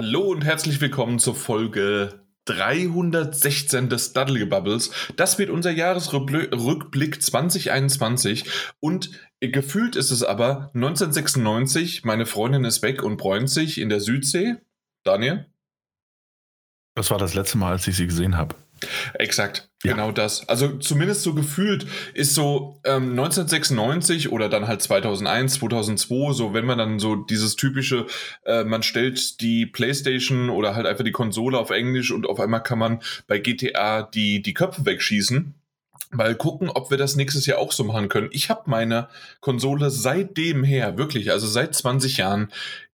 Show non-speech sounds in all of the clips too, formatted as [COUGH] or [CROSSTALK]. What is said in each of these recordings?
Hallo und herzlich willkommen zur Folge 316 des Dudley Bubbles. Das wird unser Jahresrückblick 2021 und gefühlt ist es aber 1996. Meine Freundin ist weg und bräunt sich in der Südsee. Daniel? Das war das letzte Mal, als ich sie gesehen habe. Exakt, ja. genau das. Also zumindest so gefühlt ist so ähm, 1996 oder dann halt 2001, 2002, so wenn man dann so dieses typische, äh, man stellt die Playstation oder halt einfach die Konsole auf Englisch und auf einmal kann man bei GTA die, die Köpfe wegschießen. Mal gucken, ob wir das nächstes Jahr auch so machen können. Ich habe meine Konsole seitdem her, wirklich, also seit 20 Jahren,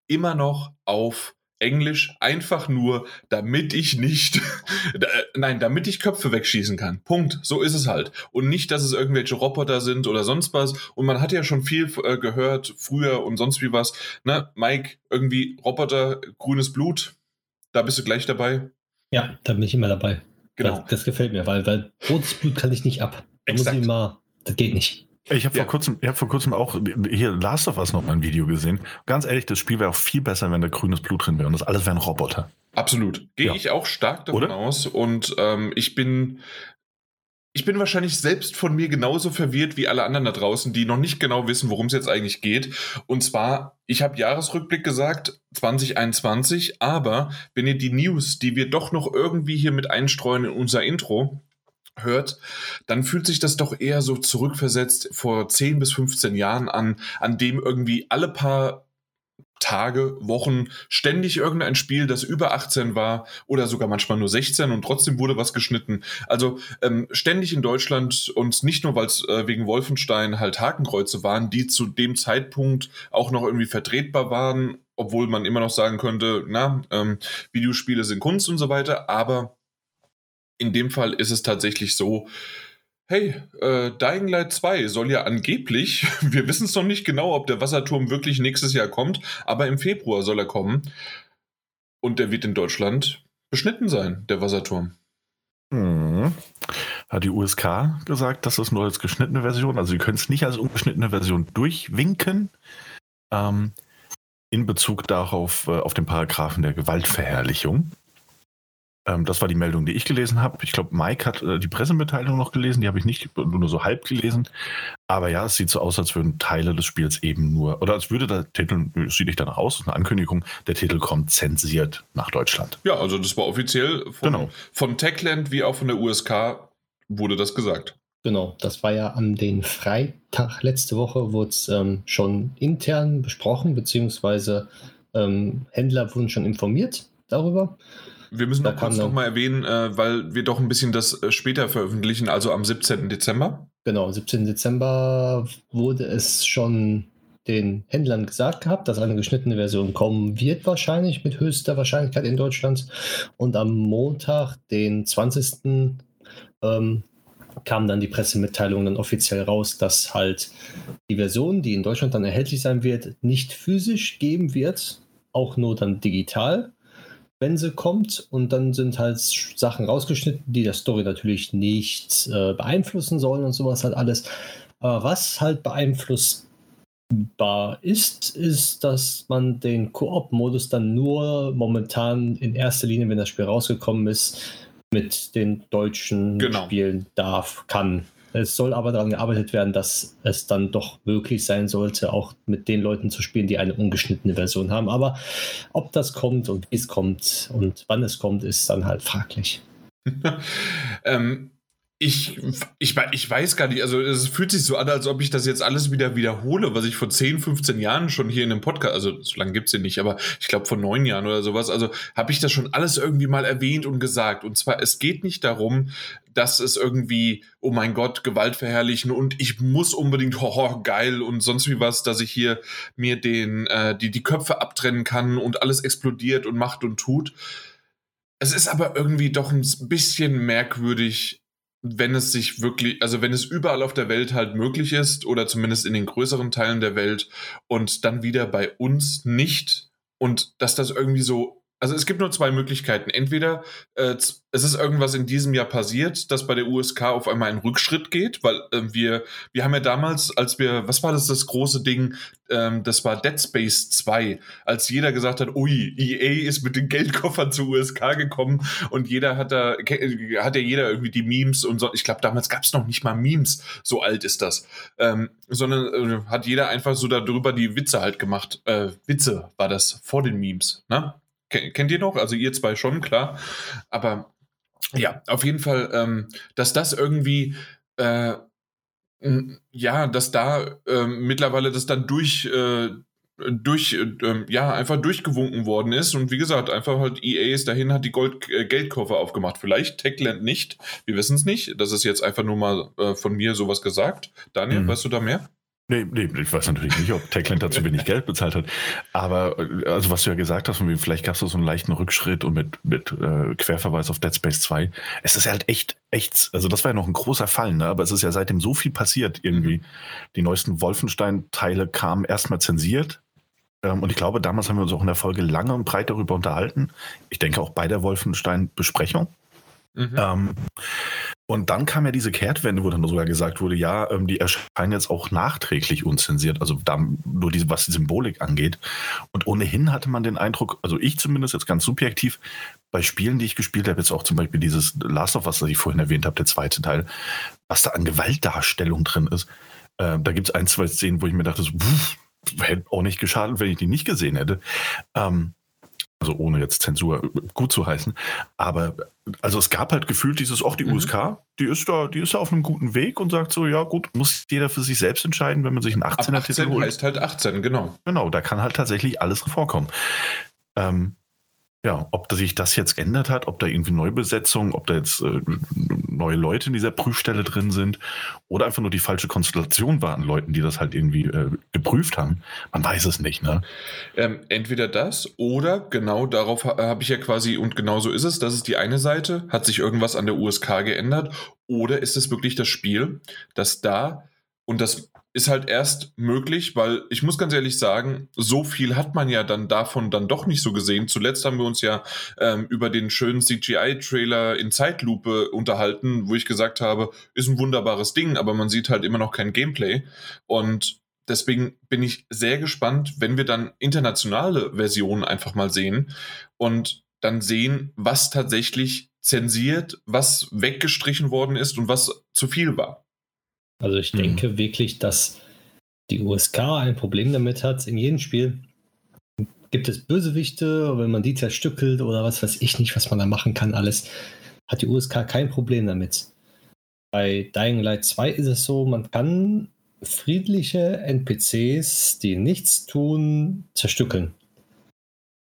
immer noch auf Englisch einfach nur, damit ich nicht, [LAUGHS] nein, damit ich Köpfe wegschießen kann. Punkt. So ist es halt. Und nicht, dass es irgendwelche Roboter sind oder sonst was. Und man hat ja schon viel äh, gehört früher und sonst wie was. Ne, Mike, irgendwie Roboter, grünes Blut. Da bist du gleich dabei. Ja, da bin ich immer dabei. Genau. Das, das gefällt mir, weil, weil rotes Blut kann ich nicht ab. Da Exakt. muss ich immer, das geht nicht. Ich habe ja. vor kurzem, ich habe vor kurzem auch hier Last of Us noch mal ein Video gesehen. Ganz ehrlich, das Spiel wäre auch viel besser, wenn da grünes Blut drin wäre und das alles wären Roboter. Absolut. Gehe ja. ich auch stark davon Oder? aus. Und ähm, ich bin, ich bin wahrscheinlich selbst von mir genauso verwirrt wie alle anderen da draußen, die noch nicht genau wissen, worum es jetzt eigentlich geht. Und zwar, ich habe Jahresrückblick gesagt, 2021, aber wenn ihr die News, die wir doch noch irgendwie hier mit einstreuen in unser Intro, hört, dann fühlt sich das doch eher so zurückversetzt vor 10 bis 15 Jahren an, an dem irgendwie alle paar Tage, Wochen ständig irgendein Spiel, das über 18 war oder sogar manchmal nur 16 und trotzdem wurde was geschnitten. Also ähm, ständig in Deutschland und nicht nur, weil es äh, wegen Wolfenstein halt Hakenkreuze waren, die zu dem Zeitpunkt auch noch irgendwie vertretbar waren, obwohl man immer noch sagen könnte, na, ähm, Videospiele sind Kunst und so weiter, aber in dem Fall ist es tatsächlich so, hey, äh, Dying Light 2 soll ja angeblich, [LAUGHS] wir wissen es noch nicht genau, ob der Wasserturm wirklich nächstes Jahr kommt, aber im Februar soll er kommen. Und der wird in Deutschland beschnitten sein, der Wasserturm. Hm. Hat die USK gesagt, dass das nur als geschnittene Version, also sie können es nicht als ungeschnittene Version durchwinken. Ähm, in Bezug darauf, äh, auf den Paragraphen der Gewaltverherrlichung. Ähm, das war die Meldung, die ich gelesen habe. Ich glaube, Mike hat äh, die Pressemitteilung noch gelesen, die habe ich nicht nur so halb gelesen. Aber ja, es sieht so aus, als würden Teile des Spiels eben nur, oder als würde der Titel, sieht nicht danach aus, eine Ankündigung, der Titel kommt zensiert nach Deutschland. Ja, also das war offiziell von, genau. von Techland wie auch von der USK wurde das gesagt. Genau, das war ja an den Freitag letzte Woche, wurde es ähm, schon intern besprochen, beziehungsweise ähm, Händler wurden schon informiert darüber. Wir müssen noch kurz nochmal erwähnen, äh, weil wir doch ein bisschen das äh, später veröffentlichen, also am 17. Dezember. Genau, 17. Dezember wurde es schon den Händlern gesagt gehabt, dass eine geschnittene Version kommen wird, wahrscheinlich mit höchster Wahrscheinlichkeit in Deutschland. Und am Montag, den 20. Ähm, kam dann die Pressemitteilung dann offiziell raus, dass halt die Version, die in Deutschland dann erhältlich sein wird, nicht physisch geben wird, auch nur dann digital wenn sie kommt. Und dann sind halt Sachen rausgeschnitten, die der Story natürlich nicht äh, beeinflussen sollen und sowas halt alles. Aber was halt beeinflussbar ist, ist, dass man den Koop-Modus dann nur momentan in erster Linie, wenn das Spiel rausgekommen ist, mit den Deutschen genau. spielen darf, kann. Es soll aber daran gearbeitet werden, dass es dann doch möglich sein sollte, auch mit den Leuten zu spielen, die eine ungeschnittene Version haben. Aber ob das kommt und wie es kommt und wann es kommt, ist dann halt fraglich. [LAUGHS] ähm, ich, ich, ich weiß gar nicht, also es fühlt sich so an, als ob ich das jetzt alles wieder wiederhole, was ich vor 10, 15 Jahren schon hier in einem Podcast, also so lange gibt es den nicht, aber ich glaube vor neun Jahren oder sowas, also habe ich das schon alles irgendwie mal erwähnt und gesagt. Und zwar, es geht nicht darum, dass es irgendwie, oh mein Gott, Gewalt verherrlichen und ich muss unbedingt [LAUGHS] Horror geil und sonst wie was, dass ich hier mir den, äh, die, die Köpfe abtrennen kann und alles explodiert und macht und tut. Es ist aber irgendwie doch ein bisschen merkwürdig, wenn es sich wirklich, also wenn es überall auf der Welt halt möglich ist oder zumindest in den größeren Teilen der Welt und dann wieder bei uns nicht und dass das irgendwie so Also es gibt nur zwei Möglichkeiten. Entweder äh, es ist irgendwas in diesem Jahr passiert, dass bei der USK auf einmal ein Rückschritt geht, weil äh, wir, wir haben ja damals, als wir, was war das, das große Ding, ähm, das war Dead Space 2, als jeder gesagt hat, ui, EA ist mit den Geldkoffern zur USK gekommen und jeder hat da, hat ja jeder irgendwie die Memes und so, ich glaube damals gab es noch nicht mal Memes, so alt ist das, ähm, sondern äh, hat jeder einfach so darüber die Witze halt gemacht. Äh, Witze war das vor den Memes, ne? Kennt ihr noch? Also ihr zwei schon, klar. Aber ja, auf jeden Fall, ähm, dass das irgendwie, äh, ja, dass da äh, mittlerweile das dann durch, äh, durch, äh, ja, einfach durchgewunken worden ist. Und wie gesagt, einfach halt EA ist dahin, hat die Gold äh, Geldkoffer aufgemacht. Vielleicht Techland nicht, wir wissen es nicht. Das ist jetzt einfach nur mal äh, von mir sowas gesagt. Daniel, mhm. weißt du da mehr? Nee, nee, ich weiß natürlich nicht, ob Techland dazu wenig [LAUGHS] Geld bezahlt hat. Aber also was du ja gesagt hast, vielleicht gab es so einen leichten Rückschritt und mit, mit äh, Querverweis auf Dead Space 2. Es ist halt echt, echt, also das war ja noch ein großer Fall, ne? aber es ist ja seitdem so viel passiert irgendwie. Die neuesten Wolfenstein-Teile kamen erstmal zensiert. Ähm, und ich glaube, damals haben wir uns auch in der Folge lange und breit darüber unterhalten. Ich denke auch bei der Wolfenstein-Besprechung. Mhm. Ähm, und dann kam ja diese Kehrtwende, wo dann sogar gesagt wurde, ja, ähm, die erscheinen jetzt auch nachträglich unzensiert, also da, nur diese, was die Symbolik angeht. Und ohnehin hatte man den Eindruck, also ich zumindest jetzt ganz subjektiv, bei Spielen, die ich gespielt habe, jetzt auch zum Beispiel dieses Last of Us, das ich vorhin erwähnt habe, der zweite Teil, was da an Gewaltdarstellung drin ist. Äh, da gibt es ein, zwei Szenen, wo ich mir dachte, so, pff, hätte auch nicht geschadet, wenn ich die nicht gesehen hätte. Ähm, also ohne jetzt Zensur gut zu heißen. Aber also es gab halt gefühlt dieses, auch die mhm. USK, die ist da, die ist da auf einem guten Weg und sagt so, ja gut, muss jeder für sich selbst entscheiden, wenn man sich einen 18er Titel 18 holt. heißt halt 18, genau. Genau, da kann halt tatsächlich alles vorkommen. Ähm, ja, ob sich das jetzt geändert hat, ob da irgendwie Neubesetzung, ob da jetzt äh, neue Leute in dieser Prüfstelle drin sind oder einfach nur die falsche Konstellation war an Leuten, die das halt irgendwie äh, geprüft haben, man weiß es nicht. Ne? Ähm, entweder das oder genau darauf ha habe ich ja quasi, und genau so ist es, das ist die eine Seite, hat sich irgendwas an der USK geändert oder ist es wirklich das Spiel, dass da, und das ist halt erst möglich, weil ich muss ganz ehrlich sagen, so viel hat man ja dann davon dann doch nicht so gesehen. Zuletzt haben wir uns ja ähm, über den schönen CGI-Trailer in Zeitlupe unterhalten, wo ich gesagt habe, ist ein wunderbares Ding, aber man sieht halt immer noch kein Gameplay. Und deswegen bin ich sehr gespannt, wenn wir dann internationale Versionen einfach mal sehen und dann sehen, was tatsächlich zensiert, was weggestrichen worden ist und was zu viel war. Also ich mhm. denke wirklich, dass die USK ein Problem damit hat. In jedem Spiel gibt es Bösewichte, wenn man die zerstückelt oder was weiß ich nicht, was man da machen kann, alles, hat die USK kein Problem damit. Bei Dying Light 2 ist es so, man kann friedliche NPCs, die nichts tun, zerstückeln.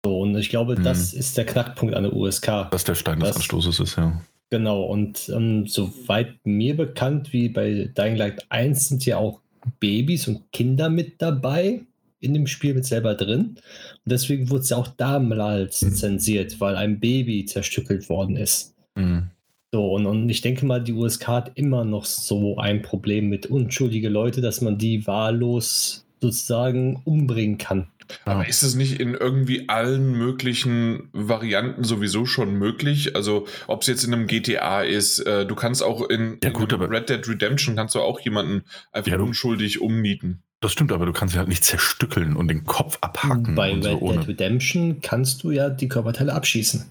So, und ich glaube, mhm. das ist der Knackpunkt an der USK. Dass der Stein des Anstoßes ist, ja. Genau, und ähm, soweit mir bekannt, wie bei Dying Light 1 sind ja auch Babys und Kinder mit dabei in dem Spiel mit selber drin. Und deswegen wurde es ja auch damals mhm. zensiert, weil ein Baby zerstückelt worden ist. Mhm. So, und, und ich denke mal, die USK hat immer noch so ein Problem mit unschuldige Leute, dass man die wahllos sozusagen umbringen kann. Aber ist es nicht in irgendwie allen möglichen Varianten sowieso schon möglich? Also ob es jetzt in einem GTA ist, äh, du kannst auch in, ja, gut, in Red Dead Redemption kannst du auch jemanden einfach ja, unschuldig umnieten. Das stimmt, aber du kannst sie halt nicht zerstückeln und den Kopf abhacken. Bei Red so Dead Redemption kannst du ja die Körperteile abschießen.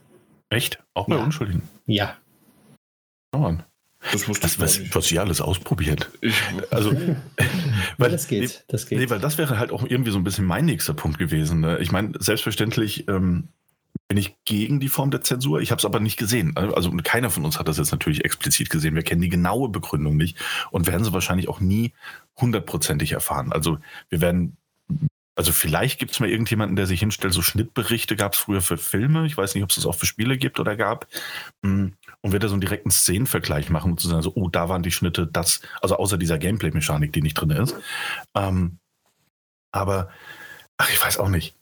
Echt? Auch bei ja. Unschuldigen? Ja. Oh Mann. Das wusste das, was, was sie alles ausprobiert. Ich, also, [LAUGHS] [LAUGHS] weil, das geht, das geht. Nee, weil das wäre halt auch irgendwie so ein bisschen mein nächster Punkt gewesen. Ne? Ich meine, selbstverständlich ähm, bin ich gegen die Form der Zensur. Ich habe es aber nicht gesehen. Also keiner von uns hat das jetzt natürlich explizit gesehen. Wir kennen die genaue Begründung nicht und werden sie wahrscheinlich auch nie hundertprozentig erfahren. Also wir werden also vielleicht gibt es mal irgendjemanden, der sich hinstellt, so Schnittberichte gab es früher für Filme. Ich weiß nicht, ob es das auch für Spiele gibt oder gab. Und wird da so einen direkten Szenenvergleich machen und zu sagen, so, oh, da waren die Schnitte, das, also außer dieser Gameplay-Mechanik, die nicht drin ist. Ähm, aber, ach, ich weiß auch nicht.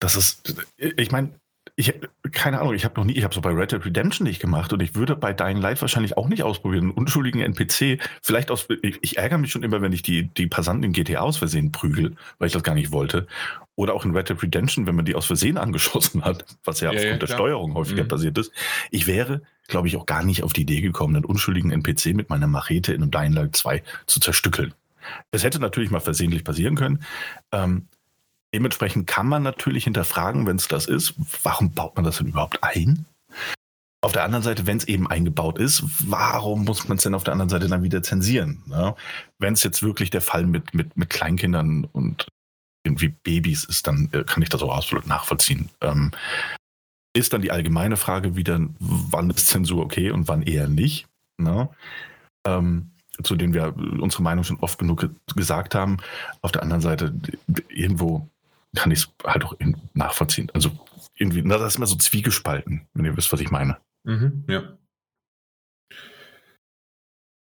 Das ist, ich meine, ich, keine Ahnung, ich habe noch nie, ich habe so bei Red Dead Redemption nicht gemacht und ich würde bei Dying Light wahrscheinlich auch nicht ausprobieren. Einen unschuldigen NPC, vielleicht aus, ich, ich, ärgere mich schon immer, wenn ich die, die Passanten in GTA aus Versehen prügel, weil ich das gar nicht wollte. Oder auch in Red Dead Redemption, wenn man die aus Versehen angeschossen hat, was ja, ja aufgrund ja, der Steuerung häufiger mhm. passiert ist. Ich wäre, glaube ich, auch gar nicht auf die Idee gekommen, einen unschuldigen NPC mit meiner Machete in einem Dying Light 2 zu zerstückeln. Es hätte natürlich mal versehentlich passieren können. Ähm, dementsprechend kann man natürlich hinterfragen, wenn es das ist, warum baut man das denn überhaupt ein? Auf der anderen Seite, wenn es eben eingebaut ist, warum muss man es denn auf der anderen Seite dann wieder zensieren? Ne? Wenn es jetzt wirklich der Fall mit, mit, mit Kleinkindern und irgendwie Babys ist, dann äh, kann ich das auch absolut nachvollziehen. Ähm, ist dann die allgemeine Frage wieder, wann ist Zensur okay und wann eher nicht? Ne? Ähm, zu denen wir unsere Meinung schon oft genug gesagt haben. Auf der anderen Seite, irgendwo kann ich es halt auch nachvollziehen. Also irgendwie, das ist immer so zwiegespalten, wenn ihr wisst, was ich meine. Mhm, ja.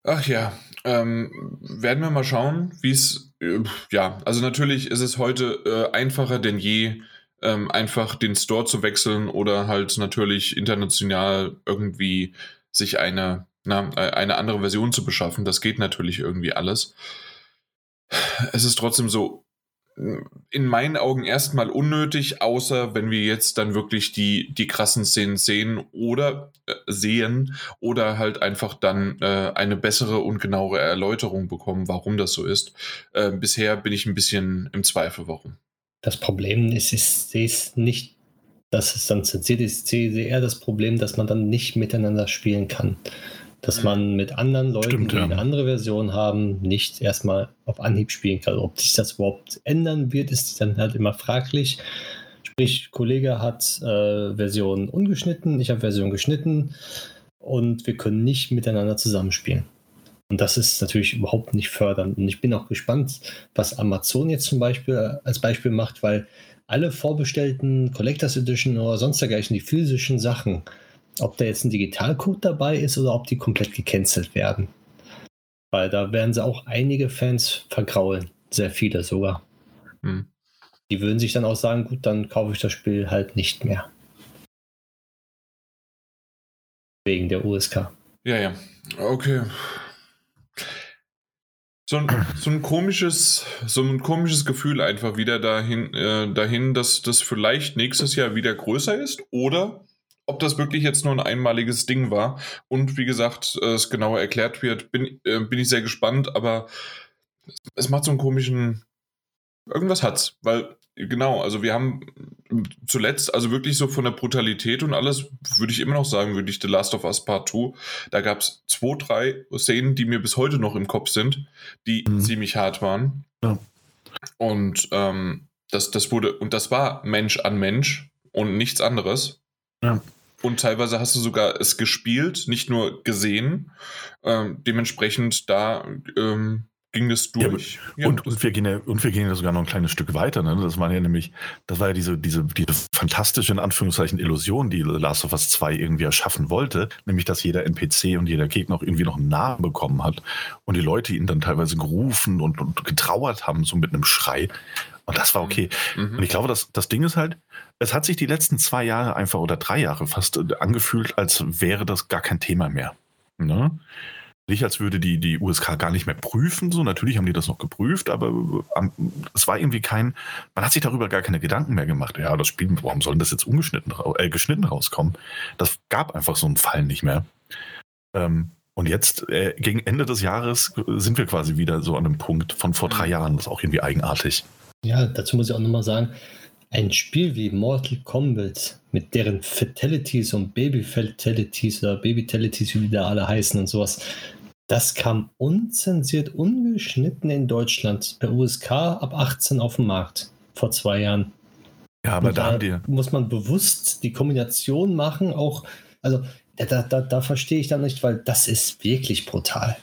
Ach ja, ähm, werden wir mal schauen, wie es, äh, ja, also natürlich ist es heute äh, einfacher denn je, ähm, einfach den Store zu wechseln oder halt natürlich international irgendwie sich eine na, äh, eine andere Version zu beschaffen. Das geht natürlich irgendwie alles. Es ist trotzdem so in meinen Augen erstmal unnötig, außer wenn wir jetzt dann wirklich die, die krassen Szenen sehen oder äh, sehen oder halt einfach dann äh, eine bessere und genauere Erläuterung bekommen, warum das so ist. Äh, bisher bin ich ein bisschen im Zweifel, warum. Das Problem ist, sehe es nicht, dass es dann zensiert ist. Eher das Problem, dass man dann nicht miteinander spielen kann dass man mit anderen Leuten, Stimmt, die ja. eine andere Version haben, nicht erstmal auf Anhieb spielen kann. Ob sich das überhaupt ändern wird, ist dann halt immer fraglich. Sprich, Kollege hat äh, Version ungeschnitten, ich habe Version geschnitten und wir können nicht miteinander zusammenspielen. Und das ist natürlich überhaupt nicht fördernd. Und ich bin auch gespannt, was Amazon jetzt zum Beispiel äh, als Beispiel macht, weil alle vorbestellten Collectors Edition oder sonst dergleichen, die physischen Sachen, ob da jetzt ein Digitalcode dabei ist oder ob die komplett gecancelt werden. Weil da werden sie auch einige Fans vergraulen. Sehr viele sogar. Hm. Die würden sich dann auch sagen, gut, dann kaufe ich das Spiel halt nicht mehr. Wegen der USK. Ja, ja. Okay. So ein, so ein komisches, so ein komisches Gefühl einfach wieder dahin, äh, dahin, dass das vielleicht nächstes Jahr wieder größer ist oder ob das wirklich jetzt nur ein einmaliges Ding war und wie gesagt, äh, es genauer erklärt wird, bin, äh, bin ich sehr gespannt, aber es macht so einen komischen. Irgendwas hat's, weil genau, also wir haben zuletzt, also wirklich so von der Brutalität und alles, würde ich immer noch sagen, würde ich The Last of Us Part 2, da gab es zwei, drei Szenen, die mir bis heute noch im Kopf sind, die mhm. ziemlich hart waren. Ja. Und ähm, das, das wurde, und das war Mensch an Mensch und nichts anderes. Ja. Und teilweise hast du sogar es gespielt, nicht nur gesehen. Ähm, dementsprechend da ähm, ging es durch. Ja, ja, und, und, wir gehen ja, und wir gehen ja sogar noch ein kleines Stück weiter. Ne? Das war ja nämlich, das war ja diese, diese, diese fantastische, in Anführungszeichen, Illusion, die Last of Us 2 irgendwie erschaffen wollte. Nämlich, dass jeder NPC und jeder Gegner auch irgendwie noch einen Namen bekommen hat. Und die Leute ihn dann teilweise gerufen und, und getrauert haben, so mit einem Schrei. Und das war okay. Mhm. Und ich glaube, das, das Ding ist halt, es hat sich die letzten zwei Jahre einfach oder drei Jahre fast angefühlt, als wäre das gar kein Thema mehr. Ne? Nicht, als würde die, die USK gar nicht mehr prüfen, so natürlich haben die das noch geprüft, aber ähm, es war irgendwie kein, man hat sich darüber gar keine Gedanken mehr gemacht. Ja, das Spiel, warum soll das jetzt ungeschnitten, äh, geschnitten rauskommen? Das gab einfach so einen Fall nicht mehr. Ähm, und jetzt, äh, gegen Ende des Jahres, sind wir quasi wieder so an einem Punkt von vor drei mhm. Jahren. Das ist auch irgendwie eigenartig. Ja, dazu muss ich auch nochmal sagen, ein Spiel wie Mortal Kombat mit deren Fatalities und Baby Fatalities oder Baby Fatalities, wie die da alle heißen und sowas, das kam unzensiert, ungeschnitten in Deutschland per USK ab 18 auf den Markt vor zwei Jahren. Ja, aber da, da muss man bewusst die Kombination machen, auch, also da, da, da verstehe ich dann nicht, weil das ist wirklich brutal.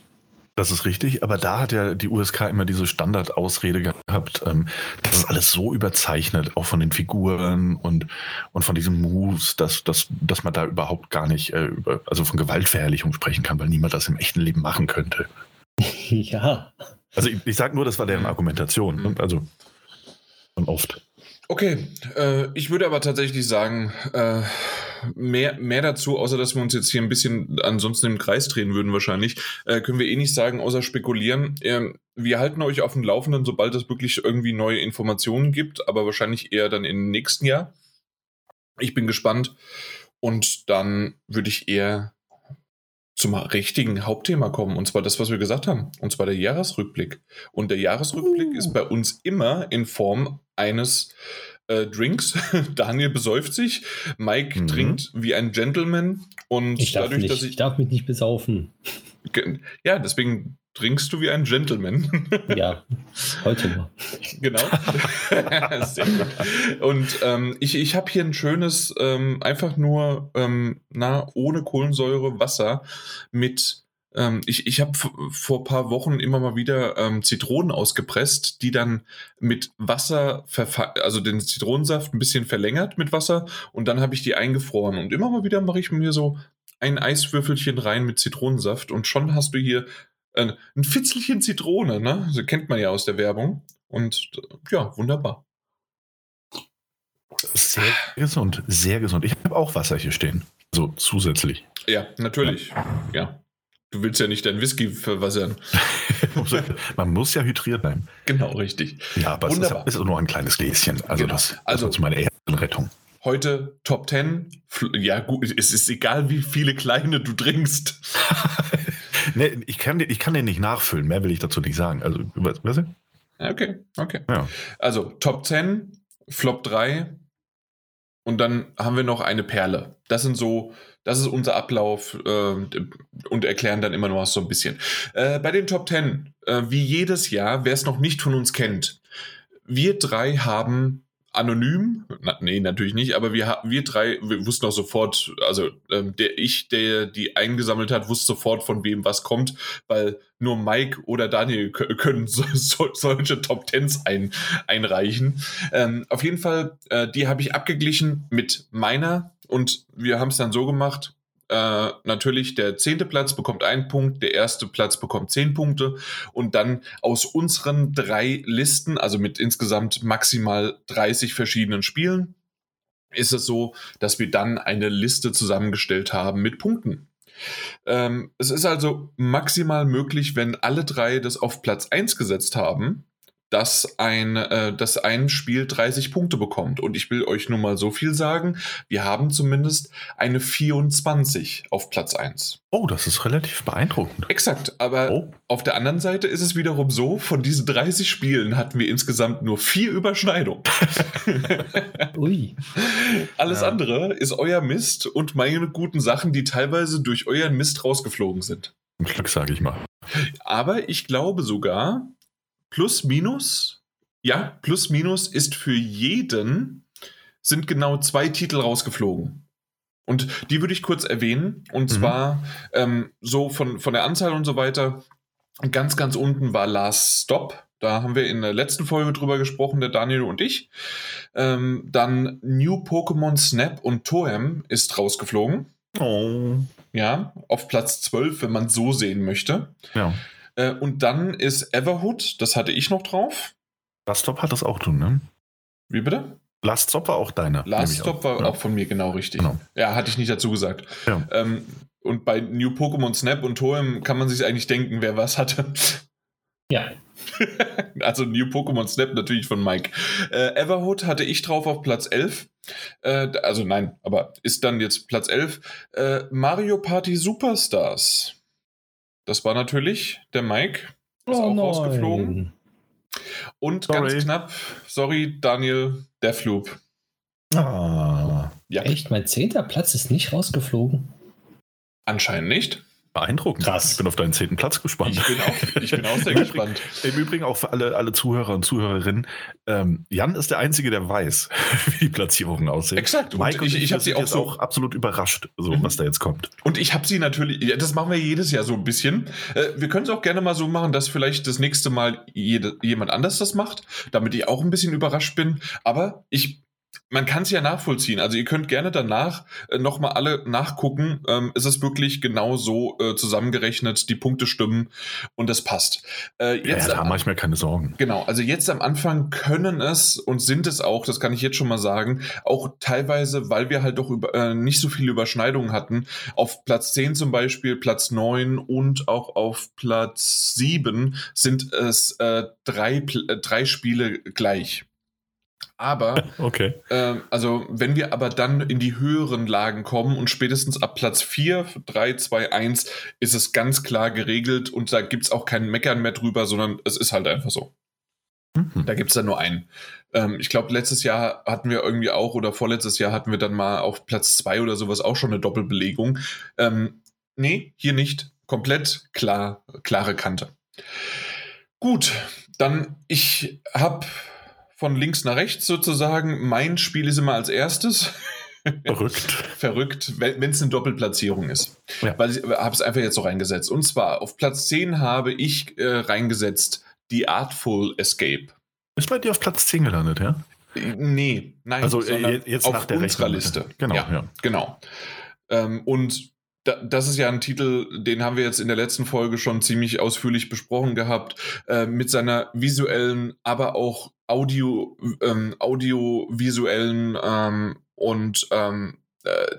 Das ist richtig, aber da hat ja die USK immer diese Standardausrede gehabt, ähm, das ist alles so überzeichnet, auch von den Figuren und, und von diesen Moves, dass, dass, dass man da überhaupt gar nicht äh, über, also von Gewaltverherrlichung sprechen kann, weil niemand das im echten Leben machen könnte. [LAUGHS] Ja. Also ich, ich sage nur, das war deren Argumentation, ne? also und oft. Okay, äh, ich würde aber tatsächlich sagen, äh, mehr, mehr dazu, außer dass wir uns jetzt hier ein bisschen ansonsten im Kreis drehen würden wahrscheinlich, äh, können wir eh nicht sagen, außer spekulieren. Ähm, wir halten euch auf dem Laufenden, sobald es wirklich irgendwie neue Informationen gibt, aber wahrscheinlich eher dann im nächsten Jahr. Ich bin gespannt. Und dann würde ich eher zum richtigen Hauptthema kommen, und zwar das, was wir gesagt haben, und zwar der Jahresrückblick. Und der Jahresrückblick uh. ist bei uns immer in Form eines äh, Drinks. [LAUGHS] Daniel besäuft sich, Mike mhm. trinkt wie ein Gentleman und ich dadurch, nicht, dass ich, ich darf mich nicht besaufen. Ja, deswegen trinkst du wie ein Gentleman. [LAUGHS] ja, heute mal. Genau. [LAUGHS] Sehr gut. Und ähm, ich, ich habe hier ein schönes, ähm, einfach nur ähm, na, ohne Kohlensäure Wasser mit. Ähm, ich ich habe vor ein paar Wochen immer mal wieder ähm, Zitronen ausgepresst, die dann mit Wasser, also den Zitronensaft ein bisschen verlängert mit Wasser und dann habe ich die eingefroren. Und immer mal wieder mache ich mir so ein Eiswürfelchen rein mit Zitronensaft und schon hast du hier ein, ein Fitzelchen Zitrone, ne? So kennt man ja aus der Werbung. Und ja, wunderbar. Sehr gesund, sehr gesund. Ich habe auch Wasser hier stehen. So zusätzlich. Ja, natürlich. Ja. ja. Du willst ja nicht dein Whisky verwassern. [LAUGHS] Man muss ja hydriert bleiben. Genau, richtig. Ja, aber Wunderbar. es ist, nur ein kleines Gläschen. Also genau. das, also, das ist meine erste Rettung. Heute Top 10. Ja, gut, es ist egal, wie viele kleine du trinkst. [LAUGHS] nee, ich, kann, ich kann den nicht nachfüllen, mehr will ich dazu nicht sagen. Also, weißt du? Okay, okay. Ja. Also, Top 10, Flop 3 und dann haben wir noch eine Perle. Das sind so, das ist unser Ablauf äh, und erklären dann immer nur so ein bisschen. Äh, bei den Top 10, äh, wie jedes Jahr, wer es noch nicht von uns kennt, wir drei haben anonym, na, nee, natürlich nicht, aber wir, wir drei, wir wussten auch sofort, also ähm, der ich, der die eingesammelt hat, wusste sofort, von wem was kommt, weil nur Mike oder Daniel können so, so, solche Top Tens ein, einreichen. Ähm, auf jeden Fall, äh, die habe ich abgeglichen mit meiner und wir haben es dann so gemacht, äh, natürlich der zehnte Platz bekommt einen Punkt, der erste Platz bekommt zehn Punkte und dann aus unseren drei Listen, also mit insgesamt maximal 30 verschiedenen Spielen, ist es so, dass wir dann eine Liste zusammengestellt haben mit Punkten. Ähm, es ist also maximal möglich, wenn alle drei das auf Platz 1 gesetzt haben, dass ein, äh, dass ein Spiel 30 Punkte bekommt. Und ich will euch nur mal so viel sagen, wir haben zumindest eine 24 auf Platz 1. Oh, das ist relativ beeindruckend. Exakt, aber oh. auf der anderen Seite ist es wiederum so, von diesen 30 Spielen hatten wir insgesamt nur vier Überschneidungen. [LAUGHS] Ui. Alles ja. andere ist euer Mist und meine guten Sachen, die teilweise durch euren Mist rausgeflogen sind. Glück, sage ich mal. Aber ich glaube sogar, plus minus, ja, plus minus ist für jeden, sind genau zwei Titel rausgeflogen. Und die würde ich kurz erwähnen. Und mhm. zwar ähm, so von, von der Anzahl und so weiter. Ganz, ganz unten war Last Stop. Da haben wir in der letzten Folge drüber gesprochen, der Daniel und ich. Ähm, dann New Pokémon Snap und Toem ist rausgeflogen. Oh. Ja, auf Platz 12, wenn man so sehen möchte. Ja. Äh, und dann ist Everhood, das hatte ich noch drauf. Laststop hat das auch tun, ne? Wie bitte? Laststop war auch deiner. Laststop war ja. auch von mir, genau richtig. Genau. Ja, hatte ich nicht dazu gesagt. Ja. Ähm, und bei New Pokémon Snap und Toem kann man sich eigentlich denken, wer was hatte. Ja. [LAUGHS] also New Pokémon Snap natürlich von Mike. Äh, Everhood hatte ich drauf auf Platz 11. Äh, also nein, aber ist dann jetzt Platz 11. Äh, Mario Party Superstars. Das war natürlich der Mike. Ist oh auch nein. rausgeflogen. Und sorry. ganz knapp, sorry, Daniel, Deathloop. Ah. Ja. Echt? Mein zehnter Platz ist nicht rausgeflogen? Anscheinend nicht. Beeindruckend. Krass. Ich bin auf deinen zehnten Platz gespannt. Ich bin auch, ich bin auch sehr gespannt. Im Übrigen auch für alle, alle Zuhörer und Zuhörerinnen. Ähm, Jan ist der Einzige, der weiß, [LAUGHS] wie die Platzierungen aussehen. Exakt. Mike und ich, ich, ich habe sie auch, so auch absolut überrascht, so mhm. was da jetzt kommt. Und ich habe sie natürlich, ja, das machen wir jedes Jahr so ein bisschen. Äh, wir können es auch gerne mal so machen, dass vielleicht das nächste Mal jede, jemand anders das macht, damit ich auch ein bisschen überrascht bin. Aber ich man kann es ja nachvollziehen. Also ihr könnt gerne danach äh, nochmal alle nachgucken. Ähm, es ist wirklich genau so äh, zusammengerechnet, die Punkte stimmen und es passt. Äh, jetzt ja, da mache ich mir keine Sorgen. Genau, also jetzt am Anfang können es und sind es auch, das kann ich jetzt schon mal sagen, auch teilweise, weil wir halt doch über, äh, nicht so viele Überschneidungen hatten, auf Platz 10 zum Beispiel, Platz 9 und auch auf Platz 7 sind es äh, drei, äh, drei Spiele gleich. Aber, [LAUGHS] okay. äh, also wenn wir aber dann in die höheren Lagen kommen und spätestens ab Platz 4, 3, 2, 1 ist es ganz klar geregelt und da gibt es auch kein Meckern mehr drüber, sondern es ist halt einfach so. Mhm. Da gibt es dann nur einen. Ähm, ich glaube, letztes Jahr hatten wir irgendwie auch oder vorletztes Jahr hatten wir dann mal auf Platz 2 oder sowas auch schon eine Doppelbelegung. Ähm, nee, hier nicht. Komplett klar, klare Kante. Gut, dann ich habe von links nach rechts sozusagen. Mein Spiel ist immer als erstes. Verrückt. [LAUGHS] Verrückt, wenn es eine Doppelplatzierung ist. Ja. Weil ich habe es einfach jetzt so reingesetzt. Und zwar auf Platz 10 habe ich äh, reingesetzt die Artful Escape. Ist bei dir auf Platz 10 gelandet, ja? Nee, nein. Also äh, jetzt auf nach der unserer Liste. Genau, ja. ja. Genau. Ähm, und das ist ja ein Titel, den haben wir jetzt in der letzten Folge schon ziemlich ausführlich besprochen gehabt, äh, mit seiner visuellen, aber auch Audio, ähm, audiovisuellen ähm, und ähm, äh,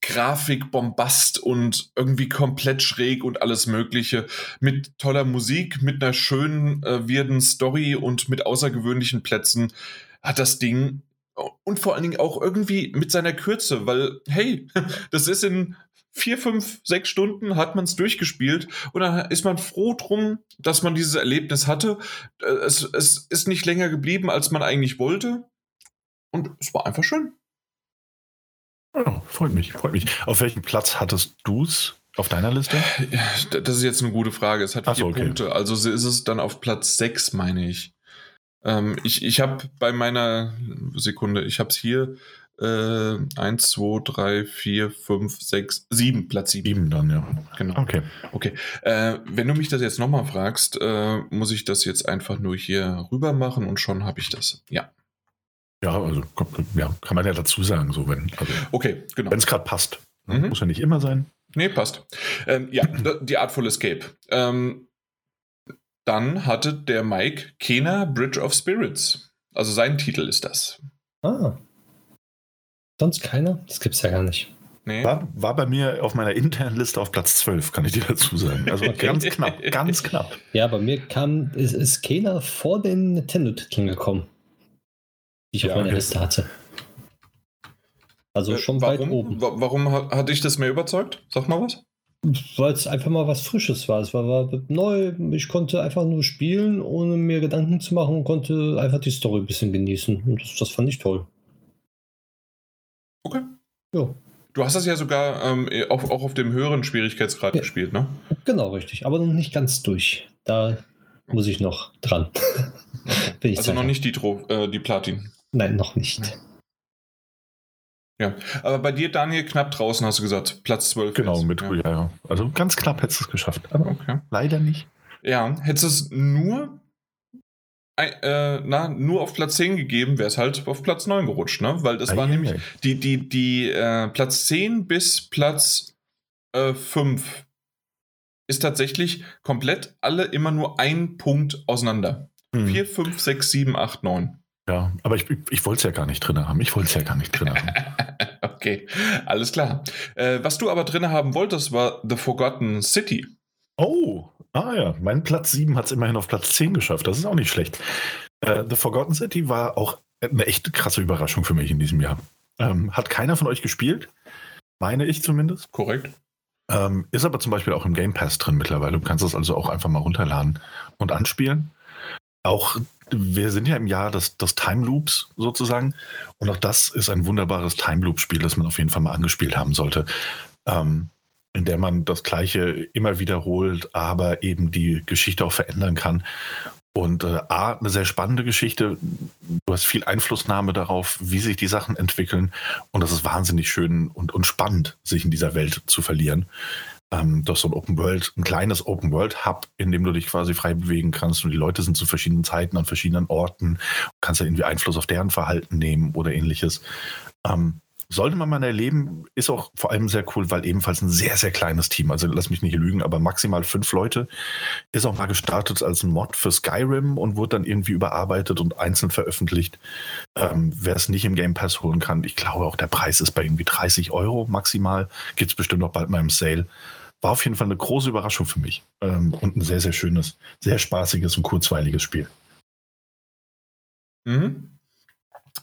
Grafik, Bombast und irgendwie komplett schräg und alles Mögliche. Mit toller Musik, mit einer schönen, äh, wirden Story und mit außergewöhnlichen Plätzen hat das Ding und vor allen Dingen auch irgendwie mit seiner Kürze, weil, hey, [LAUGHS] das ist in vier, fünf, sechs Stunden hat man es durchgespielt und dann ist man froh drum, dass man dieses Erlebnis hatte. Äh, es, es ist nicht länger geblieben, als man eigentlich wollte. Und es war einfach schön. Oh, freut mich, freut mich. Auf welchem Platz hattest du es auf deiner Liste? Das ist jetzt eine gute Frage. Es hat vier so, okay. Punkte. Also ist es dann auf Platz sechs, meine ich. Ähm, ich ich habe bei meiner Sekunde, ich habe es hier äh, 1, 2, 3, 4, 5, 6, 7, Platz 7. 7 dann, ja. Genau. Okay. Okay. Äh, wenn du mich das jetzt nochmal fragst, äh, muss ich das jetzt einfach nur hier rüber machen und schon habe ich das. Ja. Ja, also ja, kann man ja dazu sagen, so wenn. Also, okay, genau. Wenn es gerade passt. Ne? Mhm. Muss ja nicht immer sein. Nee, passt. Ähm, ja, [CLEARS THROAT] die Artful Escape. Ähm, dann hatte der Mike Kena Bridge of Spirits. Also sein Titel ist das. Ah. Sonst keiner? Das gibt's ja gar nicht. Nee. War, war bei mir auf meiner internen Liste auf Platz 12, kann ich dir dazu sagen. Also okay. ganz knapp, ganz knapp. Ja, bei mir kam, ist, ist keiner vor den Nintendo-Titeln gekommen, die ich ja, auf meiner okay. Liste hatte. Also äh, schon warum, weit oben. Warum hat dich das mehr überzeugt? Sag mal was. Weil es einfach mal was Frisches war. Es war, war, neu. Ich konnte einfach nur spielen, ohne mir Gedanken zu machen und konnte einfach die Story ein bisschen genießen. Und das, das fand ich toll. Okay. Ja. Du hast das ja sogar ähm, auch, auch auf dem höheren Schwierigkeitsgrad ja. gespielt, ne? Genau, richtig. Aber noch nicht ganz durch. Da muss ich noch dran. [LAUGHS] also noch nicht die, Tro äh, die Platin. Nein, noch nicht. Ja, aber bei dir, Daniel, knapp draußen hast du gesagt, Platz 12. Genau, jetzt. mit, ja. ja. ja. Also ganz knapp hättest du es geschafft. Aber okay. leider nicht. Ja, hättest du es nur äh, na, nur auf Platz 10 gegeben, wäre es halt auf Platz 9 gerutscht, ne? Weil das ah, war ja, nämlich die, die, die äh, Platz 10 bis Platz äh, 5 ist tatsächlich komplett alle immer nur ein Punkt auseinander. Hm. 4, 5, 6, 7, 8, 9. Ja, aber ich, ich, ich wollte es ja gar nicht drin haben. Ich wollte es ja gar nicht drin haben. [LAUGHS] okay, alles klar. Äh, was du aber drin haben wolltest, war The Forgotten City. Oh, Ah ja, mein Platz 7 hat es immerhin auf Platz 10 geschafft. Das ist auch nicht schlecht. Äh, The Forgotten City war auch eine echt krasse Überraschung für mich in diesem Jahr. Ähm, hat keiner von euch gespielt? Meine ich zumindest. Korrekt. Ähm, ist aber zum Beispiel auch im Game Pass drin mittlerweile. Du kannst das also auch einfach mal runterladen und anspielen. Auch wir sind ja im Jahr des, des Time Loops sozusagen. Und auch das ist ein wunderbares Time Loop-Spiel, das man auf jeden Fall mal angespielt haben sollte. Ähm, in der man das Gleiche immer wiederholt, aber eben die Geschichte auch verändern kann. Und äh, A, eine sehr spannende Geschichte. Du hast viel Einflussnahme darauf, wie sich die Sachen entwickeln. Und das ist wahnsinnig schön und, und spannend, sich in dieser Welt zu verlieren. ähm, du hast so ein Open World, ein kleines Open World Hub, in dem du dich quasi frei bewegen kannst und die Leute sind zu verschiedenen Zeiten an verschiedenen Orten, kannst ja irgendwie Einfluss auf deren Verhalten nehmen oder ähnliches. Ähm, sollte man mal erleben, ist auch vor allem sehr cool, weil ebenfalls ein sehr, sehr kleines Team, also lass mich nicht lügen, aber maximal fünf Leute, ist auch mal gestartet als ein Mod für Skyrim und wurde dann irgendwie überarbeitet und einzeln veröffentlicht. Ähm, wer es nicht im Game Pass holen kann, ich glaube auch der Preis ist bei irgendwie 30 Euro maximal, gibt es bestimmt auch bald mal im Sale. War auf jeden Fall eine große Überraschung für mich ähm, und ein sehr, sehr schönes, sehr spaßiges und kurzweiliges Spiel. Mhm.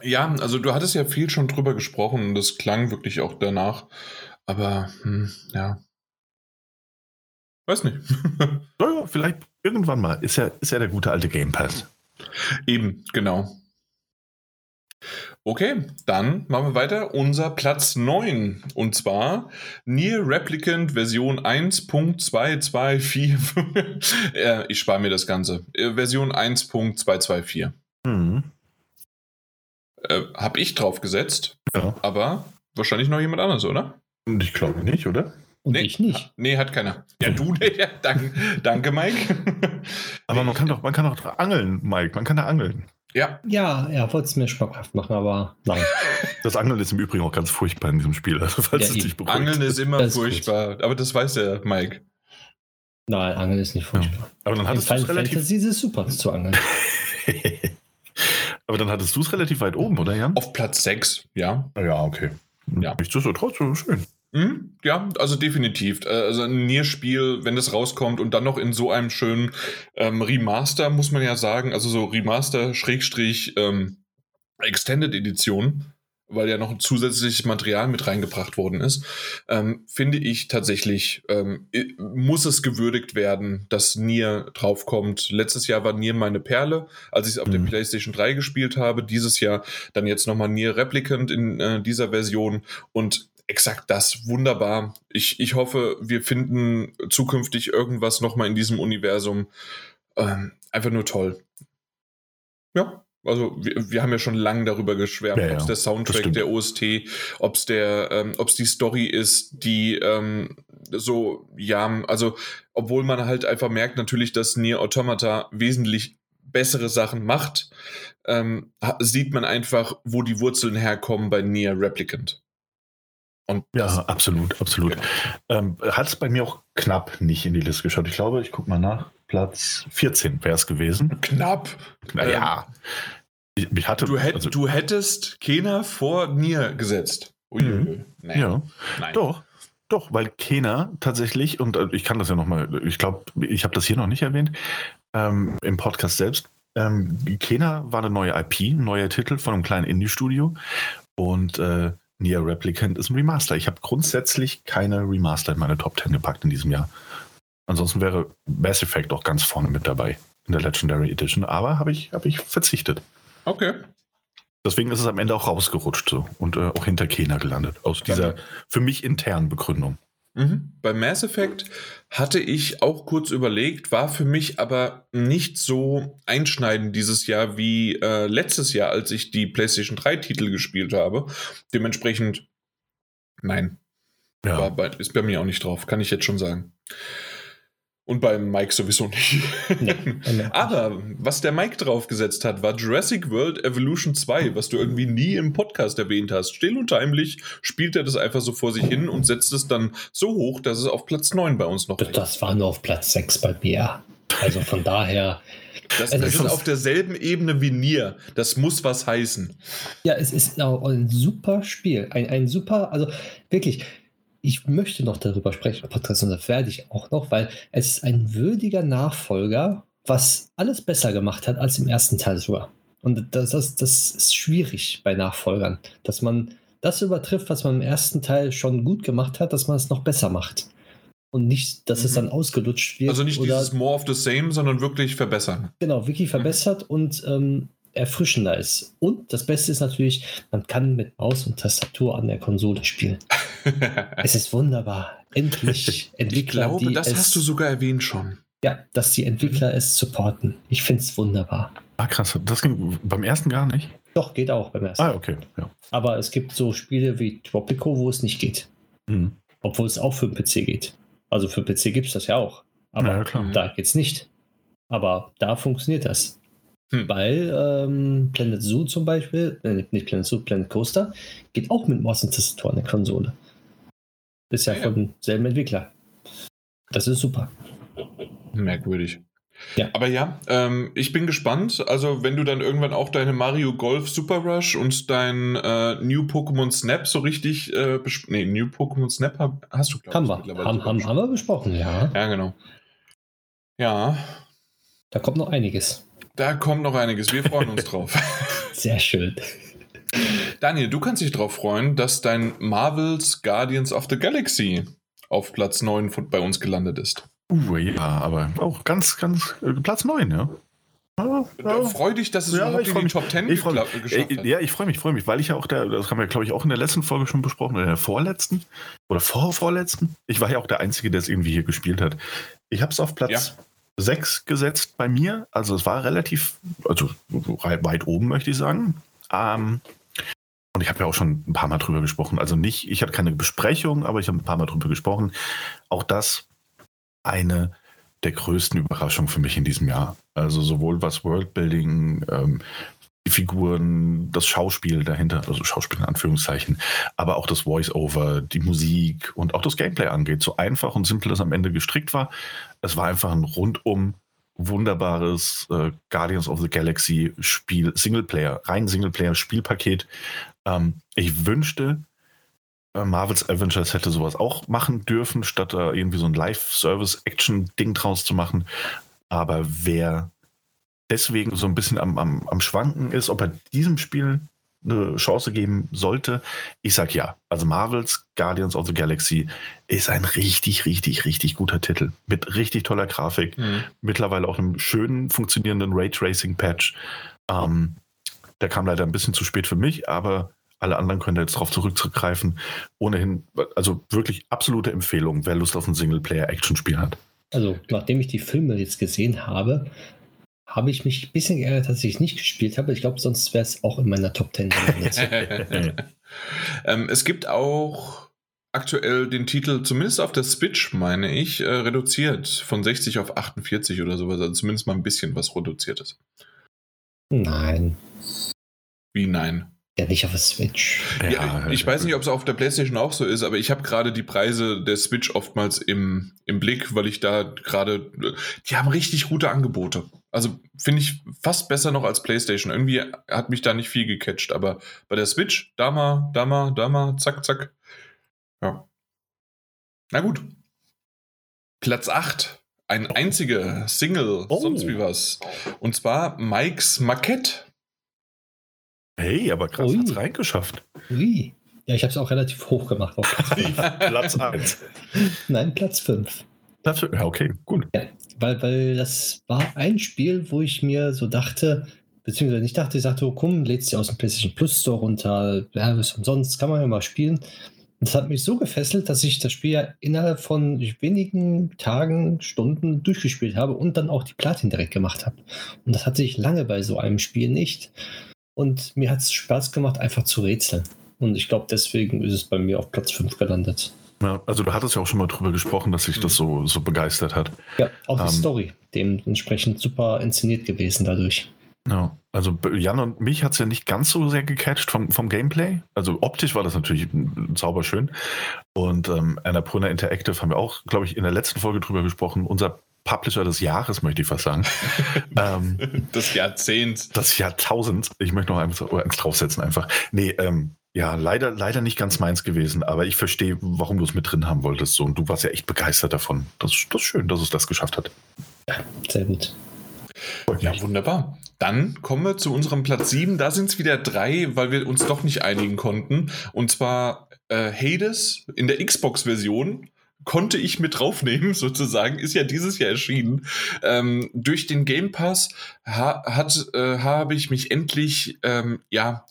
Ja, also du hattest ja viel schon drüber gesprochen und das klang wirklich auch danach. Aber hm, ja. Weiß nicht. [LAUGHS] ja, vielleicht irgendwann mal. Ist ja, ist ja der gute alte Game Pass. Eben, genau. Okay, dann machen wir weiter. Unser Platz 9. Und zwar Near Replicant Version 1.224. [LAUGHS] ich spare mir das Ganze. Äh, Version 1.224. Mhm. Äh, Habe ich drauf gesetzt. Ja. Aber wahrscheinlich noch jemand anderes, oder? Und ich glaube nicht, oder? Und nee, ich nicht. Nee, hat keiner. Ja, du, [LAUGHS] ja, danke, danke, Mike. [LAUGHS] aber man kann doch, man kann doch angeln, Mike. Man kann da angeln. Ja. Ja, er wollte es mir schmackhaft machen, aber nein. [LAUGHS] Das Angeln ist im Übrigen auch ganz furchtbar in diesem Spiel. Also, falls ja, dich Angeln ist immer ist furchtbar. Gut. Aber das weiß der Mike. Nein, Angeln ist nicht furchtbar. Ja. Aber dann hattest du es relativ. Fantasy ist super zu angeln. Aber dann hattest du es relativ weit oben, oder Jan? Auf Platz 6, ja. Ja, okay. Ja. Nichtsdestotrotz, schön. Mhm, ja, also definitiv. Äh, also ein Nier-Spiel, wenn es rauskommt und dann noch in so einem schönen ähm, Remaster, muss man ja sagen, also so Remaster, Schrägstrich, ähm, Extended Edition, weil ja noch ein zusätzliches Material mit reingebracht worden ist, ähm, finde ich tatsächlich, ähm, muss es gewürdigt werden, dass Nier draufkommt. Letztes Jahr war Nier meine Perle, als ich es auf mhm. der PlayStation 3 gespielt habe. Dieses Jahr dann jetzt nochmal Nier Replicant in äh, dieser Version und exakt das. Wunderbar. Ich, ich hoffe, wir finden zukünftig irgendwas nochmal in diesem Universum. Ähm, einfach nur toll. Ja, also wir, wir haben ja schon lange darüber geschwärmt, ja, ob es der Soundtrack der OST, ob es der, ähm, ob es die Story ist, die ähm, so, ja, also obwohl man halt einfach merkt natürlich, dass Nier Automata wesentlich bessere Sachen macht, ähm, sieht man einfach, wo die Wurzeln herkommen bei Nier Replicant. Und ja, absolut, absolut. Genau. Ähm, Hat es bei mir auch knapp nicht in die Liste geschaut. Ich glaube, ich gucke mal nach. Platz 14 wäre es gewesen. Knapp. Naja. Ähm, ich, hatte, du, hätt, also, du hättest Kena vor Nier gesetzt. Mhm. Nein. Ja, Nein. doch. Doch, weil Kena tatsächlich, und äh, ich kann das ja nochmal, ich glaube, ich habe das hier noch nicht erwähnt, ähm, im Podcast selbst. Ähm, Kena war eine neue IP, ein neuer Titel von einem kleinen Indie-Studio. Und äh, Nier Replicant ist ein Remaster. Ich habe grundsätzlich keine Remaster in meine Top 10 gepackt in diesem Jahr. Ansonsten wäre Mass Effect auch ganz vorne mit dabei in der Legendary Edition, aber habe ich, hab ich verzichtet. Okay. Deswegen ist es am Ende auch rausgerutscht so und äh, auch hinter Kena gelandet. Aus dieser für mich internen Begründung. Mhm. Bei Mass Effect hatte ich auch kurz überlegt, war für mich aber nicht so einschneidend dieses Jahr wie äh, letztes Jahr, als ich die PlayStation 3 Titel gespielt habe. Dementsprechend, nein. Ja. Bei, ist bei mir auch nicht drauf, kann ich jetzt schon sagen. Und beim Mike sowieso nicht. Nee, [LAUGHS] Aber was der Mike draufgesetzt hat, war Jurassic World Evolution 2, was du irgendwie nie im Podcast erwähnt hast. Still und heimlich spielt er das einfach so vor sich hin und setzt es dann so hoch, dass es auf Platz 9 bei uns noch ist. Das war nur auf Platz 6 bei mir. Also von daher. Das, [LAUGHS] das ist auf derselben Ebene wie Nier. Das muss was heißen. Ja, es ist ein super Spiel. Ein, ein super, also wirklich ich möchte noch darüber sprechen, Podcast, und das werde ich auch noch, weil es ist ein würdiger Nachfolger, was alles besser gemacht hat als im ersten Teil sogar. Und das, das, das ist schwierig bei Nachfolgern, dass man das übertrifft, was man im ersten Teil schon gut gemacht hat, dass man es noch besser macht. Und nicht, dass mhm. es dann ausgelutscht wird. Also nicht oder, dieses More of the Same, sondern wirklich verbessern. Genau, wirklich verbessert mhm. und ähm, erfrischender ist. Und das Beste ist natürlich, man kann mit Maus und Tastatur an der Konsole spielen. [LAUGHS] es ist wunderbar. Endlich [LAUGHS] Entwickler. Ich glaube, das es, hast du sogar erwähnt schon. Ja, dass die Entwickler es supporten. Ich finde es wunderbar. Ah, krass. Das ging beim ersten gar nicht. Doch, geht auch beim ersten. Ah, okay. Ja. Aber es gibt so Spiele wie Tropico, wo es nicht geht. Mhm. Obwohl es auch für den PC geht. Also für PC gibt es das ja auch. Aber Ja, klar. da geht's nicht. Aber da funktioniert das. Hm. Weil ähm, Planet Zoo zum Beispiel, äh, nicht Planet Zoo, Planet Coaster, geht auch mit Maus und Tastatur an der Konsole. Ist ja, ja. vom selben Entwickler. Das ist super. Merkwürdig. Ja. Aber ja, ähm, ich bin gespannt. Also, wenn du dann irgendwann auch deine Mario Golf Super Rush und dein äh, New Pokémon Snap so richtig. Äh, nee, New Pokémon Snap hab, hast du, glaube ich, wir. mittlerweile Haben, haben, haben wir besprochen, ja. Ja, genau. Ja, Da kommt noch einiges. da kommt noch einiges. Wir freuen uns drauf. [LAUGHS] Sehr schön. Daniel, du kannst dich drauf freuen, dass dein Marvel's Guardians of the Galaxy auf Platz 9 von, bei uns gelandet ist. Uh, ja, aber auch ganz, ganz äh, Platz 9, ja. Ja, Da Freu dich, dass es Ja, überhaupt in die mich. Top 10 Ich mich. gekla- geschafft Ey, hat. ja, ich freue mich, freue mich, weil ich ja auch der, das haben wir, glaube ich, auch in der letzten Folge schon besprochen, oder in der vorletzten oder vorvorletzten. Ich war ja auch der Einzige, der es irgendwie hier gespielt hat. Ich habe es auf Platz Ja. 6 gesetzt bei mir. Also es war relativ, also weit oben, möchte ich sagen. Ähm, und ich habe ja auch schon ein paar Mal drüber gesprochen. Also nicht, ich hatte keine Besprechung, aber ich habe ein paar Mal drüber gesprochen. Auch das eine der größten Überraschungen für mich in diesem Jahr. Also sowohl was Worldbuilding, ähm, die Figuren, das Schauspiel dahinter, also Schauspiel in Anführungszeichen, aber auch das Voice-Over, die Musik und auch das Gameplay angeht. So einfach und simpel es am Ende gestrickt war. Es war einfach ein rundum wunderbares äh, Guardians of the Galaxy Spiel, Singleplayer, rein Singleplayer Spielpaket. Ähm, ich wünschte, äh, Marvel's Avengers hätte sowas auch machen dürfen, statt da irgendwie so ein Live-Service-Action-Ding draus zu machen. Aber wer deswegen so ein bisschen am, am, am Schwanken ist, ob er diesem Spiel eine Chance geben sollte, ich sag ja. Also Marvel's Guardians of the Galaxy ist ein richtig, richtig, richtig guter Titel. Mit richtig toller Grafik, Mhm. mittlerweile auch einem schönen funktionierenden Raytracing-Patch. Ähm, der kam leider ein bisschen zu spät für mich, aber alle anderen können da jetzt drauf zurückgreifen. Ohnehin, also wirklich absolute Empfehlung, wer Lust auf ein Singleplayer-Action-Spiel hat. Also, nachdem ich die Filme jetzt gesehen habe, habe ich mich ein bisschen geärgert, dass ich es nicht gespielt habe. Ich glaube, sonst wäre es auch in meiner Top 10 gelandet. [LAUGHS] ähm, es gibt auch aktuell den Titel, zumindest auf der Switch, meine ich, äh, reduziert von 60 auf 48 oder sowas. Also zumindest mal ein bisschen was reduziertes. Nein, Wie nein? ja nicht auf der Switch. Ja, ich weiß nicht, ob es auf der PlayStation auch so ist, aber ich habe gerade die Preise der Switch oftmals im, im Blick, weil ich da gerade. Die haben richtig gute Angebote. Also finde ich fast besser noch als PlayStation. Irgendwie hat mich da nicht viel gecatcht, aber bei der Switch, da mal, da mal, da mal, zack, zack. Ja. Na gut. Platz 8. Ein einziger Single, Oh. sonst wie was. Und zwar Mikes Maquette. Hey, aber krass, Ui. hat's reingeschafft. Ui. Ja, ich habe es auch relativ hoch gemacht. [LAUGHS] Platz 1. Nein, Platz 5. Ja, okay, gut. Weil, weil das war ein Spiel, wo ich mir so dachte, beziehungsweise nicht dachte, ich sagte, oh, komm, lädst dir aus dem PlayStation Plus Store runter, ja, ist umsonst, kann man ja mal spielen. Das hat mich so gefesselt, dass ich das Spiel ja innerhalb von wenigen Tagen, Stunden durchgespielt habe und dann auch die Platin direkt gemacht habe. Und das hatte ich lange bei so einem Spiel nicht. Und mir hat es Spaß gemacht, einfach zu rätseln. Und ich glaube, deswegen ist es bei mir auf Platz 5 gelandet. Ja, also du hattest ja auch schon mal drüber gesprochen, dass sich das so, so begeistert hat. Ja, auch die Ähm. Story, dementsprechend super inszeniert gewesen dadurch. Ja, also Jan und mich hat es ja nicht ganz so sehr gecatcht vom, vom Gameplay. Also optisch war das natürlich zauberschön. Und ähm, Annapurna Interactive haben wir auch, glaube ich, in der letzten Folge drüber gesprochen. Unser Publisher des Jahres, möchte ich fast sagen. [LAUGHS] ähm, Das Jahrzehnt. das Jahrtausend. Ich möchte noch eins, eins draufsetzen einfach. Nee, ähm, ja, leider, leider nicht ganz meins gewesen, aber ich verstehe, warum du es mit drin haben wolltest. So, und du warst ja echt begeistert davon. Das, das ist schön, dass es das geschafft hat. Sehr gut. Ja, wunderbar. Dann kommen wir zu unserem Platz 7. Da sind es wieder drei, weil wir uns doch nicht einigen konnten. Und zwar äh, Hades in der Xbox-Version konnte ich mit draufnehmen, [LAUGHS] sozusagen, ist ja dieses Jahr erschienen. Ähm, durch den Game Pass ha hat, äh, habe ich mich endlich, ähm, ja,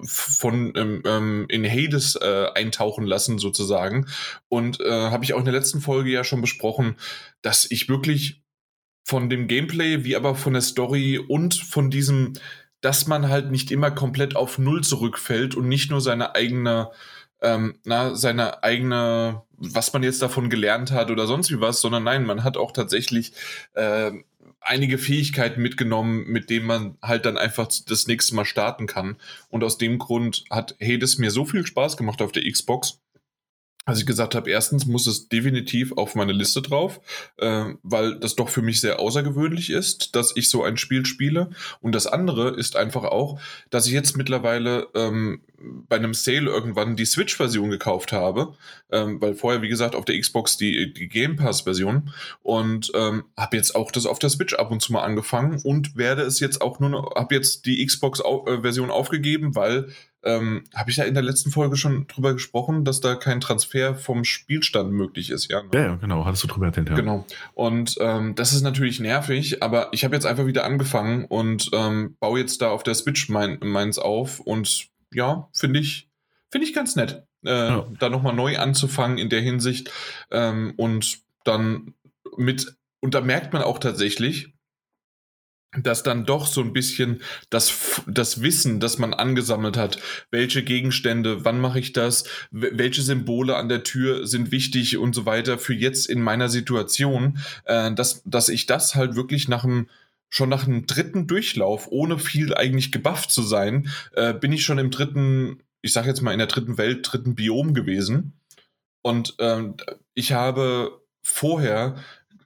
von ähm, ähm, in Hades äh, eintauchen lassen sozusagen. Und äh, habe ich auch in der letzten Folge ja schon besprochen, dass ich wirklich von dem Gameplay wie aber von der Story und von diesem, dass man halt nicht immer komplett auf Null zurückfällt und nicht nur seine eigene ähm, na, seine eigene, was man jetzt davon gelernt hat oder sonst wie was, sondern nein, man hat auch tatsächlich äh, einige Fähigkeiten mitgenommen, mit denen man halt dann einfach das nächste Mal starten kann. Und aus dem Grund hat Hades mir so viel Spaß gemacht auf der Xbox als ich gesagt habe, erstens muss es definitiv auf meine Liste drauf, äh, weil das doch für mich sehr außergewöhnlich ist, dass ich so ein Spiel spiele. Und das andere ist einfach auch, dass ich jetzt mittlerweile ähm, bei einem Sale irgendwann die Switch-Version gekauft habe, ähm, weil vorher, wie gesagt, auf der Xbox die, die Game Pass-Version und ähm, habe jetzt auch das auf der Switch ab und zu mal angefangen und werde es jetzt auch nur habe jetzt die Xbox-Version äh, aufgegeben, weil ähm, habe ich ja in der letzten Folge schon drüber gesprochen, dass da kein Transfer vom Spielstand möglich ist, ja? Ne? Ja, ja genau, hattest du drüber erzählt, ja. Genau. Und ähm, das ist natürlich nervig, aber ich habe jetzt einfach wieder angefangen und ähm, baue jetzt da auf der Switch mein, meins auf und ja, finde ich, finde ich ganz nett, äh, ja. da nochmal neu anzufangen in der Hinsicht ähm, und dann mit, und da merkt man auch tatsächlich, dass dann doch so ein bisschen das, das Wissen, das man angesammelt hat, welche Gegenstände, wann mache ich das, welche Symbole an der Tür sind wichtig und so weiter für jetzt in meiner Situation, äh, dass, dass ich das halt wirklich nach einem schon nach einem dritten Durchlauf, ohne viel eigentlich gebufft zu sein, äh, bin ich schon im dritten, ich sag jetzt mal in der dritten Welt, dritten Biom gewesen. Und ähm, ich habe vorher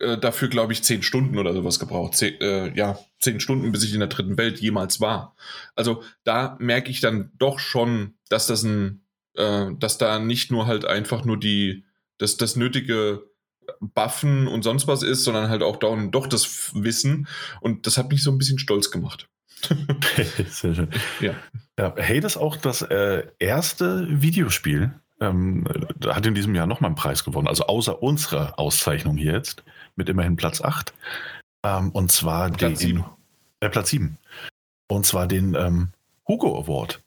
äh, dafür, glaube ich, zehn Stunden oder sowas gebraucht. Zehn, äh, ja, zehn Stunden, bis ich in der dritten Welt jemals war. Also da merke ich dann doch schon, dass das ein, äh, dass da nicht nur halt einfach nur die, das, das nötige Buffen und sonst was ist, sondern halt auch da doch das Wissen. Und das hat mich so ein bisschen stolz gemacht. [LAUGHS] Sehr schön. Ja. ja hey, das ist auch das äh, erste Videospiel. Ähm, hat in diesem Jahr nochmal einen Preis gewonnen, also außer unserer Auszeichnung hier jetzt, mit immerhin Platz 8. Ähm, und zwar Platz den 7. Äh, Platz 7. Und zwar den ähm, Hugo Award.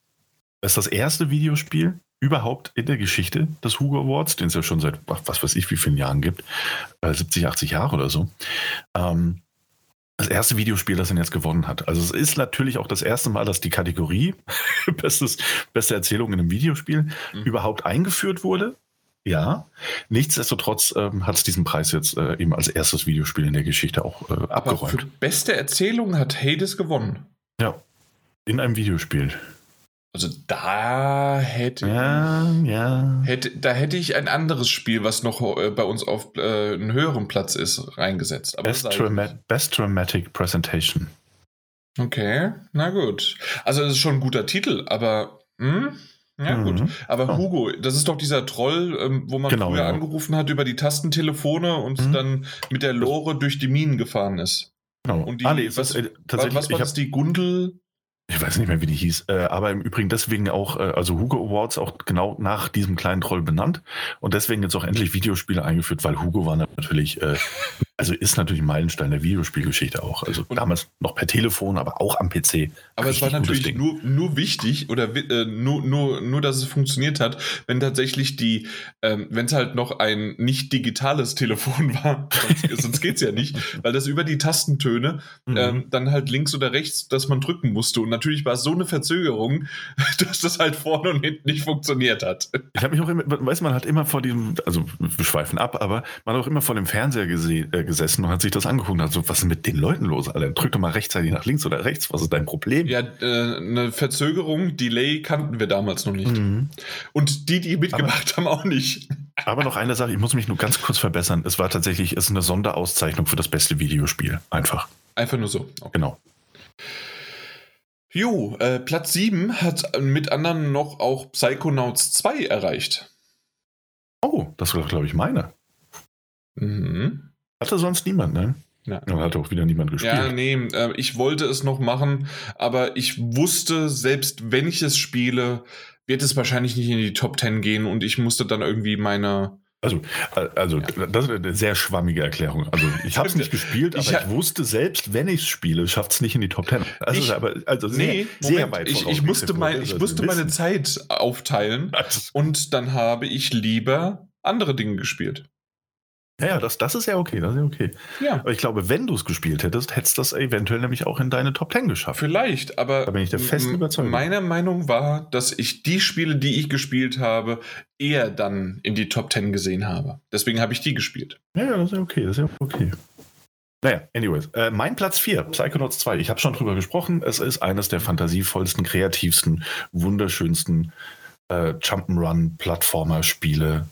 Das ist das erste Videospiel, überhaupt in der Geschichte des Hugo Awards, den es ja schon seit was weiß ich wie vielen Jahren gibt, 70, äh, 80 Jahre oder so. Ähm, das erste Videospiel, das er jetzt gewonnen hat. Also es ist natürlich auch das erste Mal, dass die Kategorie [LAUGHS] Bestes, beste Erzählung in einem Videospiel mhm. überhaupt eingeführt wurde. Ja, nichtsdestotrotz ähm, hat es diesen Preis jetzt äh, eben als erstes Videospiel in der Geschichte auch äh, abgeräumt. Aber für beste Erzählung hat Hades gewonnen. Ja, in einem Videospiel. Also da hätte, ja, ja. hätte da hätte ich ein anderes Spiel, was noch äh, bei uns auf äh, einem höheren Platz ist, reingesetzt. Aber Best, Drama Best Dramatic Presentation. Okay, na gut. Also das ist schon ein guter Titel, aber hm? Ja mhm. gut. Aber oh. Hugo, das ist doch dieser Troll, ähm, wo man genau, früher ja. angerufen hat über die Tastentelefone und mhm. dann mit der Lore durch die Minen gefahren ist. Genau. Und die, ah, nee, was, äh, tatsächlich, was war das, die Gundel? Ich weiß nicht mehr, wie die hieß, äh, aber im Übrigen deswegen auch, äh, also Hugo Awards auch genau nach diesem kleinen Troll benannt und deswegen jetzt auch endlich Videospiele eingeführt, weil Hugo war natürlich äh, also ist natürlich ein Meilenstein der Videospielgeschichte auch. Also und damals noch per Telefon, aber auch am PC. Aber es war natürlich nur, nur wichtig oder äh, nur, nur, nur, dass es funktioniert hat, wenn tatsächlich die, ähm, wenn es halt noch ein nicht digitales Telefon [LAUGHS] war, sonst, sonst geht es ja nicht, weil das über die Tastentöne mhm. ähm, dann halt links oder rechts, dass man drücken musste. Und natürlich war es so eine Verzögerung, [LAUGHS] dass das halt vorne und hinten nicht funktioniert hat. Ich habe mich auch immer, weiß man hat immer vor diesem, also wir schweifen ab, aber man hat auch immer vor dem Fernseher gesehen. Äh, gesessen und hat sich das angeguckt und hat so, was ist mit den Leuten los, Alter? Drück doch mal rechtzeitig nach links oder rechts, was ist dein Problem? Ja, äh, eine Verzögerung, Delay kannten wir damals noch nicht. Mhm. Und die, die mitgemacht aber, haben, auch nicht. Aber noch eine Sache, ich muss mich nur ganz kurz verbessern. Es war tatsächlich, es ist eine Sonderauszeichnung für das beste Videospiel. Einfach. Einfach nur so. Okay. Genau. Jo, äh, Platz 7 hat mit anderen noch auch Psychonauts 2 erreicht. Oh, das war, glaube ich, meine. Mhm. Hatte sonst niemand, ne? Ja. Dann hat auch wieder niemand gespielt. Ja, nee, äh, ich wollte es noch machen, aber ich wusste, selbst wenn ich es spiele, wird es wahrscheinlich nicht in die Top 10 gehen und ich musste dann irgendwie meine. Also, äh, also ja. das ist eine sehr schwammige Erklärung. Also ich habe es nicht [LAUGHS] gespielt, aber ich, ich, wusste selbst, wenn ich es spiele, schafft es nicht in die Top 10. Also, ich, aber, also sehr, nee, sehr weit Ich, ich musste, mein, ich musste meine Zeit aufteilen [LAUGHS] also. und dann habe ich lieber andere Dinge gespielt. Ja, ja, das, das ist ja okay, das ist ja okay. Ja. Aber ich glaube, wenn du es gespielt hättest, hättest du das eventuell nämlich auch in deine Top 10 geschafft. Vielleicht, aber Da bin ich der festen Überzeugung. Meine Meinung war, dass ich die Spiele, die ich gespielt habe, eher dann in die Top 10 gesehen habe. Deswegen habe ich die gespielt. Ja, ja, das ist ja okay, das ist ja okay. Naja, anyways. Äh, mein Platz 4, Psychonauts 2. Ich habe schon drüber gesprochen. Es ist eines der fantasievollsten, kreativsten, wunderschönsten äh, Jump'n'Run-Plattformer-Spiele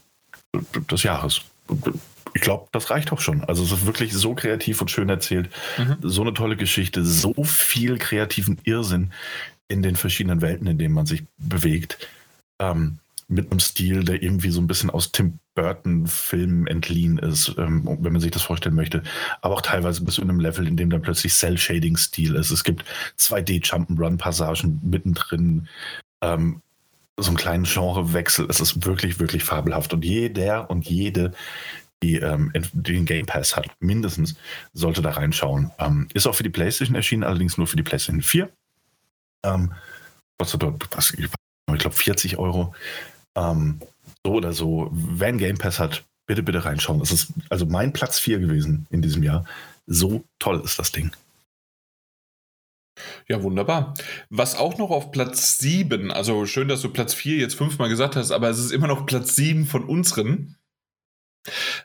des Jahres. Ich glaube, das reicht auch schon. Also es ist wirklich so kreativ und schön erzählt. Mhm. So eine tolle Geschichte, so viel kreativen Irrsinn in den verschiedenen Welten, in denen man sich bewegt. Ähm, mit einem Stil, der irgendwie so ein bisschen aus Tim Burton-Filmen entliehen ist, ähm, wenn man sich das vorstellen möchte. Aber auch teilweise bis zu einem Level, in dem dann plötzlich Cell-Shading-Stil ist. Es gibt 2D-Jump'n'Run-Passagen mittendrin. Ähm, so einen kleinen Genrewechsel. Es ist wirklich, wirklich fabelhaft. Und jeder und jede, die ähm, den Game Pass hat, mindestens, sollte da reinschauen. Ähm, ist auch für die PlayStation erschienen, allerdings nur für die PlayStation 4. Ähm, kostet dort, was, ich glaube, 40 Euro. Ähm, so oder so, wer einen Game Pass hat, bitte, bitte reinschauen. Das ist also mein Platz 4 gewesen in diesem Jahr. So toll ist das Ding. Ja, wunderbar. Was auch noch auf Platz 7, also schön, dass du Platz 4 jetzt fünfmal gesagt hast, aber es ist immer noch Platz 7 von unseren,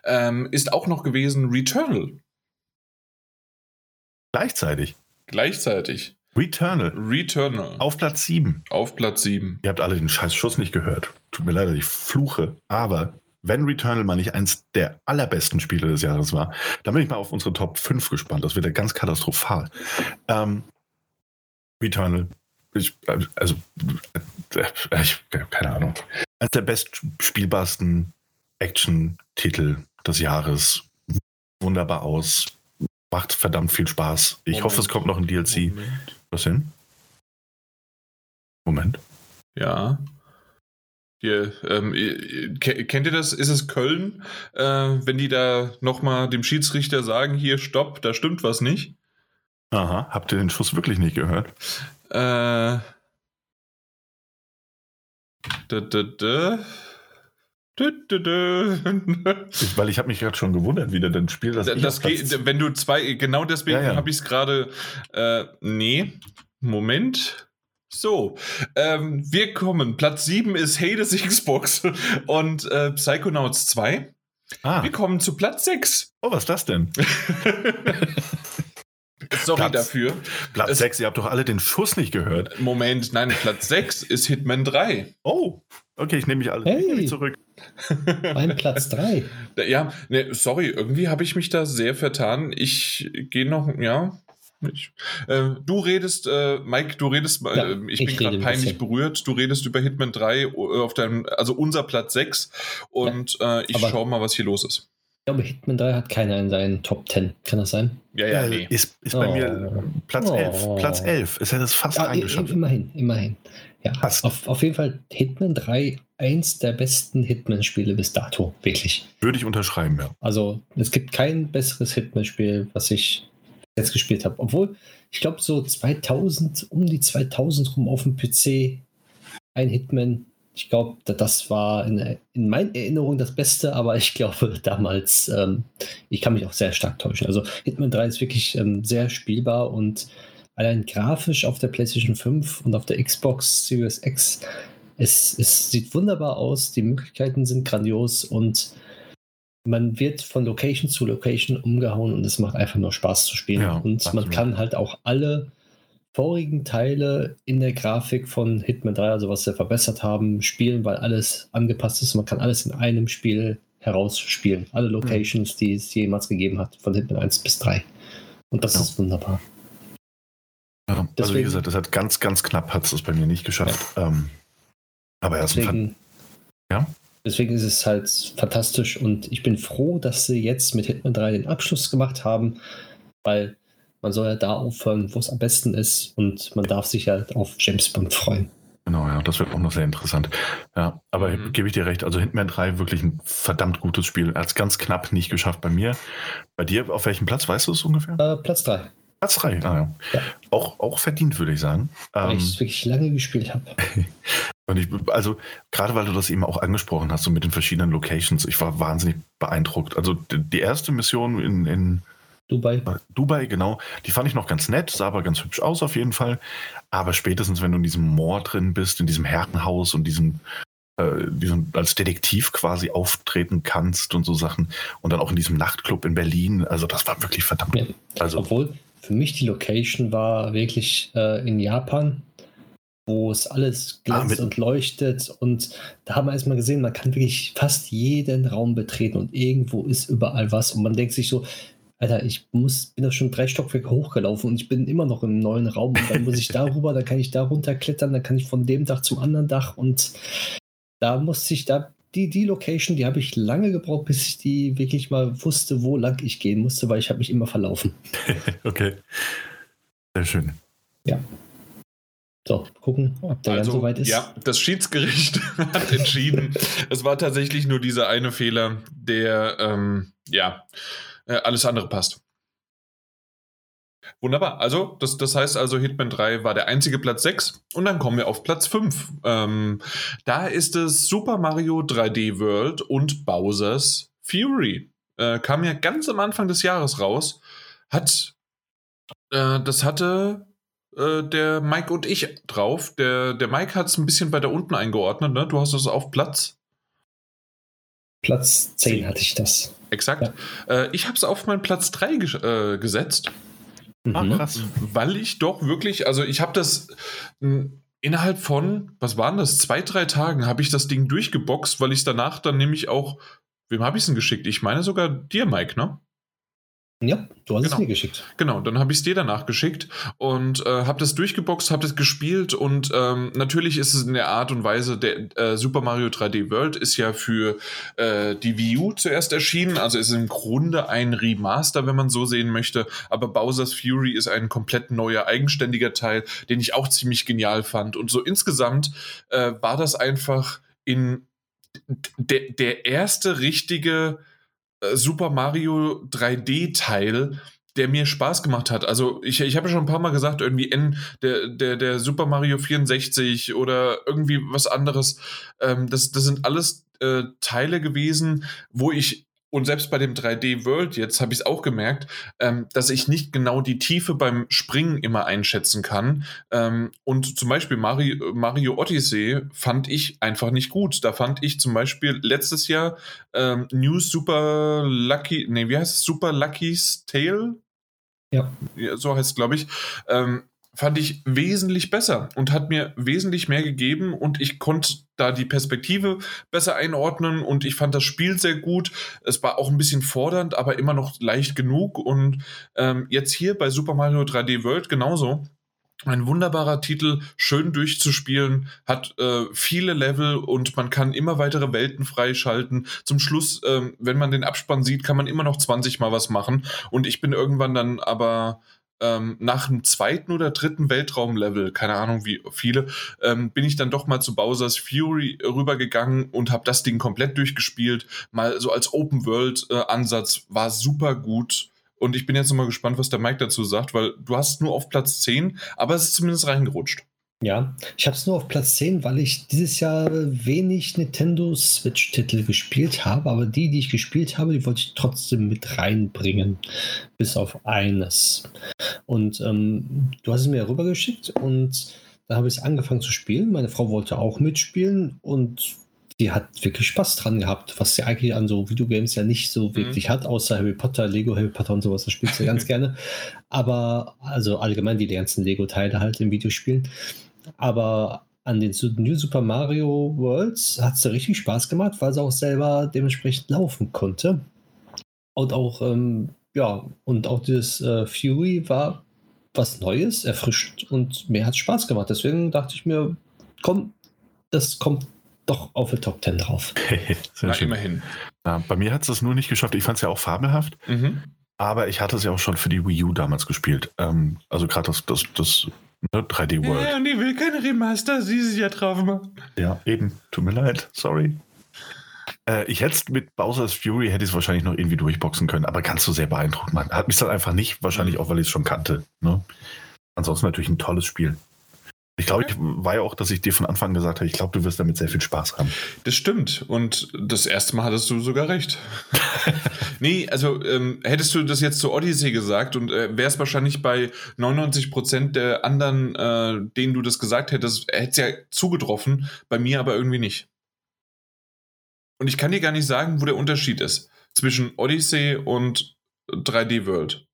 ähm, ist auch noch gewesen Returnal. Gleichzeitig. Gleichzeitig. Returnal Returnal. auf Platz 7. Auf Platz 7. Ihr habt alle den scheiß Schuss nicht gehört. Tut mir leid, ich fluche. Aber wenn Returnal mal nicht eins der allerbesten Spiele des Jahres war, dann bin ich mal auf unsere Top 5 gespannt. Das wird ja ganz katastrophal. Ähm, Returnal, ich, also, äh, ich, keine Ahnung. Eines der bestspielbarsten Action-Titel des Jahres. Wunderbar aus. Macht verdammt viel Spaß. Ich Moment. hoffe, es kommt noch ein DLC. Moment. Was denn? Moment. Ja. Hier, ähm, ihr- kennt ihr das? Ist es Köln, äh, wenn die da nochmal dem Schiedsrichter sagen, hier, stopp, da stimmt was nicht? Aha, habt ihr den Schuss wirklich nicht gehört? Äh. Da, da, da. Ich, weil ich habe mich gerade schon gewundert, wie der denn spielt. Das, das geht, wenn du zwei, genau deswegen Ja, ja. habe ich es gerade. Äh, nee, Moment. So, ähm, wir kommen. Platz 7 ist Hades [LAUGHS] Xbox und äh, Psychonauts 2. ah, Wir kommen zu Platz 6. oh, was ist das denn? [LAUGHS] Sorry Platz- dafür. Platz Es- 6, ihr habt doch alle den Schuss nicht gehört. Moment, nein, Platz 6 ist Hitman 3. Oh, okay, ich nehme mich alle Hey. mich zurück. [LAUGHS] Mein Platz 3. Ja, ne, sorry, irgendwie habe ich mich da sehr vertan. Ich gehe noch, ja. Ich, äh, du redest, äh, Mike, du redest, äh, Ja, ich, ich bin gerade peinlich berührt. Du redest über Hitman 3 äh, auf deinem, also unser Platz 6. Und äh, ich schaue mal, was hier los ist. Ich glaube, Hitman 3 hat keiner in seinen Top 10. Kann das sein? Ja, ja, nee. Ist, ist bei Oh. mir Platz Oh. 11. Platz 11. Es hätte es fast Ja, reingeschafft. immerhin, immerhin. Ja, Fast. auf, auf jeden Fall Hitman 3, eins der besten Hitman-Spiele bis dato. Wirklich. Würde ich unterschreiben, ja. Also, es gibt kein besseres Hitman-Spiel, was ich jetzt gespielt habe. Obwohl, ich glaube, so 2000, um die 2000 rum auf dem PC ein Hitman. Ich glaube, das war in, in meinen Erinnerungen das Beste, aber ich glaube [LAUGHS] damals, ähm, ich kann mich auch sehr stark täuschen. Also Hitman 3 ist wirklich ähm, sehr spielbar und allein grafisch auf der PlayStation 5 und auf der Xbox Series X, es, es sieht wunderbar aus, die Möglichkeiten sind grandios und man wird von Location zu Location umgehauen und es macht einfach nur Spaß zu spielen. Ja, und absolut. man kann halt auch alle vorigen Teile in der Grafik von Hitman 3, also was sie verbessert haben, spielen, weil alles angepasst ist. Man kann alles in einem Spiel herausspielen. Alle Locations, die es jemals gegeben hat, von Hitman 1 bis 3. Und das Ja. ist wunderbar. ja. Also wie Deswegen- gesagt, das hat ganz, ganz knapp hat es bei mir nicht geschafft. Ähm, aber er Fan. Deswegen, Ja? deswegen ist es halt fantastisch und ich bin froh, dass sie jetzt mit Hitman 3 den Abschluss gemacht haben, weil man soll ja da aufhören, wo es am besten ist und man darf sich halt auf James Bond freuen. Genau, ja, das wird auch noch sehr interessant. Ja, aber Mhm. gebe ich dir recht. Also Hitman 3 wirklich ein verdammt gutes Spiel. Er hat es ganz knapp nicht geschafft bei mir. Bei dir, auf welchem Platz, weißt du es ungefähr? Äh, Platz 3, Platz 3, ah, ja. Ja. Auch, auch verdient, würde ich sagen. weil Ähm, ich es wirklich lange gespielt habe. [LAUGHS] und ich, also, gerade weil du das eben auch angesprochen hast, so mit den verschiedenen Locations, ich war wahnsinnig beeindruckt. Also die erste Mission in, in Dubai. Dubai, genau. Die fand ich noch ganz nett, sah aber ganz hübsch aus auf jeden Fall. Aber spätestens, wenn du in diesem Moor drin bist, in diesem Herrenhaus und diesem, äh, diesem als Detektiv quasi auftreten kannst und so Sachen und dann auch in diesem Nachtclub in Berlin, also das war wirklich verdammt. Ja. Also, Obwohl für mich die Location war wirklich äh, in Japan, wo es alles glänzt ah, und leuchtet. Und da haben wir erstmal gesehen, man kann wirklich fast jeden Raum betreten und irgendwo ist überall was. Und man denkt sich so, Alter, ich muss, bin da schon drei Stockwerke hochgelaufen und ich bin immer noch im neuen Raum. Und dann muss ich [LAUGHS] darüber, dann kann ich da runterklettern, dann kann ich von dem Dach zum anderen Dach. Und da musste ich, da die, die Location, die habe ich lange gebraucht, bis ich die wirklich mal wusste, wo lang ich gehen musste, weil ich habe mich immer verlaufen. [LAUGHS] okay. Sehr schön. Ja. So, gucken, ob der also, soweit ist. Ja, das Schiedsgericht [LAUGHS] hat entschieden. es war tatsächlich nur dieser eine Fehler, der, ähm, ja, äh, alles andere passt. Wunderbar. Also, das, das heißt also, Hitman 3 war der einzige Platz 6 und dann kommen wir auf Platz 5. Ähm, da ist es Super Mario 3D World und Bowser's Fury. Äh, kam ja ganz am Anfang des Jahres raus. Hat, äh, das hatte äh, der Mike und ich drauf. Der, der Mike hat es ein bisschen weiter unten eingeordnet, ne? Du hast es auf Platz. Platz 10 hatte ich das. Exakt. Ja. Äh, ich habe es auf meinen Platz 3 ges äh, gesetzt. Ach, mhm. krass. Weil ich doch wirklich, also ich habe das hm, innerhalb von, was waren das, zwei, drei Tagen habe ich das Ding durchgeboxt, weil ich danach dann nämlich auch, wem habe ich es denn geschickt? Ich meine sogar dir, Mike, ne? Ja, du hast genau. es mir geschickt. Genau, dann habe ich es dir danach geschickt und äh, habe das durchgeboxt, habe das gespielt und ähm, natürlich ist es in der Art und Weise, der äh, Super Mario 3D World ist ja für äh, die Wii U zuerst erschienen, also ist im Grunde ein Remaster, wenn man so sehen möchte, aber Bowser's Fury ist ein komplett neuer, eigenständiger Teil, den ich auch ziemlich genial fand und so insgesamt äh, war das einfach in der, der erste richtige Super Mario 3D-Teil, der mir Spaß gemacht hat. Also ich, ich habe ja schon ein paar Mal gesagt, irgendwie N, der, der, der Super Mario 64 oder irgendwie was anderes. Ähm, das, das sind alles äh, Teile gewesen, wo ich und selbst bei dem 3D World jetzt habe ich es auch gemerkt, ähm, dass ich nicht genau die Tiefe beim Springen immer einschätzen kann. Ähm, und zum Beispiel Mario, Mario Odyssey fand ich einfach nicht gut. Da fand ich zum Beispiel letztes Jahr ähm, New Super Lucky, nee, wie heißt es? Super Lucky's Tale? Ja. ja so heißt es, glaube ich. Ähm, fand ich wesentlich besser und hat mir wesentlich mehr gegeben und ich konnte da die Perspektive besser einordnen und ich fand das Spiel sehr gut. Es war auch ein bisschen fordernd, aber immer noch leicht genug und ähm, jetzt hier bei Super Mario 3D World genauso. Ein wunderbarer Titel, schön durchzuspielen, hat äh, viele Level und man kann immer weitere Welten freischalten. Zum Schluss, äh, wenn man den Abspann sieht, kann man immer noch 20 Mal was machen. Und ich bin irgendwann dann aber ähm, nach dem zweiten oder dritten Weltraumlevel, keine Ahnung wie viele, ähm, bin ich dann doch mal zu Bowser's Fury rübergegangen und habe das Ding komplett durchgespielt. Mal so als Open-World-Ansatz äh, war super gut. Und ich bin jetzt nochmal gespannt, was der Mike dazu sagt, weil du hast nur auf Platz 10, aber es ist zumindest reingerutscht. Ja, ich habe es nur auf Platz 10, weil ich dieses Jahr wenig Nintendo Switch-Titel gespielt habe, aber die, die ich gespielt habe, die wollte ich trotzdem mit reinbringen. Bis auf eines. Und ähm, du hast es mir rübergeschickt und da habe ich es angefangen zu spielen. Meine Frau wollte auch mitspielen und die hat wirklich Spaß dran gehabt, was sie eigentlich an so Videogames ja nicht so mhm. wirklich mhm. hat, außer Harry Potter, Lego Harry Potter und sowas, das spielt sie ganz [LAUGHS] gerne. Aber also allgemein die ganzen Lego-Teile halt in Videospielen. Aber an den New Super Mario Worlds hat es richtig Spaß gemacht, weil sie auch selber dementsprechend laufen konnte. Und auch, ähm, ja, und auch das äh, Fury war was Neues, erfrischt und mir hat Spaß gemacht. Deswegen dachte ich mir, komm, das kommt doch auf die Top 10 drauf. [LAUGHS] Na, immerhin. Ja, bei mir hat es das nur nicht geschafft. Ich fand es ja auch fabelhaft. Mhm. Aber ich hatte es ja auch schon für die Wii U damals gespielt. Ähm, also gerade das, das, das Ne, 3D World. Ja, und die will keine Remaster, sie ist ja drauf machen. Ja, eben. Tut mir leid. Sorry. Äh, ich hätte es mit Bowser's Fury hätte ich es wahrscheinlich noch irgendwie durchboxen können, aber ganz so sehr beeindruckt. Man hat mich dann einfach nicht, wahrscheinlich auch, weil ich es schon kannte. Ne? Ansonsten natürlich ein tolles Spiel. Ich glaube, ich war ja auch, dass ich dir von Anfang gesagt habe, ich glaube, du wirst damit sehr viel Spaß haben. Das stimmt. Und das erste Mal hattest du sogar recht. [LAUGHS] nee, also ähm, hättest du das jetzt zu Odyssey gesagt und äh, wärst wahrscheinlich bei 99% der anderen, äh, denen du das gesagt hättest, hättest ja zugetroffen, bei mir aber irgendwie nicht. Und ich kann dir gar nicht sagen, wo der Unterschied ist zwischen Odyssey und 3D World.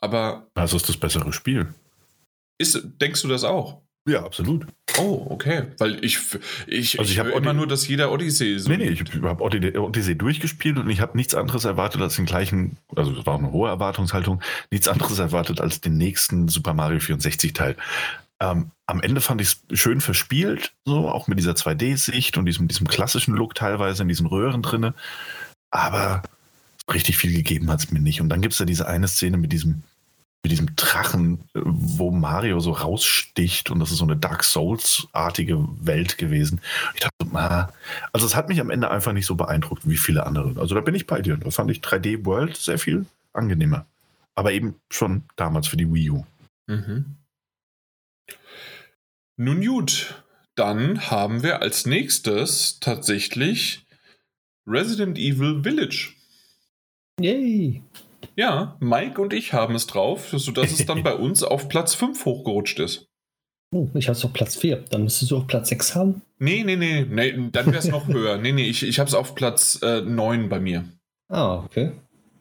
Aber. Also ist das bessere Spiel. Ist, denkst du das auch? Ja, absolut. Oh, okay. Weil ich, ich, also ich, ich habe immer nur, dass jeder Odyssey so. Nee, nee, ich habe Odyssey durchgespielt und ich habe nichts anderes erwartet als den gleichen, also das war auch eine hohe Erwartungshaltung, nichts anderes erwartet als den nächsten Super Mario 64 Teil. Ähm, am Ende fand ich es schön verspielt, so auch mit dieser 2D-Sicht und diesem, diesem klassischen Look teilweise in diesen Röhren drinne. Aber richtig viel gegeben hat es mir nicht. Und dann gibt es ja diese eine Szene mit diesem mit diesem Drachen, wo Mario so raussticht und das ist so eine Dark Souls-artige Welt gewesen. Ich dachte, ah, also es hat mich am Ende einfach nicht so beeindruckt wie viele andere. Also da bin ich bei dir. Da fand ich 3D World sehr viel angenehmer. Aber eben schon damals für die Wii U. Mhm. Nun gut, dann haben wir als nächstes tatsächlich Resident Evil Village. Yay! Ja, Mike und ich haben es drauf, sodass es dann [LAUGHS] bei uns auf Platz 5 hochgerutscht ist. Oh, ich habe es auf Platz 4. Dann müsstest du auf Platz 6 haben? Nee, nee, nee. nee dann wäre es noch [LAUGHS] höher. Nee, nee, ich, ich habe es auf Platz äh, 9 bei mir. Ah, okay.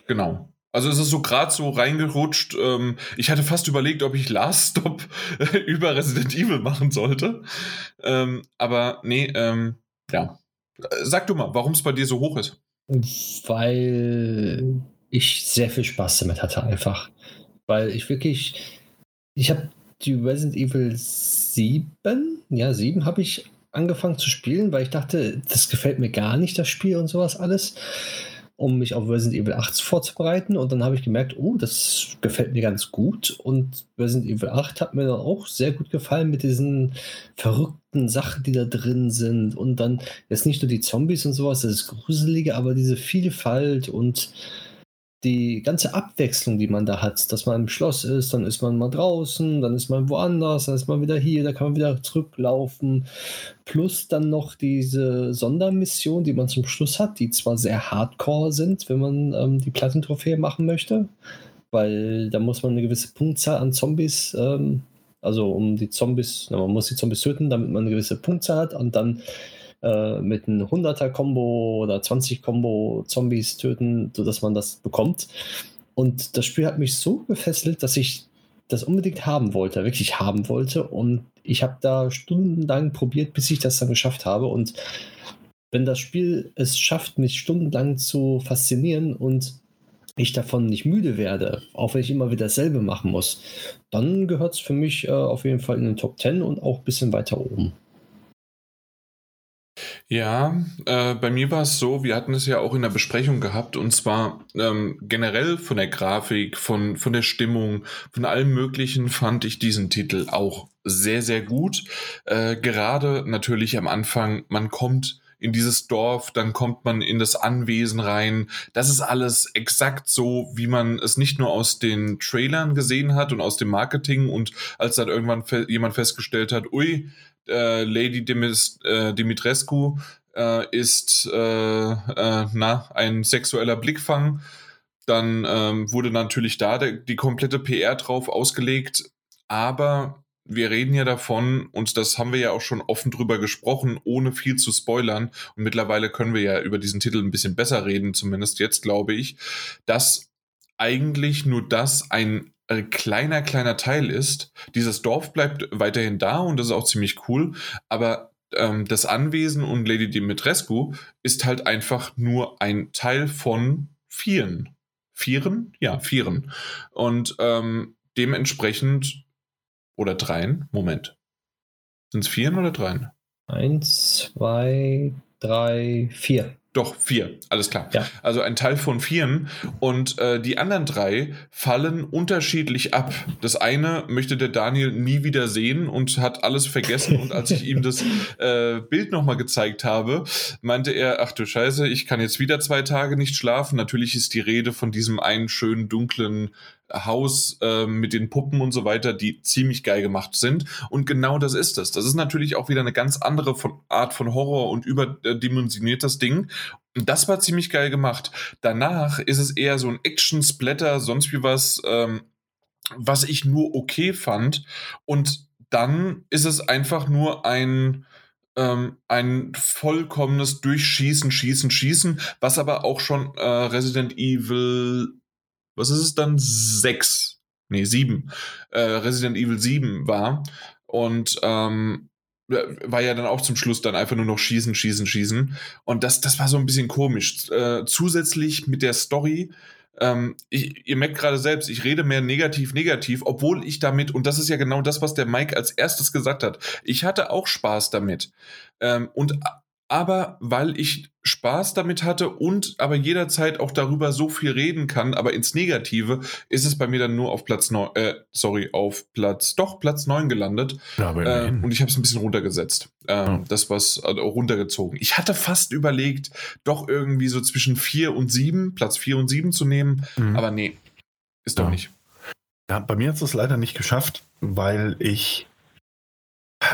Genau. Also es ist so gerade so reingerutscht. Ähm, ich hatte fast überlegt, ob ich Last Stop [LAUGHS] über Resident Evil machen sollte. Ähm, aber nee, ähm, ja. Sag du mal, warum es bei dir so hoch ist. Weil ich sehr viel Spaß damit hatte, einfach. Weil ich wirklich, ich habe die Resident Evil 7, ja, 7 habe ich angefangen zu spielen, weil ich dachte, das gefällt mir gar nicht, das Spiel und sowas alles, um mich auf Resident Evil 8 vorzubereiten. Und dann habe ich gemerkt, oh, das gefällt mir ganz gut. Und Resident Evil 8 hat mir dann auch sehr gut gefallen mit diesen verrückten Sachen, die da drin sind. Und dann jetzt nicht nur die Zombies und sowas, das ist gruselige, aber diese Vielfalt und die ganze Abwechslung, die man da hat, dass man im Schloss ist, dann ist man mal draußen, dann ist man woanders, dann ist man wieder hier, da kann man wieder zurücklaufen. Plus dann noch diese Sondermission, die man zum Schluss hat, die zwar sehr hardcore sind, wenn man ähm, die Plattentrophäe machen möchte, weil da muss man eine gewisse Punktzahl an Zombies, ähm, also um die Zombies, na, man muss die Zombies töten, damit man eine gewisse Punktzahl hat und dann äh, mit einem 100er-Kombo oder 20-Kombo Zombies töten, sodass man das bekommt. Und das Spiel hat mich so gefesselt, dass ich das unbedingt haben wollte, wirklich haben wollte. Und ich habe da stundenlang probiert, bis ich das dann geschafft habe. Und wenn das Spiel es schafft, mich stundenlang zu faszinieren und ich davon nicht müde werde, auch wenn ich immer wieder dasselbe machen muss, dann gehört es für mich äh, auf jeden Fall in den Top 10 und auch ein bisschen weiter oben. Ja, äh, bei mir war es so, wir hatten es ja auch in der Besprechung gehabt, und zwar ähm, generell von der Grafik, von, von der Stimmung, von allem Möglichen fand ich diesen Titel auch sehr, sehr gut. Äh, gerade natürlich am Anfang, man kommt in dieses Dorf, dann kommt man in das Anwesen rein. Das ist alles exakt so, wie man es nicht nur aus den Trailern gesehen hat und aus dem Marketing und als dann irgendwann fe jemand festgestellt hat, ui, äh, Lady Dimis, äh, Dimitrescu äh, ist äh, äh, na, ein sexueller Blickfang. Dann ähm, wurde natürlich da der, die komplette PR drauf ausgelegt. Aber wir reden ja davon, und das haben wir ja auch schon offen drüber gesprochen, ohne viel zu spoilern. Und mittlerweile können wir ja über diesen Titel ein bisschen besser reden, zumindest jetzt glaube ich, dass eigentlich nur das ein ein kleiner, kleiner Teil ist. Dieses Dorf bleibt weiterhin da und das ist auch ziemlich cool, aber ähm, das Anwesen und Lady Dimitrescu ist halt einfach nur ein Teil von vieren. Vieren? Ja, vieren. Und ähm, dementsprechend, oder dreien, Moment. Sind es vieren oder dreien? Eins, zwei, drei, vier. Doch, vier, alles klar. Ja. Also ein Teil von vieren. Und äh, die anderen drei fallen unterschiedlich ab. Das eine möchte der Daniel nie wieder sehen und hat alles vergessen. Und als ich ihm das [LAUGHS] äh, Bild nochmal gezeigt habe, meinte er, ach du Scheiße, ich kann jetzt wieder zwei Tage nicht schlafen. Natürlich ist die Rede von diesem einen schönen, dunklen Haus äh, mit den Puppen und so weiter, die ziemlich geil gemacht sind. Und genau das ist es. Das ist natürlich auch wieder eine ganz andere von, Art von Horror und überdimensioniertes Ding. Und das war ziemlich geil gemacht. Danach ist es eher so ein Action-Splatter, sonst wie was, ähm, was ich nur okay fand. Und dann ist es einfach nur ein, ähm, ein vollkommenes Durchschießen, Schießen, Schießen, was aber auch schon äh, Resident Evil was ist es dann? Sechs, nee, sieben, äh, Resident Evil 7 war. Und ähm, war ja dann auch zum Schluss dann einfach nur noch schießen, schießen, schießen. Und das, das war so ein bisschen komisch. Äh, zusätzlich mit der Story, ähm, ich, ihr merkt gerade selbst, ich rede mehr negativ, negativ, obwohl ich damit, und das ist ja genau das, was der Mike als erstes gesagt hat, ich hatte auch Spaß damit. Ähm, und aber weil ich Spaß damit hatte und aber jederzeit auch darüber so viel reden kann, aber ins Negative, ist es bei mir dann nur auf Platz 9, äh, sorry, auf Platz, doch, Platz 9 gelandet. Ja, äh, und ich habe es ein bisschen runtergesetzt. Äh, ja. Das was also runtergezogen. Ich hatte fast überlegt, doch irgendwie so zwischen 4 und 7, Platz 4 und 7 zu nehmen, mhm. aber nee, ist doch nicht. Ja, bei mir hat es leider nicht geschafft, weil ich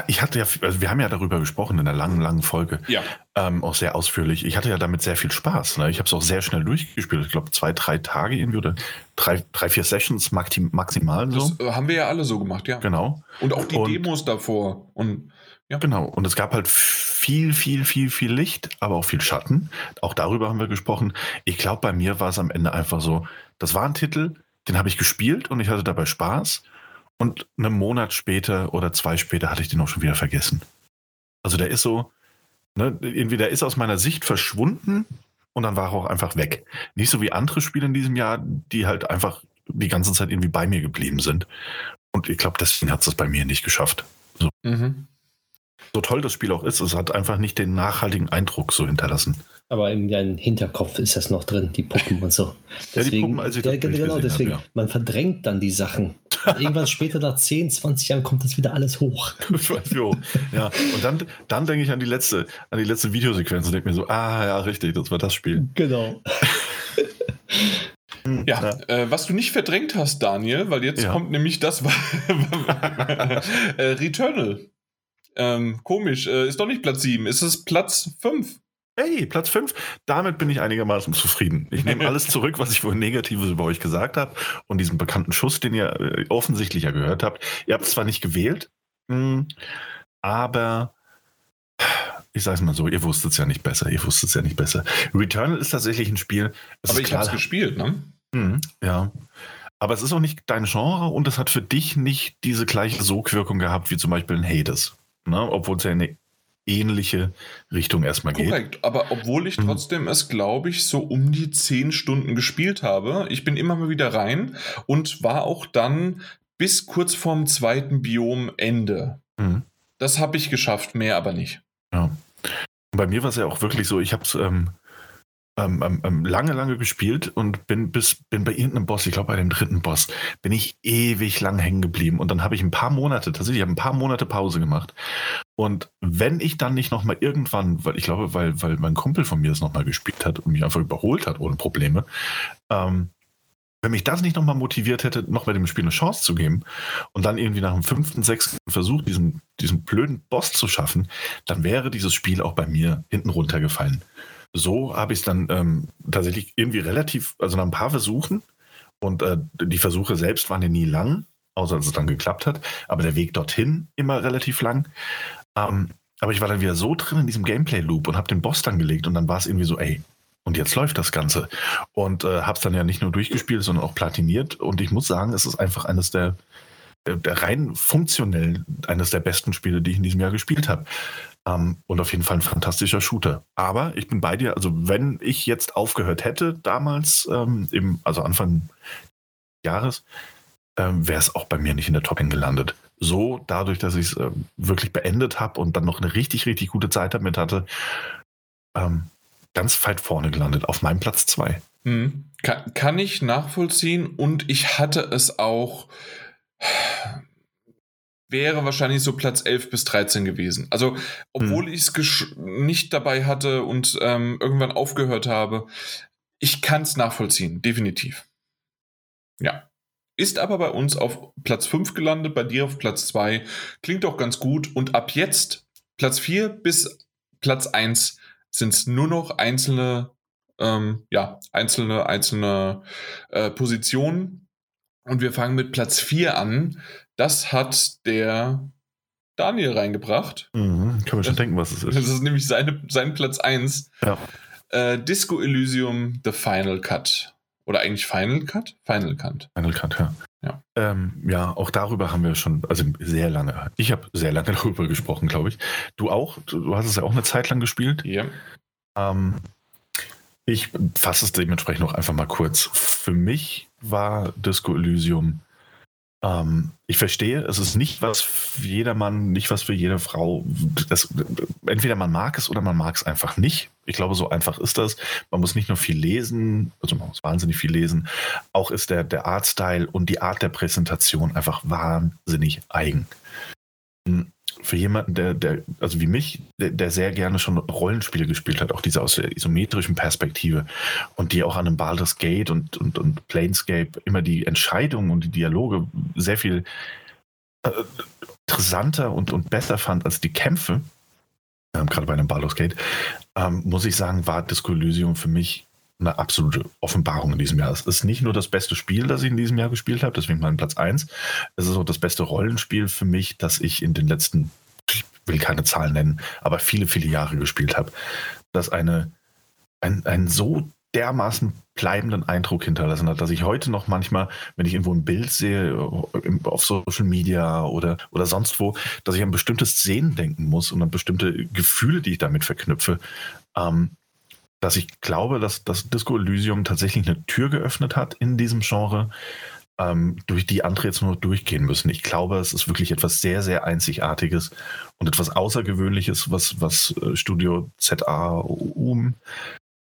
ich hatte ja, also wir haben ja darüber gesprochen in der langen, langen Folge. Ja. Ähm, auch sehr ausführlich. Ich hatte ja damit sehr viel Spaß. Ne? Ich habe es auch sehr schnell durchgespielt. Ich glaube, zwei, drei Tage irgendwie oder drei, drei vier Sessions maximal so. Das äh, haben wir ja alle so gemacht, ja. Genau. Und auch die und, Demos davor. Und, ja. Genau. Und es gab halt viel, viel, viel, viel Licht, aber auch viel Schatten. Auch darüber haben wir gesprochen. Ich glaube, bei mir war es am Ende einfach so, das war ein Titel, den habe ich gespielt und ich hatte dabei Spaß. Und einen Monat später oder zwei später hatte ich den auch schon wieder vergessen. Also der ist so, ne, irgendwie, der ist aus meiner Sicht verschwunden und dann war er auch einfach weg. Nicht so wie andere Spiele in diesem Jahr, die halt einfach die ganze Zeit irgendwie bei mir geblieben sind. Und ich glaube, deswegen hat es das bei mir nicht geschafft. So. Mhm. so toll das Spiel auch ist, es hat einfach nicht den nachhaltigen Eindruck so hinterlassen. Aber in deinem Hinterkopf ist das noch drin, die Puppen und so. Deswegen, [LAUGHS] ja, die Puppen, als ich ja, genau, deswegen, habe, ja. man verdrängt dann die Sachen. Irgendwann später, nach 10, 20 Jahren, kommt das wieder alles hoch. [LAUGHS] ja, und dann, dann denke ich an die letzte, an die letzte Videosequenz und denke mir so, ah ja, richtig, das war das Spiel. Genau. [LAUGHS] Ja, ja. Äh, was du nicht verdrängt hast, Daniel, weil jetzt ja. kommt nämlich das äh, Returnal. Ähm, komisch, äh, ist doch nicht Platz 7, ist es Platz 5. Hey, Platz 5. Damit bin ich einigermaßen zufrieden. Ich nehme [LAUGHS] alles zurück, was ich vorhin Negatives über euch gesagt habe und diesen bekannten Schuss, den ihr äh, offensichtlich ja gehört habt. Ihr habt es zwar nicht gewählt, hm, aber ich sage es mal so, ihr wusstet es ja nicht besser. Ihr wusstet es ja nicht besser. Returnal ist tatsächlich ein Spiel. aber ich habe es gespielt, ne? Mhm, ja. Aber es ist auch nicht dein Genre und es hat für dich nicht diese gleiche Sogwirkung gehabt wie zum Beispiel ein Hades. Ne? Obwohl es ja eine ähnliche Richtung erstmal geht. Korrekt, aber obwohl ich mhm. trotzdem es, glaube ich, so um die zehn Stunden gespielt habe, ich bin immer mal wieder rein und war auch dann bis kurz vorm zweiten Biomende. Mhm. Das habe ich geschafft, mehr aber nicht. Ja. Bei mir war es ja auch wirklich so, ich habe es ähm, ähm, ähm, ähm, lange, lange gespielt und bin bis bin bei irgendeinem Boss, ich glaube bei dem dritten Boss, bin ich ewig lang hängen geblieben und dann habe ich ein paar Monate, tatsächlich ein paar Monate Pause gemacht. Und wenn ich dann nicht nochmal irgendwann, weil ich glaube, weil, weil mein Kumpel von mir es nochmal gespielt hat und mich einfach überholt hat ohne Probleme, ähm, wenn mich das nicht nochmal motiviert hätte, noch bei dem Spiel eine Chance zu geben und dann irgendwie nach dem fünften, sechsten Versuch diesen, diesen blöden Boss zu schaffen, dann wäre dieses Spiel auch bei mir hinten runtergefallen so habe ich es dann ähm, tatsächlich irgendwie relativ, also nach ein paar Versuchen und äh, die Versuche selbst waren ja nie lang, außer als es dann geklappt hat, aber der Weg dorthin immer relativ lang. Ähm, aber ich war dann wieder so drin in diesem Gameplay-Loop und habe den Boss dann gelegt und dann war es irgendwie so, ey, und jetzt läuft das Ganze. Und äh, habe es dann ja nicht nur durchgespielt, sondern auch platiniert. Und ich muss sagen, es ist einfach eines der, der rein funktionell eines der besten Spiele, die ich in diesem Jahr gespielt habe. Ähm, und auf jeden Fall ein fantastischer Shooter. Aber ich bin bei dir, also wenn ich jetzt aufgehört hätte damals, ähm, im, also Anfang Jahres, ähm, wäre es auch bei mir nicht in der Top 10 gelandet. So, dadurch, dass ich es äh, wirklich beendet habe und dann noch eine richtig, richtig gute Zeit damit hatte, ähm, ganz weit vorne gelandet, auf meinem Platz 2. Mhm. Kann, kann ich nachvollziehen und ich hatte es auch wäre wahrscheinlich so Platz 11 bis 13 gewesen. Also, obwohl hm. ich es nicht dabei hatte und ähm, irgendwann aufgehört habe, ich kann es nachvollziehen, definitiv. Ja. Ist aber bei uns auf Platz 5 gelandet, bei dir auf Platz 2. Klingt auch ganz gut. Und ab jetzt, Platz 4 bis Platz 1, sind es nur noch einzelne, ähm, ja, einzelne, einzelne äh, Positionen. Und wir fangen mit Platz 4 an. Das hat der Daniel reingebracht. Mhm, kann man schon denken, was es ist. Das ist nämlich seine, sein Platz 1. Ja. Äh, Disco Elysium The Final Cut. Oder eigentlich Final Cut? Final Cut. Final Cut, ja. Ja. Ähm, ja, auch darüber haben wir schon, also sehr lange. Ich habe sehr lange [LAUGHS] darüber gesprochen, glaube ich. Du auch? Du hast es ja auch eine Zeit lang gespielt. Ja. Ähm, ich fasse es dementsprechend noch einfach mal kurz. Für mich war Disco Elysium ähm, ich verstehe, es ist nicht was für jedermann, nicht was für jede Frau. Das, entweder man mag es oder man mag es einfach nicht. Ich glaube, so einfach ist das. Man muss nicht nur viel lesen, also man muss wahnsinnig viel lesen. Auch ist der, der Artstyle und die Art der Präsentation einfach wahnsinnig eigen. Für jemanden, der, der, also wie mich, der, der, sehr gerne schon Rollenspiele gespielt hat, auch diese aus der isometrischen Perspektive und die auch an einem Baldur's Gate und, und, und Planescape immer die Entscheidungen und die Dialoge sehr viel äh, interessanter und, und besser fand als die Kämpfe, ähm, gerade bei einem Baldur's Gate, ähm, muss ich sagen, war Disco Elysium für mich eine absolute Offenbarung in diesem Jahr. Es ist nicht nur das beste Spiel, das ich in diesem Jahr gespielt habe, deswegen mein Platz 1. Es ist auch das beste Rollenspiel für mich, das ich in den letzten, ich will keine Zahlen nennen, aber viele, viele Jahre gespielt habe. Das eine, ein, ein so dermaßen bleibenden Eindruck hinterlassen hat, dass ich heute noch manchmal, wenn ich irgendwo ein Bild sehe, auf Social Media oder, oder sonst wo, dass ich an bestimmtes Szenen denken muss und an bestimmte Gefühle, die ich damit verknüpfe. Ähm, dass ich glaube, dass das Disco Elysium tatsächlich eine Tür geöffnet hat in diesem Genre, ähm, durch die andere jetzt nur durchgehen müssen. Ich glaube, es ist wirklich etwas sehr, sehr Einzigartiges und etwas Außergewöhnliches, was, was äh, Studio ZA UM,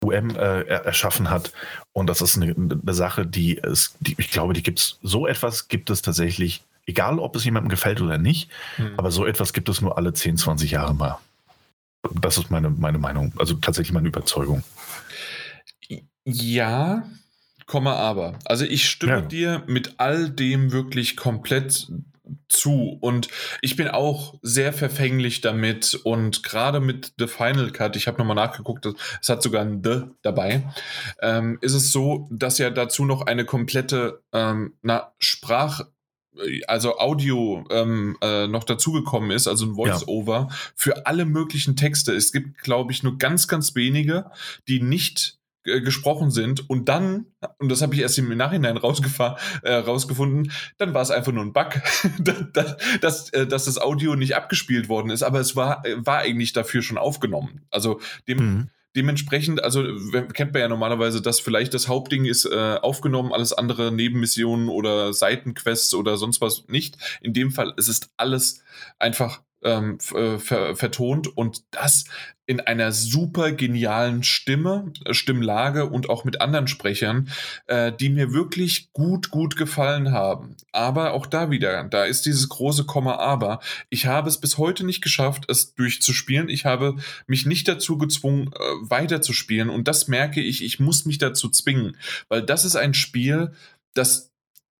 UM äh, erschaffen hat. Und das ist eine, eine Sache, die, es, die ich glaube, die gibt es, so etwas gibt es tatsächlich, egal ob es jemandem gefällt oder nicht, mhm. aber so etwas gibt es nur alle 10, 20 Jahre mal. Das ist meine, meine Meinung, also tatsächlich meine Überzeugung. Ja, Komma aber. Also ich stimme ja. dir mit all dem wirklich komplett zu und ich bin auch sehr verfänglich damit und gerade mit The Final Cut, ich habe nochmal nachgeguckt, es hat sogar ein The dabei, ähm, ist es so, dass ja dazu noch eine komplette ähm, na, Sprach also Audio ähm, äh, noch dazugekommen ist, also ein Voice-Over ja. für alle möglichen Texte. Es gibt, glaube ich, nur ganz, ganz wenige, die nicht äh, gesprochen sind und dann, und das habe ich erst im Nachhinein [LAUGHS] rausgefahren, äh, rausgefunden, dann war es einfach nur ein Bug, [LAUGHS] dass, dass, äh, dass das Audio nicht abgespielt worden ist, aber es war, äh, war eigentlich dafür schon aufgenommen. Also dem, mhm dementsprechend, also kennt man ja normalerweise, dass vielleicht das Hauptding ist äh, aufgenommen, alles andere Nebenmissionen oder Seitenquests oder sonst was nicht. In dem Fall ist es alles einfach ähm, äh, ver vertont und das in einer super genialen Stimme, äh, Stimmlage und auch mit anderen Sprechern, äh, die mir wirklich gut, gut gefallen haben. Aber auch da wieder, da ist dieses große Komma aber. Ich habe es bis heute nicht geschafft, es durchzuspielen. Ich habe mich nicht dazu gezwungen, äh, weiterzuspielen und das merke ich, ich muss mich dazu zwingen, weil das ist ein Spiel, das,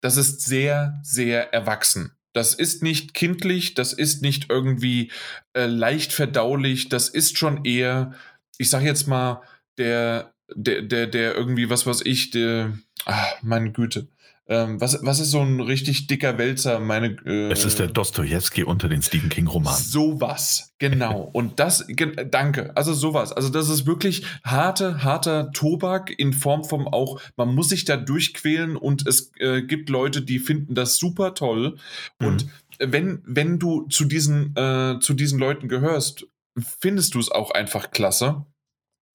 das ist sehr, sehr erwachsen. Das ist nicht kindlich, das ist nicht irgendwie äh, leicht verdaulich, das ist schon eher, ich sag jetzt mal, der, der, der, der irgendwie, was weiß ich, der, ach, meine Güte, ähm, was, was ist so ein richtig dicker Wälzer? Meine, äh, es ist der Dostoevsky unter den Stephen King-Romanen. Sowas, genau. [LAUGHS] Und das, danke. Also sowas. Also das ist wirklich harte, harter Tobak in Form von auch, man muss sich da durchquälen und es äh, gibt Leute, die finden das super toll. Mhm. Und wenn, wenn du zu diesen, äh, zu diesen Leuten gehörst, findest du es auch einfach klasse.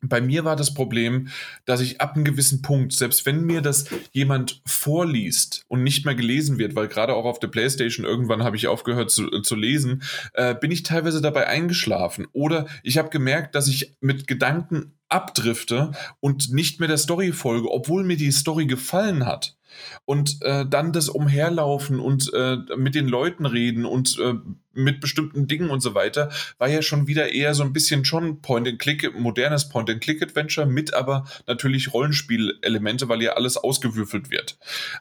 Bei mir war das Problem, dass ich ab einem gewissen Punkt, selbst wenn mir das jemand vorliest und nicht mehr gelesen wird, weil gerade auch auf der Playstation irgendwann habe ich aufgehört zu, zu lesen, äh, bin ich teilweise dabei eingeschlafen. Oder ich habe gemerkt, dass ich mit Gedanken abdrifte und nicht mehr der Story folge, obwohl mir die Story gefallen hat. Und äh, dann das Umherlaufen und äh, mit den Leuten reden und äh, mit bestimmten Dingen und so weiter, war ja schon wieder eher so ein bisschen schon Point-and-Click, modernes Point-and-Click-Adventure mit aber natürlich Rollenspielelemente, weil ja alles ausgewürfelt wird.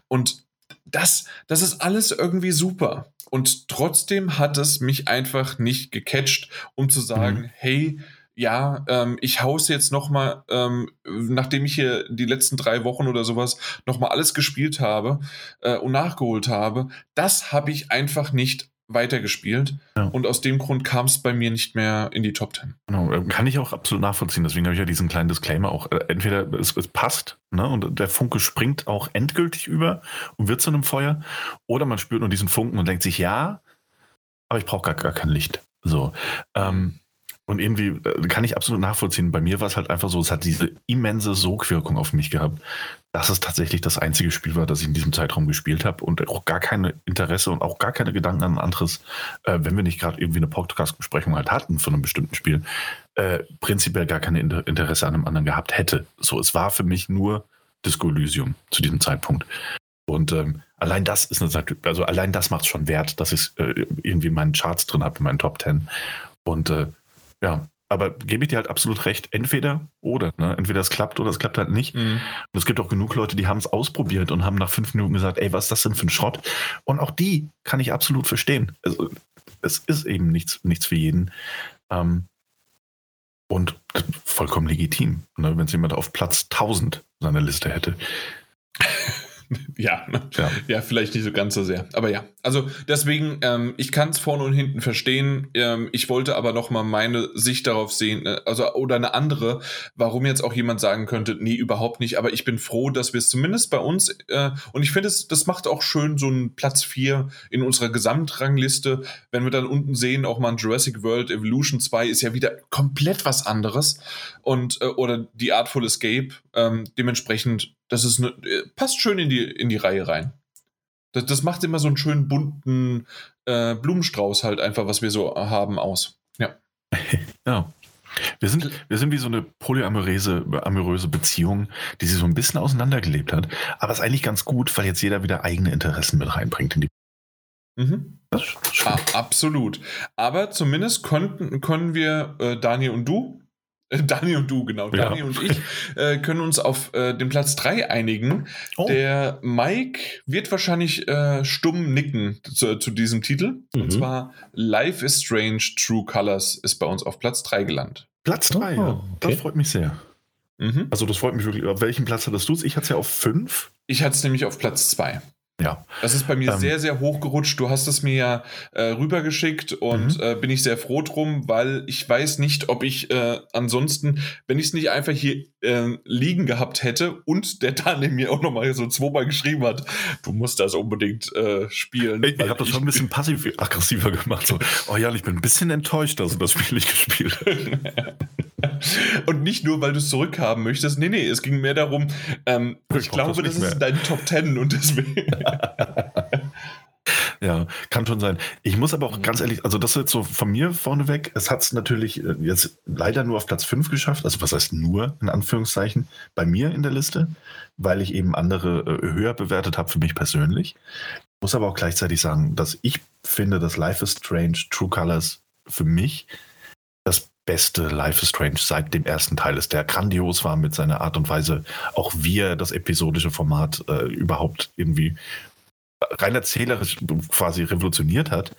Und das, das ist alles irgendwie super. Und trotzdem hat es mich einfach nicht gecatcht, um zu sagen, mhm. hey, ja, ähm, ich hau's jetzt nochmal, ähm, nachdem ich hier die letzten drei Wochen oder sowas nochmal alles gespielt habe äh, und nachgeholt habe, das habe ich einfach nicht weitergespielt. Ja. Und aus dem Grund kam es bei mir nicht mehr in die Top Ten. Genau, äh, kann ich auch absolut nachvollziehen. Deswegen habe ich ja diesen kleinen Disclaimer auch. Äh, entweder es, es passt ne, und der Funke springt auch endgültig über und wird zu einem Feuer, oder man spürt nur diesen Funken und denkt sich, ja, aber ich brauche gar, gar kein Licht. So. Ähm, und irgendwie äh, kann ich absolut nachvollziehen. Bei mir war es halt einfach so, es hat diese immense Sogwirkung auf mich gehabt, dass es tatsächlich das einzige Spiel war, das ich in diesem Zeitraum gespielt habe und auch gar kein Interesse und auch gar keine Gedanken an ein anderes, äh, wenn wir nicht gerade irgendwie eine Podcast-Besprechung halt hatten von einem bestimmten Spiel, äh, prinzipiell gar kein Interesse an einem anderen gehabt hätte. So, es war für mich nur Disco Elysium zu diesem Zeitpunkt. Und ähm, allein das ist eine also allein das macht es schon wert, dass ich äh, irgendwie in meinen Charts drin habe, in meinen Top Ten. Und äh, ja, aber gebe ich dir halt absolut recht. Entweder oder. Ne? Entweder es klappt oder es klappt halt nicht. Mhm. Und es gibt auch genug Leute, die haben es ausprobiert und haben nach fünf Minuten gesagt, ey, was ist das denn für ein Schrott? Und auch die kann ich absolut verstehen. Also, es ist eben nichts, nichts für jeden. Ähm, und vollkommen legitim, ne? wenn es jemand auf Platz 1000 seiner Liste hätte. [LAUGHS] ja, ja, ja, vielleicht nicht so ganz so sehr. Aber ja, also deswegen, ähm, ich kann es vorne und hinten verstehen. Ähm, ich wollte aber noch mal meine Sicht darauf sehen, äh, also oder eine andere, warum jetzt auch jemand sagen könnte, nee, überhaupt nicht. Aber ich bin froh, dass wir es zumindest bei uns äh, und ich finde, das macht auch schön so einen Platz 4 in unserer Gesamtrangliste. Wenn wir dann unten sehen, auch mal ein Jurassic World Evolution 2 ist ja wieder komplett was anderes und äh, oder die Artful Escape. Ähm, dementsprechend das ist eine, äh, passt schön in die, in die Reihe rein. Das, das macht immer so einen schönen bunten äh, Blumenstrauß halt einfach, was wir so haben, aus. Ja. [LAUGHS] ja. Wir sind, wir sind wie so eine polyamoröse amoröse Beziehung, die sich so ein bisschen auseinandergelebt hat. Aber es ist eigentlich ganz gut, weil jetzt jeder wieder eigene Interessen mit reinbringt in die. Mhm. Ah, absolut. Aber zumindest konnten, können wir, äh, Daniel und du, [LAUGHS] Dani und du, genau. Ja. Dani und ich äh, können uns auf äh, den Platz 3 einigen. Oh. Der Mike wird wahrscheinlich äh, stumm nicken zu, zu diesem Titel. Mhm. Und zwar Life is Strange True Colors ist bei uns auf Platz 3 gelandet. Platz 3, oh. Okay. Das freut mich sehr. Mhm. Also das freut mich wirklich. Auf welchem Platz hattest du es? Ich hatte es ja auf 5. Ich hatte es nämlich auf Platz 2. Ja. Das ist bei mir ähm, sehr, sehr hoch gerutscht. Du hast es mir ja äh, rübergeschickt und mhm. äh, bin ich sehr froh drum, weil ich weiß nicht, ob ich äh, ansonsten, wenn ich es nicht einfach hier äh, liegen gehabt hätte und der Daniel mir auch nochmal so zweimal geschrieben hat, du musst das unbedingt äh, spielen. Ich, ich habe das schon ein bisschen passiv-aggressiver gemacht. So, oh ja, ich bin ein bisschen enttäuscht, dass du das Spiel nicht gespielt hast. [LAUGHS] und nicht nur, weil du es zurückhaben möchtest. Nee, nee, es ging mehr darum, ähm, ich, ich glaube, das, das ist dein Top Ten und deswegen. [LAUGHS] [LAUGHS] Ja, kann schon sein. Ich muss aber auch ganz ehrlich, also das ist jetzt so von mir vorneweg, es hat es natürlich äh, jetzt leider nur auf Platz 5 geschafft, also was heißt nur, in Anführungszeichen, bei mir in der Liste, weil ich eben andere äh, höher bewertet habe für mich persönlich. Ich muss aber auch gleichzeitig sagen, dass ich finde, dass Life is Strange True Colors für mich das beste Life is Strange seit dem ersten Teil ist, der grandios war mit seiner Art und Weise, auch wie er das episodische Format äh, überhaupt irgendwie rein erzählerisch quasi revolutioniert hat.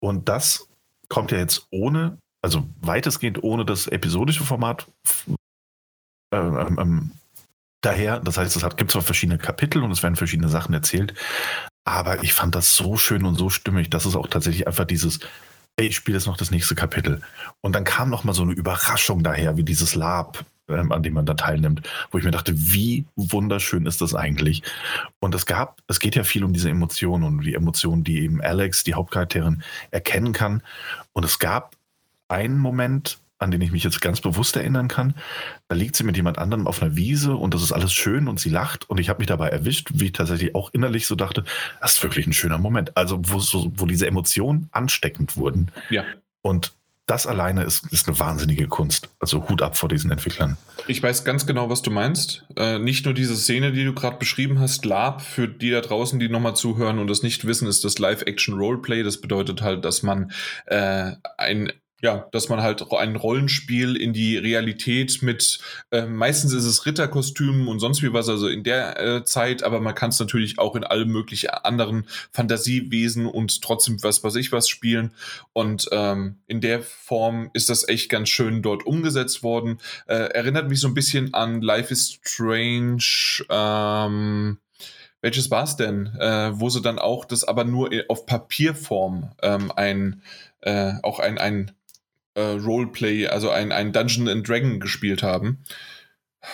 Und das kommt ja jetzt ohne, also weitestgehend ohne das episodische Format äh, ähm, ähm, daher. Das heißt, es gibt zwar verschiedene Kapitel und es werden verschiedene Sachen erzählt, aber ich fand das so schön und so stimmig, dass es auch tatsächlich einfach dieses ey, ich spiele jetzt noch das nächste Kapitel. Und dann kam noch mal so eine Überraschung daher, wie dieses Lab, ähm, an dem man da teilnimmt, wo ich mir dachte, wie wunderschön ist das eigentlich? Und es gab, es geht ja viel um diese Emotionen und die Emotionen, die eben Alex, die Hauptcharakterin, erkennen kann. Und es gab einen Moment, an den ich mich jetzt ganz bewusst erinnern kann. Da liegt sie mit jemand anderem auf einer Wiese und das ist alles schön und sie lacht und ich habe mich dabei erwischt, wie ich tatsächlich auch innerlich so dachte, das ist wirklich ein schöner Moment. Also wo, so, wo diese Emotionen ansteckend wurden. Ja. Und das alleine ist, ist eine wahnsinnige Kunst. Also Hut ab vor diesen Entwicklern. Ich weiß ganz genau, was du meinst. Äh, nicht nur diese Szene, die du gerade beschrieben hast, Lab, für die da draußen, die nochmal zuhören und das nicht wissen, ist das Live-Action-Roleplay. Das bedeutet halt, dass man äh, ein ja, dass man halt ein Rollenspiel in die Realität mit, äh, meistens ist es Ritterkostümen und sonst wie was, also in der äh, Zeit, aber man kann es natürlich auch in allen möglichen anderen Fantasiewesen und trotzdem was weiß ich was spielen. Und ähm, in der Form ist das echt ganz schön dort umgesetzt worden. Äh, erinnert mich so ein bisschen an Life is Strange, ähm, welches war es denn? Äh, wo sie dann auch das aber nur auf Papierform ähm, ein, äh, auch ein, ein äh, Roleplay, also ein, ein Dungeon and Dragon gespielt haben.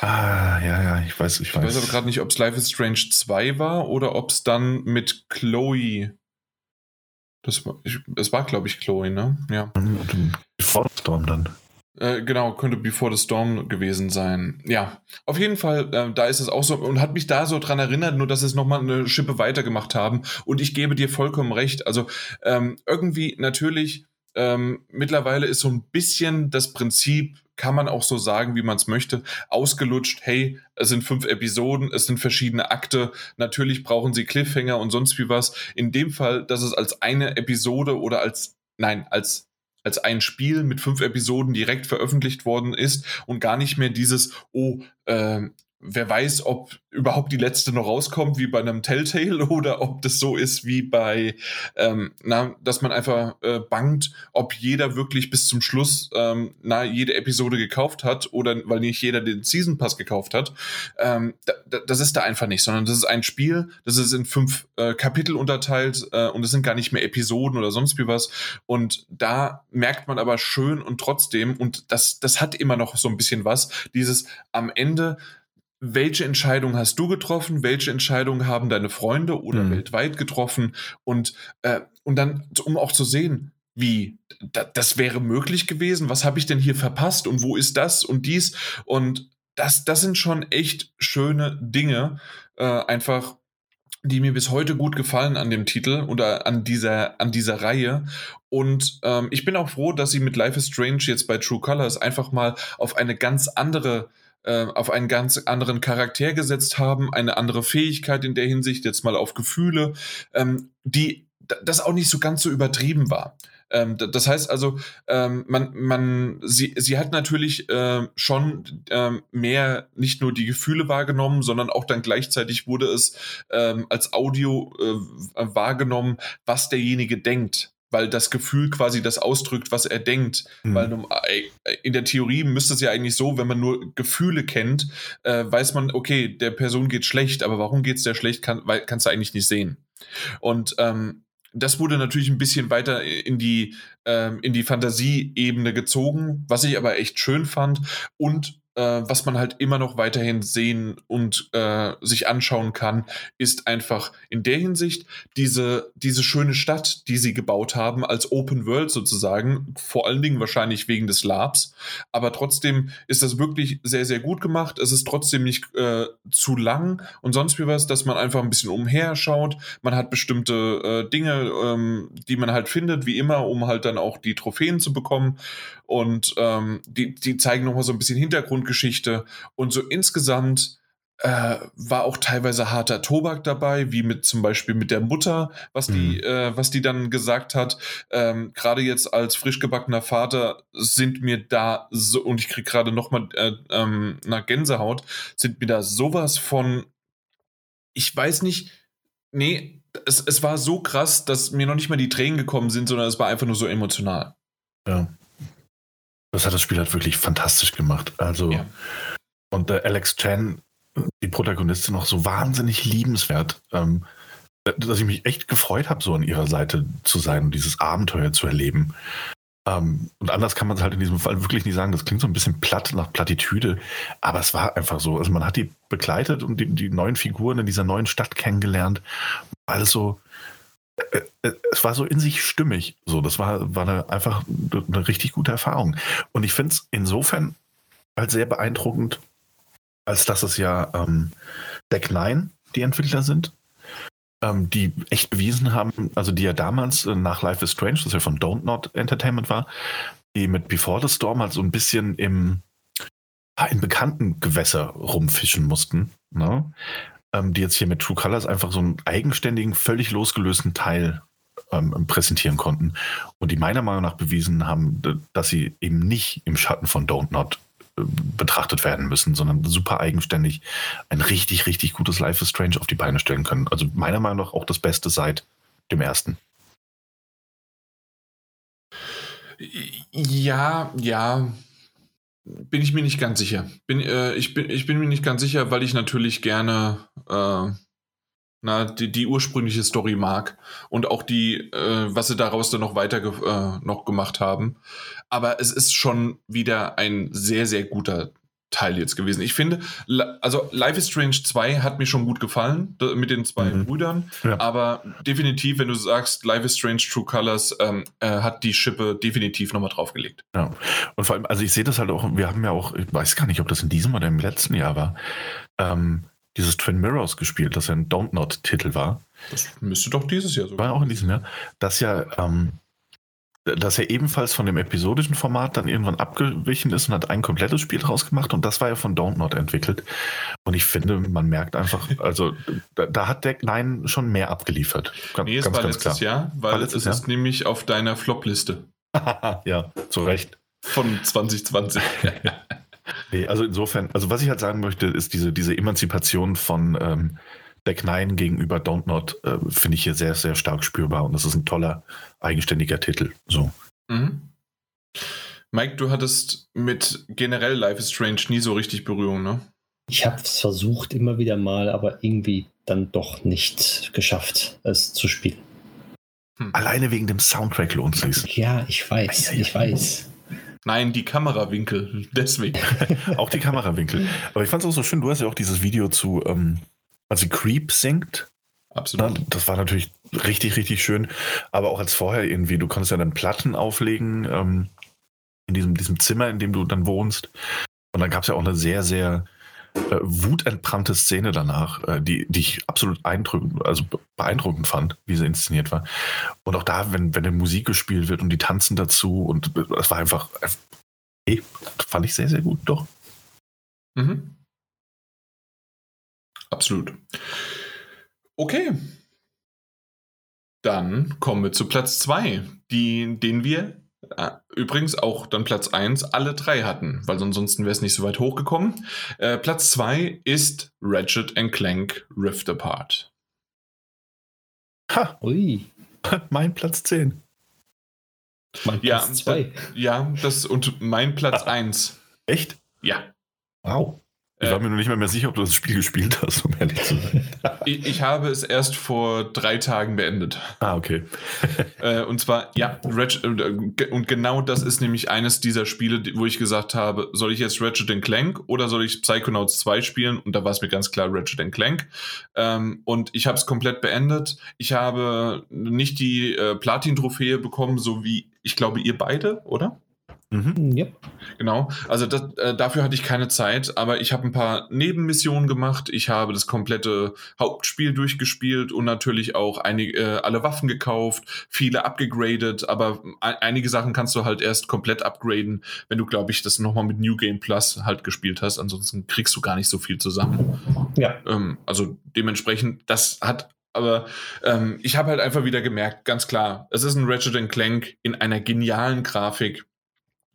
Ah, ja, ja, ich weiß, ich weiß. Ich weiß aber gerade nicht, ob es Life is Strange 2 war oder ob es dann mit Chloe. Das war, ich, es war, glaube ich, Chloe, ne? Ja. Before the Storm dann. Äh, genau, könnte Before the Storm gewesen sein. Ja, auf jeden Fall, äh, da ist es auch so und hat mich da so dran erinnert, nur dass es nochmal eine Schippe weitergemacht haben. Und ich gebe dir vollkommen recht. Also ähm, irgendwie natürlich ähm, mittlerweile ist so ein bisschen das Prinzip, kann man auch so sagen, wie man es möchte, ausgelutscht. Hey, es sind fünf Episoden, es sind verschiedene Akte. Natürlich brauchen sie Cliffhanger und sonst wie was. In dem Fall, dass es als eine Episode oder als, nein, als als ein Spiel mit fünf Episoden direkt veröffentlicht worden ist und gar nicht mehr dieses, oh, äh, wer weiß, ob überhaupt die letzte noch rauskommt, wie bei einem Telltale, [LAUGHS] oder ob das so ist wie bei, ähm, na, dass man einfach äh, bangt, ob jeder wirklich bis zum Schluss ähm, na, jede Episode gekauft hat oder weil nicht jeder den Season Pass gekauft hat. Ähm, da, das ist da einfach nicht, sondern das ist ein Spiel, das ist in fünf äh, Kapitel unterteilt äh, und es sind gar nicht mehr Episoden oder sonst wie was. Und da merkt man aber schön und trotzdem, und das, das hat immer noch so ein bisschen was, dieses am Ende welche Entscheidung hast du getroffen, welche Entscheidung haben deine Freunde oder mhm. weltweit getroffen? Und, äh, und dann, um auch zu sehen, wie, da, das wäre möglich gewesen, was habe ich denn hier verpasst? Und wo ist das und dies? Und das, das sind schon echt schöne Dinge, äh, einfach, die mir bis heute gut gefallen an dem Titel oder an dieser, an dieser Reihe. Und ähm, ich bin auch froh, dass sie mit Life is Strange jetzt bei True Colors einfach mal auf eine ganz andere äh, auf einen ganz anderen Charakter gesetzt haben, eine andere Fähigkeit in der Hinsicht, jetzt mal auf Gefühle, ähm, die das auch nicht so ganz so übertrieben war. Ähm, das heißt also, ähm, man, man, sie, sie hat natürlich äh, schon ähm, mehr nicht nur die Gefühle wahrgenommen, sondern auch dann gleichzeitig wurde es ähm, als Audio äh, wahrgenommen, was derjenige denkt weil das Gefühl quasi das ausdrückt, was er denkt. Mhm. Weil äh, in der Theorie müsste es ja eigentlich so, wenn man nur Gefühle kennt, äh, weiß man, okay, der Person geht schlecht, aber warum geht es der schlecht, kann, weil, kannst du eigentlich nicht sehen. Und ähm, das wurde natürlich ein bisschen weiter in die, ähm, in die Fantasieebene gezogen, was ich aber echt schön fand. Und äh, was man halt immer noch weiterhin sehen und äh, sich anschauen kann, ist einfach in der Hinsicht diese, diese schöne Stadt, die sie gebaut haben, als Open World sozusagen, vor allen Dingen wahrscheinlich wegen des Labs. Aber trotzdem ist das wirklich sehr, sehr gut gemacht. Es ist trotzdem nicht äh, zu lang und sonst wie was, dass man einfach ein bisschen umherschaut. Man hat bestimmte äh, Dinge, ähm, die man halt findet, wie immer, um halt dann auch die Trophäen zu bekommen. Und ähm, die, die zeigen nochmal so ein bisschen Hintergrundgeschichte. Und so insgesamt äh, war auch teilweise harter Tobak dabei, wie mit zum Beispiel mit der Mutter, was mhm. die, äh, was die dann gesagt hat. Ähm, gerade jetzt als frisch gebackener Vater sind mir da so, und ich kriege gerade nochmal äh, ähm, eine Gänsehaut, sind mir da sowas von, ich weiß nicht, nee, es, es war so krass, dass mir noch nicht mal die Tränen gekommen sind, sondern es war einfach nur so emotional. Ja. Das hat das Spiel halt wirklich fantastisch gemacht. Also, ja. und äh, Alex Chan, die Protagonistin, noch so wahnsinnig liebenswert, ähm, dass ich mich echt gefreut habe, so an ihrer Seite zu sein und dieses Abenteuer zu erleben. Ähm, und anders kann man es halt in diesem Fall wirklich nicht sagen. Das klingt so ein bisschen platt nach Plattitüde, aber es war einfach so. Also man hat die begleitet und die, die neuen Figuren in dieser neuen Stadt kennengelernt. Alles so, es war so in sich stimmig. So, das war, war eine, einfach eine richtig gute Erfahrung. Und ich finde es insofern halt sehr beeindruckend, als dass es ja ähm, Deck 9 die Entwickler sind, ähm, die echt bewiesen haben, also die ja damals äh, nach Life is Strange, das ja von Don't Not Entertainment war, die mit Before the Storm halt so ein bisschen im, in bekannten Gewässer rumfischen mussten, ne? Ähm, die jetzt hier mit True Colors einfach so einen eigenständigen, völlig losgelösten Teil ähm, präsentieren konnten und die meiner Meinung nach bewiesen haben, dass sie eben nicht im Schatten von Don't Not äh, betrachtet werden müssen, sondern super eigenständig ein richtig, richtig gutes Life is Strange auf die Beine stellen können. Also meiner Meinung nach auch das Beste seit dem ersten. Ja, ja, bin ich mir nicht ganz sicher. Bin, äh, ich, bin, ich bin mir nicht ganz sicher, weil ich natürlich gerne äh, na, die, die ursprüngliche Story mag und auch die, äh, was sie daraus dann noch weiter ge äh, noch gemacht haben. Aber es ist schon wieder ein sehr, sehr guter Teil jetzt gewesen. Ich finde, also Life is Strange 2 hat mir schon gut gefallen mit den zwei mhm. Brüdern, ja. aber definitiv, wenn du sagst, Life is Strange True Colors, ähm, äh, hat die Schippe definitiv nochmal draufgelegt. Ja, und vor allem, also ich sehe das halt auch, wir haben ja auch, ich weiß gar nicht, ob das in diesem oder im letzten Jahr war, ähm, dieses Twin Mirrors gespielt, das ja ein Don't Not-Titel war. Das müsste doch dieses Jahr so. War auch in diesem Jahr. Das ja ähm, dass er ebenfalls von dem episodischen Format dann irgendwann abgewichen ist und hat ein komplettes Spiel draus gemacht und das war ja von Don't Not entwickelt. Und ich finde, man merkt einfach, also da, da hat Deck 9 schon mehr abgeliefert. Ganz, nee, es ganz, war ganz letztes klar. Jahr, weil es ist Jahr? nämlich auf deiner Flop-Liste. [LAUGHS] ja, zu Recht. Von 2020. [LAUGHS] nee, also insofern, also was ich halt sagen möchte, ist diese, diese Emanzipation von ähm, Deck 9 gegenüber Don't Not äh, finde ich hier sehr, sehr stark spürbar und das ist ein toller, eigenständiger Titel. So. Mhm. Mike, du hattest mit generell Life is Strange nie so richtig Berührung, ne? Ich habe es versucht immer wieder mal, aber irgendwie dann doch nicht geschafft, es zu spielen. Hm. Alleine wegen dem Soundtrack lohnt es sich. Ja, ich weiß, ich weiß. Nein, die Kamerawinkel, [LAUGHS] deswegen. auch die Kamerawinkel. Aber ich fand es auch so schön, du hast ja auch dieses Video zu ähm, also Creep singt. Absolut. Das war natürlich richtig, richtig schön. Aber auch als vorher irgendwie, du konntest ja dann Platten auflegen ähm, in diesem, diesem Zimmer, in dem du dann wohnst. Und dann gab es ja auch eine sehr, sehr äh, wutentbrannte Szene danach, äh, die, die ich absolut also beeindruckend fand, wie sie inszeniert war. Und auch da, wenn, wenn die Musik gespielt wird und die tanzen dazu und das war einfach, äh, fand ich sehr, sehr gut, doch. Mhm. Absolut. Okay. Dann kommen wir zu Platz 2, den wir äh, übrigens auch dann Platz 1 alle drei hatten, weil ansonsten wäre es nicht so weit hochgekommen. Äh, Platz 2 ist Ratchet Clank Rift Apart. Ha! Ui. [LAUGHS] mein Platz 10. Mein Platz 2. Ja, ja, das und mein Platz 1. Echt? Ja. Wow. Ich war mir noch nicht mal mehr sicher, ob du das Spiel gespielt hast, um ehrlich zu sein. [LAUGHS] ich, ich, habe es erst vor drei Tagen beendet. Ah, okay. [LAUGHS] Äh, und zwar, ja, Ratchet, äh, und genau das ist nämlich eines dieser Spiele, wo ich gesagt habe, soll ich jetzt Ratchet Clank oder soll ich Psychonauts 2 spielen? Und da war es mir ganz klar Ratchet Clank. Ähm, und ich habe es komplett beendet. Ich habe nicht die äh, Platin-Trophäe bekommen, so wie ich glaube ihr beide, oder? Mhm. Yep. Genau, also das, äh, dafür hatte ich keine Zeit, aber ich habe ein paar Nebenmissionen gemacht. Ich habe das komplette Hauptspiel durchgespielt und natürlich auch einige, äh, alle Waffen gekauft, viele abgegradet, aber einige Sachen kannst du halt erst komplett upgraden, wenn du, glaube ich, das nochmal mit New Game Plus halt gespielt hast. Ansonsten kriegst du gar nicht so viel zusammen. Ja. Ähm, also dementsprechend, das hat aber ähm, ich habe halt einfach wieder gemerkt, ganz klar, es ist ein Ratchet Clank in einer genialen Grafik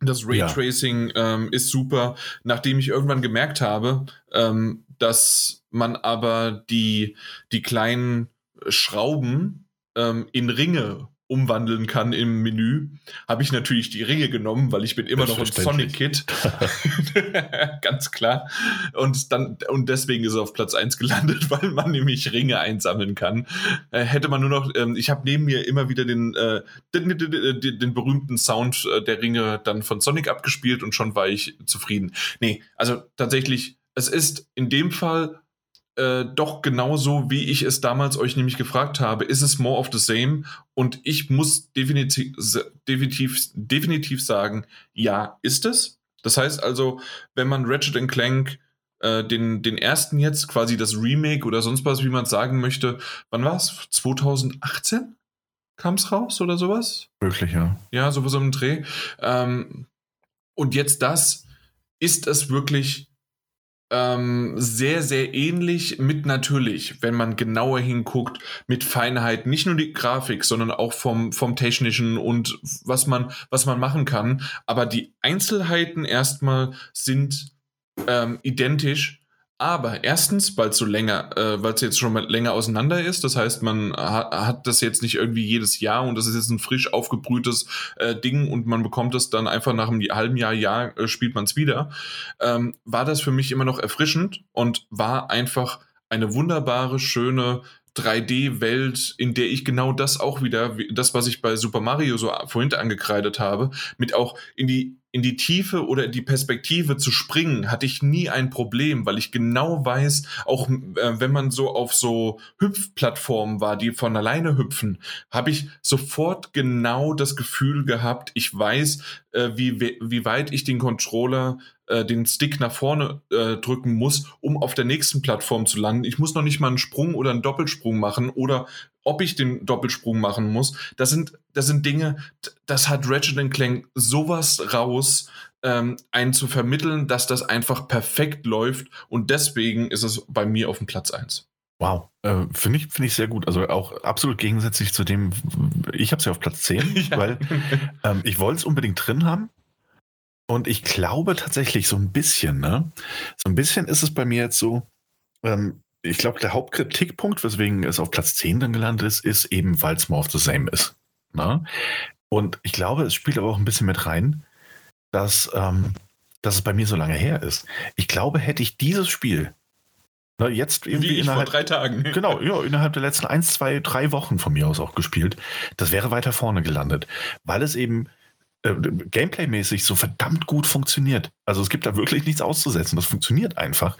das Raytracing ja. ähm, ist super. Nachdem ich irgendwann gemerkt habe, ähm, dass man aber die, die kleinen Schrauben ähm, in Ringe umwandeln kann im Menü, habe ich natürlich die Ringe genommen, weil ich bin immer noch ein Sonic Kid. [LAUGHS] Ganz klar. Und dann, und deswegen ist er auf Platz 1 gelandet, [LAUGHS] weil man nämlich Ringe einsammeln kann. Äh, hätte man nur noch, ähm, ich habe neben mir immer wieder den, äh, den, den, den, den, berühmten Sound äh, der Ringe dann von Sonic abgespielt und schon war ich zufrieden. Nee, also tatsächlich, es ist in dem Fall äh, doch genauso, wie ich es damals euch nämlich gefragt habe, ist es more of the same? Und ich muss definitiv, definitiv, definitiv sagen, ja, ist es. Das heißt also, wenn man Ratchet Clank äh, den, den ersten jetzt, quasi das Remake oder sonst was, wie man es sagen möchte, wann war es? 2018? kam es raus oder sowas. Möglich, ja. Ja, sowas im Dreh. Ähm, und jetzt das, ist es wirklich ähm, sehr, sehr ähnlich mit natürlich, wenn man genauer hinguckt, mit Feinheit, nicht nur die Grafik, sondern auch vom, vom Technischen und was man, was man machen kann. Aber die Einzelheiten erstmal sind ähm, identisch aber erstens, weil es so länger, äh, weil es jetzt schon mal länger auseinander ist. Das heißt, man hat, hat das jetzt nicht irgendwie jedes Jahr und das ist jetzt ein frisch aufgebrühtes äh, Ding und man bekommt es dann einfach nach einem halben Jahr, Jahr äh, spielt man es wieder. Ähm, war das für mich immer noch erfrischend und war einfach eine wunderbare, schöne 3D-Welt, in der ich genau das auch wieder, das, was ich bei Super Mario so vorhin angekreidet habe, mit auch in die in die Tiefe oder die Perspektive zu springen, hatte ich nie ein Problem, weil ich genau weiß, auch äh, wenn man so auf so Hüpfplattformen war, die von alleine hüpfen, habe ich sofort genau das Gefühl gehabt, ich weiß, äh, wie, wie weit ich den Controller äh, den Stick nach vorne äh, drücken muss, um auf der nächsten Plattform zu landen. Ich muss noch nicht mal einen Sprung oder einen Doppelsprung machen oder ob ich den Doppelsprung machen muss. Das sind, das sind Dinge, das hat Ratchet Clank sowas raus, ähm, einen zu vermitteln, dass das einfach perfekt läuft und deswegen ist es bei mir auf dem Platz 1. Wow, äh, finde ich, find ich sehr gut. Also auch absolut gegensätzlich zu dem, ich habe es ja auf Platz 10, [LAUGHS] ja. weil ähm, ich wollte es unbedingt drin haben. Und ich glaube tatsächlich so ein bisschen, ne? So ein bisschen ist es bei mir jetzt so, ähm, ich glaube, der Hauptkritikpunkt, weswegen es auf Platz 10 dann gelandet ist, ist eben, weil es more of the same ist. Ne? Und ich glaube, es spielt aber auch ein bisschen mit rein, dass, ähm, dass es bei mir so lange her ist. Ich glaube, hätte ich dieses Spiel ne, jetzt irgendwie Wie innerhalb, vor drei Tagen. [LAUGHS] Genau, ja, innerhalb der letzten ein, zwei, drei Wochen von mir aus auch gespielt, das wäre weiter vorne gelandet, weil es eben äh, Gameplay-mäßig so verdammt gut funktioniert. Also es gibt da wirklich nichts auszusetzen. Das funktioniert einfach.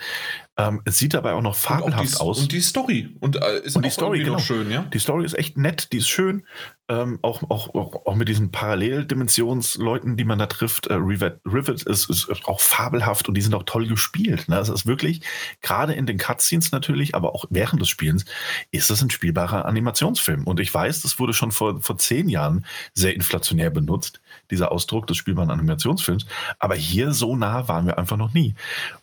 Ähm, es sieht dabei auch noch fabelhaft und aus. Und die Story. Und, äh, ist und die Story genau. schön, ja? Die Story ist echt nett, die ist schön. Ähm, auch, auch, auch, auch, mit diesen Paralleldimensionsleuten, die man da trifft. Äh, Rivet, Rivet ist, ist, auch fabelhaft und die sind auch toll gespielt. Ne? Also es ist wirklich, gerade in den Cutscenes natürlich, aber auch während des Spielens, ist es ein spielbarer Animationsfilm. Und ich weiß, das wurde schon vor, vor zehn Jahren sehr inflationär benutzt, dieser Ausdruck des spielbaren Animationsfilms. Aber hier so nah waren wir einfach noch nie.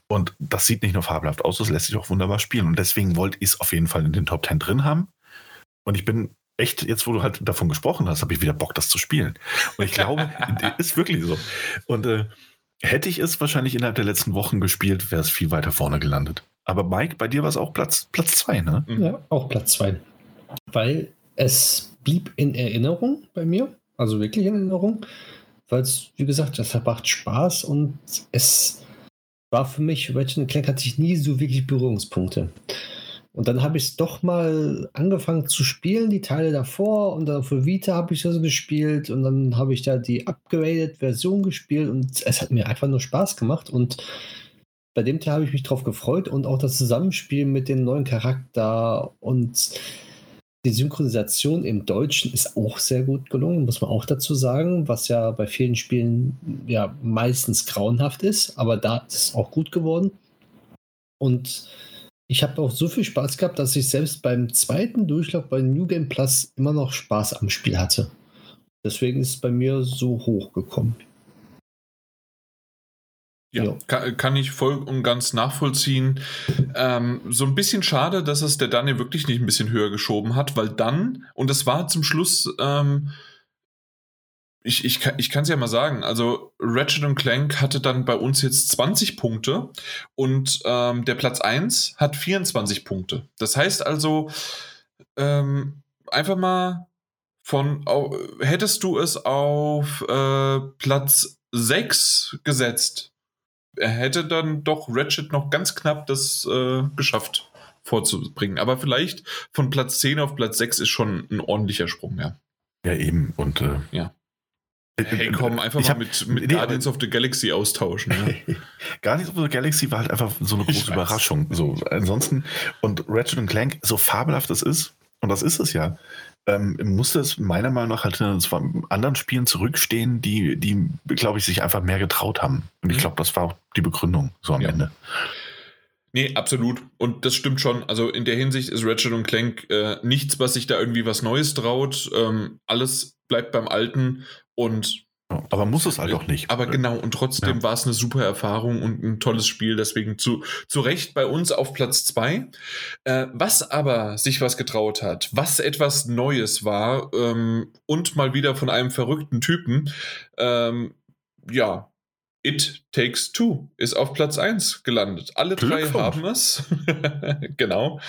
Und das sieht nicht nur fabelhaft aus, das lässt sich auch wunderbar spielen. Und deswegen wollte ich es auf jeden Fall in den Top 10 drin haben. Und ich bin echt, jetzt wo du halt davon gesprochen hast, habe ich wieder Bock, das zu spielen. Und ich glaube, [LAUGHS] ist wirklich so. Und äh, hätte ich es wahrscheinlich innerhalb der letzten Wochen gespielt, wäre es viel weiter vorne gelandet. Aber Mike, bei dir war es auch Platz, Platz zwei, ne? Mhm. Ja, auch Platz zwei. Weil es blieb in Erinnerung bei mir, also wirklich in Erinnerung, weil es, wie gesagt, das macht Spaß und es war für mich, Ratchet Clank hatte ich nie so wirklich Berührungspunkte. Und dann habe ich es doch mal angefangen zu spielen, die Teile davor. Und dann für Vita habe ich das gespielt. Und dann habe ich da die upgraded Version gespielt. Und es hat mir einfach nur Spaß gemacht. Und bei dem Teil habe ich mich drauf gefreut. Und auch das Zusammenspiel mit dem neuen Charakter und die Synchronisation im Deutschen ist auch sehr gut gelungen, muss man auch dazu sagen, was ja bei vielen Spielen ja meistens grauenhaft ist, aber da ist es auch gut geworden. Und ich habe auch so viel Spaß gehabt, dass ich selbst beim zweiten Durchlauf bei New Game Plus immer noch Spaß am Spiel hatte. Deswegen ist es bei mir so hoch gekommen. Ja, ja. Kann, kann, ich voll und ganz nachvollziehen. Ähm, so ein bisschen schade, dass es der Daniel wirklich nicht ein bisschen höher geschoben hat, weil dann, und das war zum Schluss, ähm, ich, ich, ich kann es ja mal sagen, also Ratchet Clank hatte dann bei uns jetzt 20 Punkte und ähm, der Platz 1 hat 24 Punkte. Das heißt also, ähm, einfach mal von, hättest du es auf äh, Platz 6 gesetzt, er hätte dann doch Ratchet noch ganz knapp das äh, geschafft vorzubringen. Aber vielleicht von Platz 10 auf Platz 6 ist schon ein ordentlicher Sprung, ja. Ja, eben. Und äh, ja. Hey, komm, einfach ich mal mit, [LAUGHS] mit nee, Guardians of the Galaxy austauschen. Ja. [LAUGHS] Guardians of the Galaxy war halt einfach so eine große Überraschung. So, ansonsten, und Ratchet Clank, so fabelhaft es ist, und das ist es ja, ähm, musste es meiner Meinung nach halt zu anderen Spielen zurückstehen, die, die glaube ich, sich einfach mehr getraut haben. Und ich mhm. glaube, das war auch die Begründung so am ja. Ende. Nee, absolut. Und das stimmt schon. Also in der Hinsicht ist Ratchet Clank äh, nichts, was sich da irgendwie was Neues traut. Ähm, alles bleibt beim Alten und aber muss es halt auch nicht. Aber genau, und trotzdem ja. war es eine super Erfahrung und ein tolles Spiel, deswegen zu, zu Recht bei uns auf Platz 2. Äh, was aber sich was getraut hat, was etwas Neues war ähm, und mal wieder von einem verrückten Typen, ähm, ja, It Takes Two ist auf Platz 1 gelandet. Alle drei haben es. [LAUGHS] genau.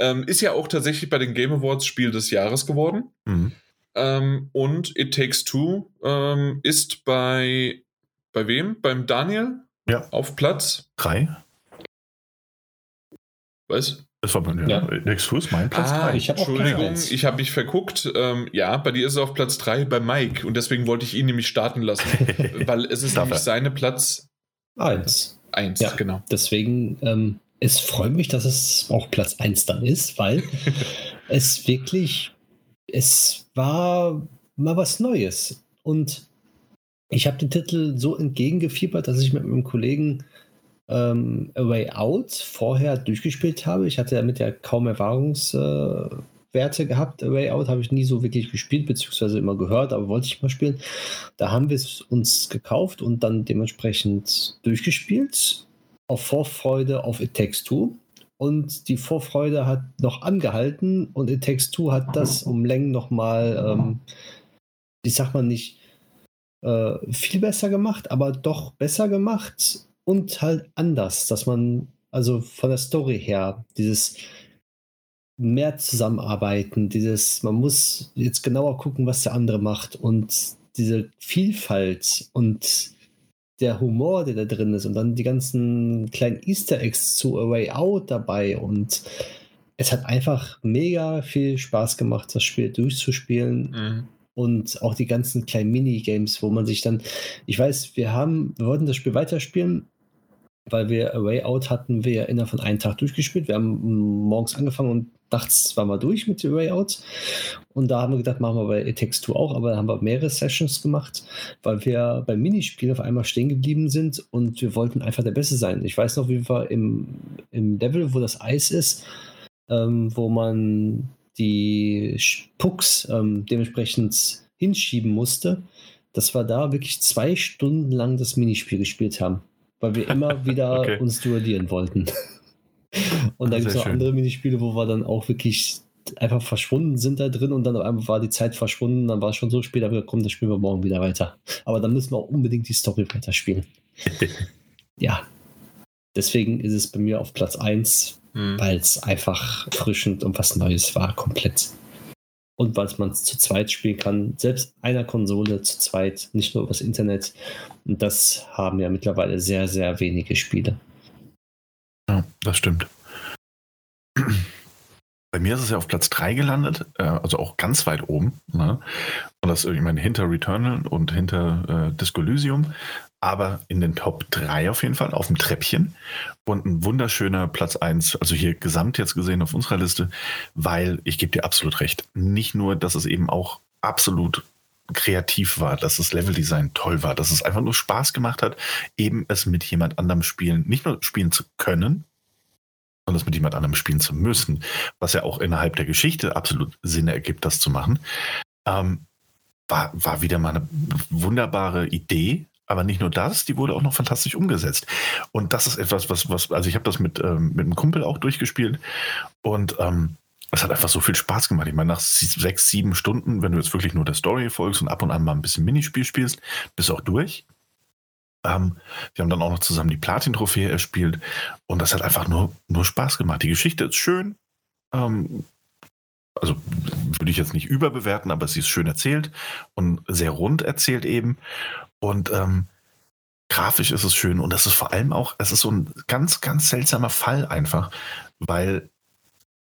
Ähm, ist ja auch tatsächlich bei den Game Awards Spiel des Jahres geworden. Mhm. Ähm, und It Takes Two ähm, ist bei, bei wem? Beim Daniel? Ja. Auf Platz 3. Was? Das war bei ja. It Takes Two ist mein Platz 3. Ah, ich Entschuldigung, ich habe mich verguckt. Ähm, ja, bei dir ist es auf Platz 3 bei Mike und deswegen wollte ich ihn nämlich starten lassen, [LAUGHS] weil es ist nämlich seine Platz 1. 1, ja, genau. Deswegen, ähm, es freut mich, dass es auch Platz 1 dann ist, weil [LAUGHS] es wirklich es war mal was Neues. Und ich habe den Titel so entgegengefiebert, dass ich mit meinem Kollegen ähm, A Way Out vorher durchgespielt habe. Ich hatte damit ja kaum Erfahrungswerte gehabt. A Way Out habe ich nie so wirklich gespielt, beziehungsweise immer gehört, aber wollte ich mal spielen. Da haben wir es uns gekauft und dann dementsprechend durchgespielt. Auf Vorfreude auf It Takes Two und die Vorfreude hat noch angehalten und in Text 2 hat das um Längen nochmal, ähm, ich sag mal nicht äh, viel besser gemacht, aber doch besser gemacht und halt anders, dass man also von der Story her dieses mehr zusammenarbeiten, dieses, man muss jetzt genauer gucken, was der andere macht und diese Vielfalt und der Humor, der da drin ist und dann die ganzen kleinen Easter Eggs zu A Way Out dabei und es hat einfach mega viel Spaß gemacht, das Spiel durchzuspielen. Mhm. Und auch die ganzen kleinen Minigames, wo man sich dann, ich weiß, wir haben, wir wollten das Spiel weiterspielen, weil wir A Way Out hatten wir innerhalb von einem Tag durchgespielt. Wir haben morgens angefangen und nachts zweimal durch mit A Way Out. Und da haben wir gedacht, machen wir bei It Takes auch, aber da haben wir mehrere Sessions gemacht, weil wir beim Minispiel auf einmal stehen geblieben sind und wir wollten einfach der Beste sein. Ich weiß noch, wie wir im, im Level, wo das Eis ist, ähm, wo man die Pucks ähm, dementsprechend hinschieben musste, dass wir da wirklich zwei Stunden lang das Minispiel gespielt haben weil wir immer [LAUGHS] wieder okay. uns duellieren wollten. [LAUGHS] Und da gibt es noch andere Minispiele, wo wir dann auch wirklich einfach verschwunden sind da drin und dann einmal war die Zeit verschwunden, dann war es schon so spät, aber komm, das spielen wir morgen wieder weiter. Aber dann müssen wir auch unbedingt die Story weiterspielen. [LAUGHS] ja. Deswegen ist es bei mir auf Platz 1, mhm. weil es einfach erfrischend und was Neues war, komplett und weil man es zu zweit spielen kann, selbst einer Konsole zu zweit, nicht nur übers Internet. Und das haben ja mittlerweile sehr, sehr wenige Spiele. Ja, das stimmt. Bei mir ist es ja auf Platz 3 gelandet, äh, also auch ganz weit oben. Ne? Und das, ich meine, hinter Returnal und hinter äh, Disco Elysium aber in den Top 3 auf jeden Fall, auf dem Treppchen. Und ein wunderschöner Platz 1, also hier gesamt jetzt gesehen auf unserer Liste, weil ich gebe dir absolut recht. Nicht nur, dass es eben auch absolut kreativ war, dass das Leveldesign toll war, dass es einfach nur Spaß gemacht hat, eben es mit jemand anderem spielen, nicht nur spielen zu können, sondern es mit jemand anderem spielen zu müssen, was ja auch innerhalb der Geschichte absolut Sinn ergibt, das zu machen. Ähm, war, war wieder mal eine wunderbare Idee, aber nicht nur das, die wurde auch noch fantastisch umgesetzt. Und das ist etwas, was, was also ich habe das mit, ähm, mit einem Kumpel auch durchgespielt und ähm, es hat einfach so viel Spaß gemacht. Ich meine, nach sechs, sieben Stunden, wenn du jetzt wirklich nur der Story folgst und ab und an mal ein bisschen Minispiel spielst, bist du auch durch. Ähm, wir haben dann auch noch zusammen die Platin-Trophäe erspielt und das hat einfach nur, nur Spaß gemacht. Die Geschichte ist schön. Ähm, also würde ich jetzt nicht überbewerten, aber sie ist schön erzählt und sehr rund erzählt eben. Und ähm, grafisch ist es schön und das ist vor allem auch, es ist so ein ganz, ganz seltsamer Fall einfach, weil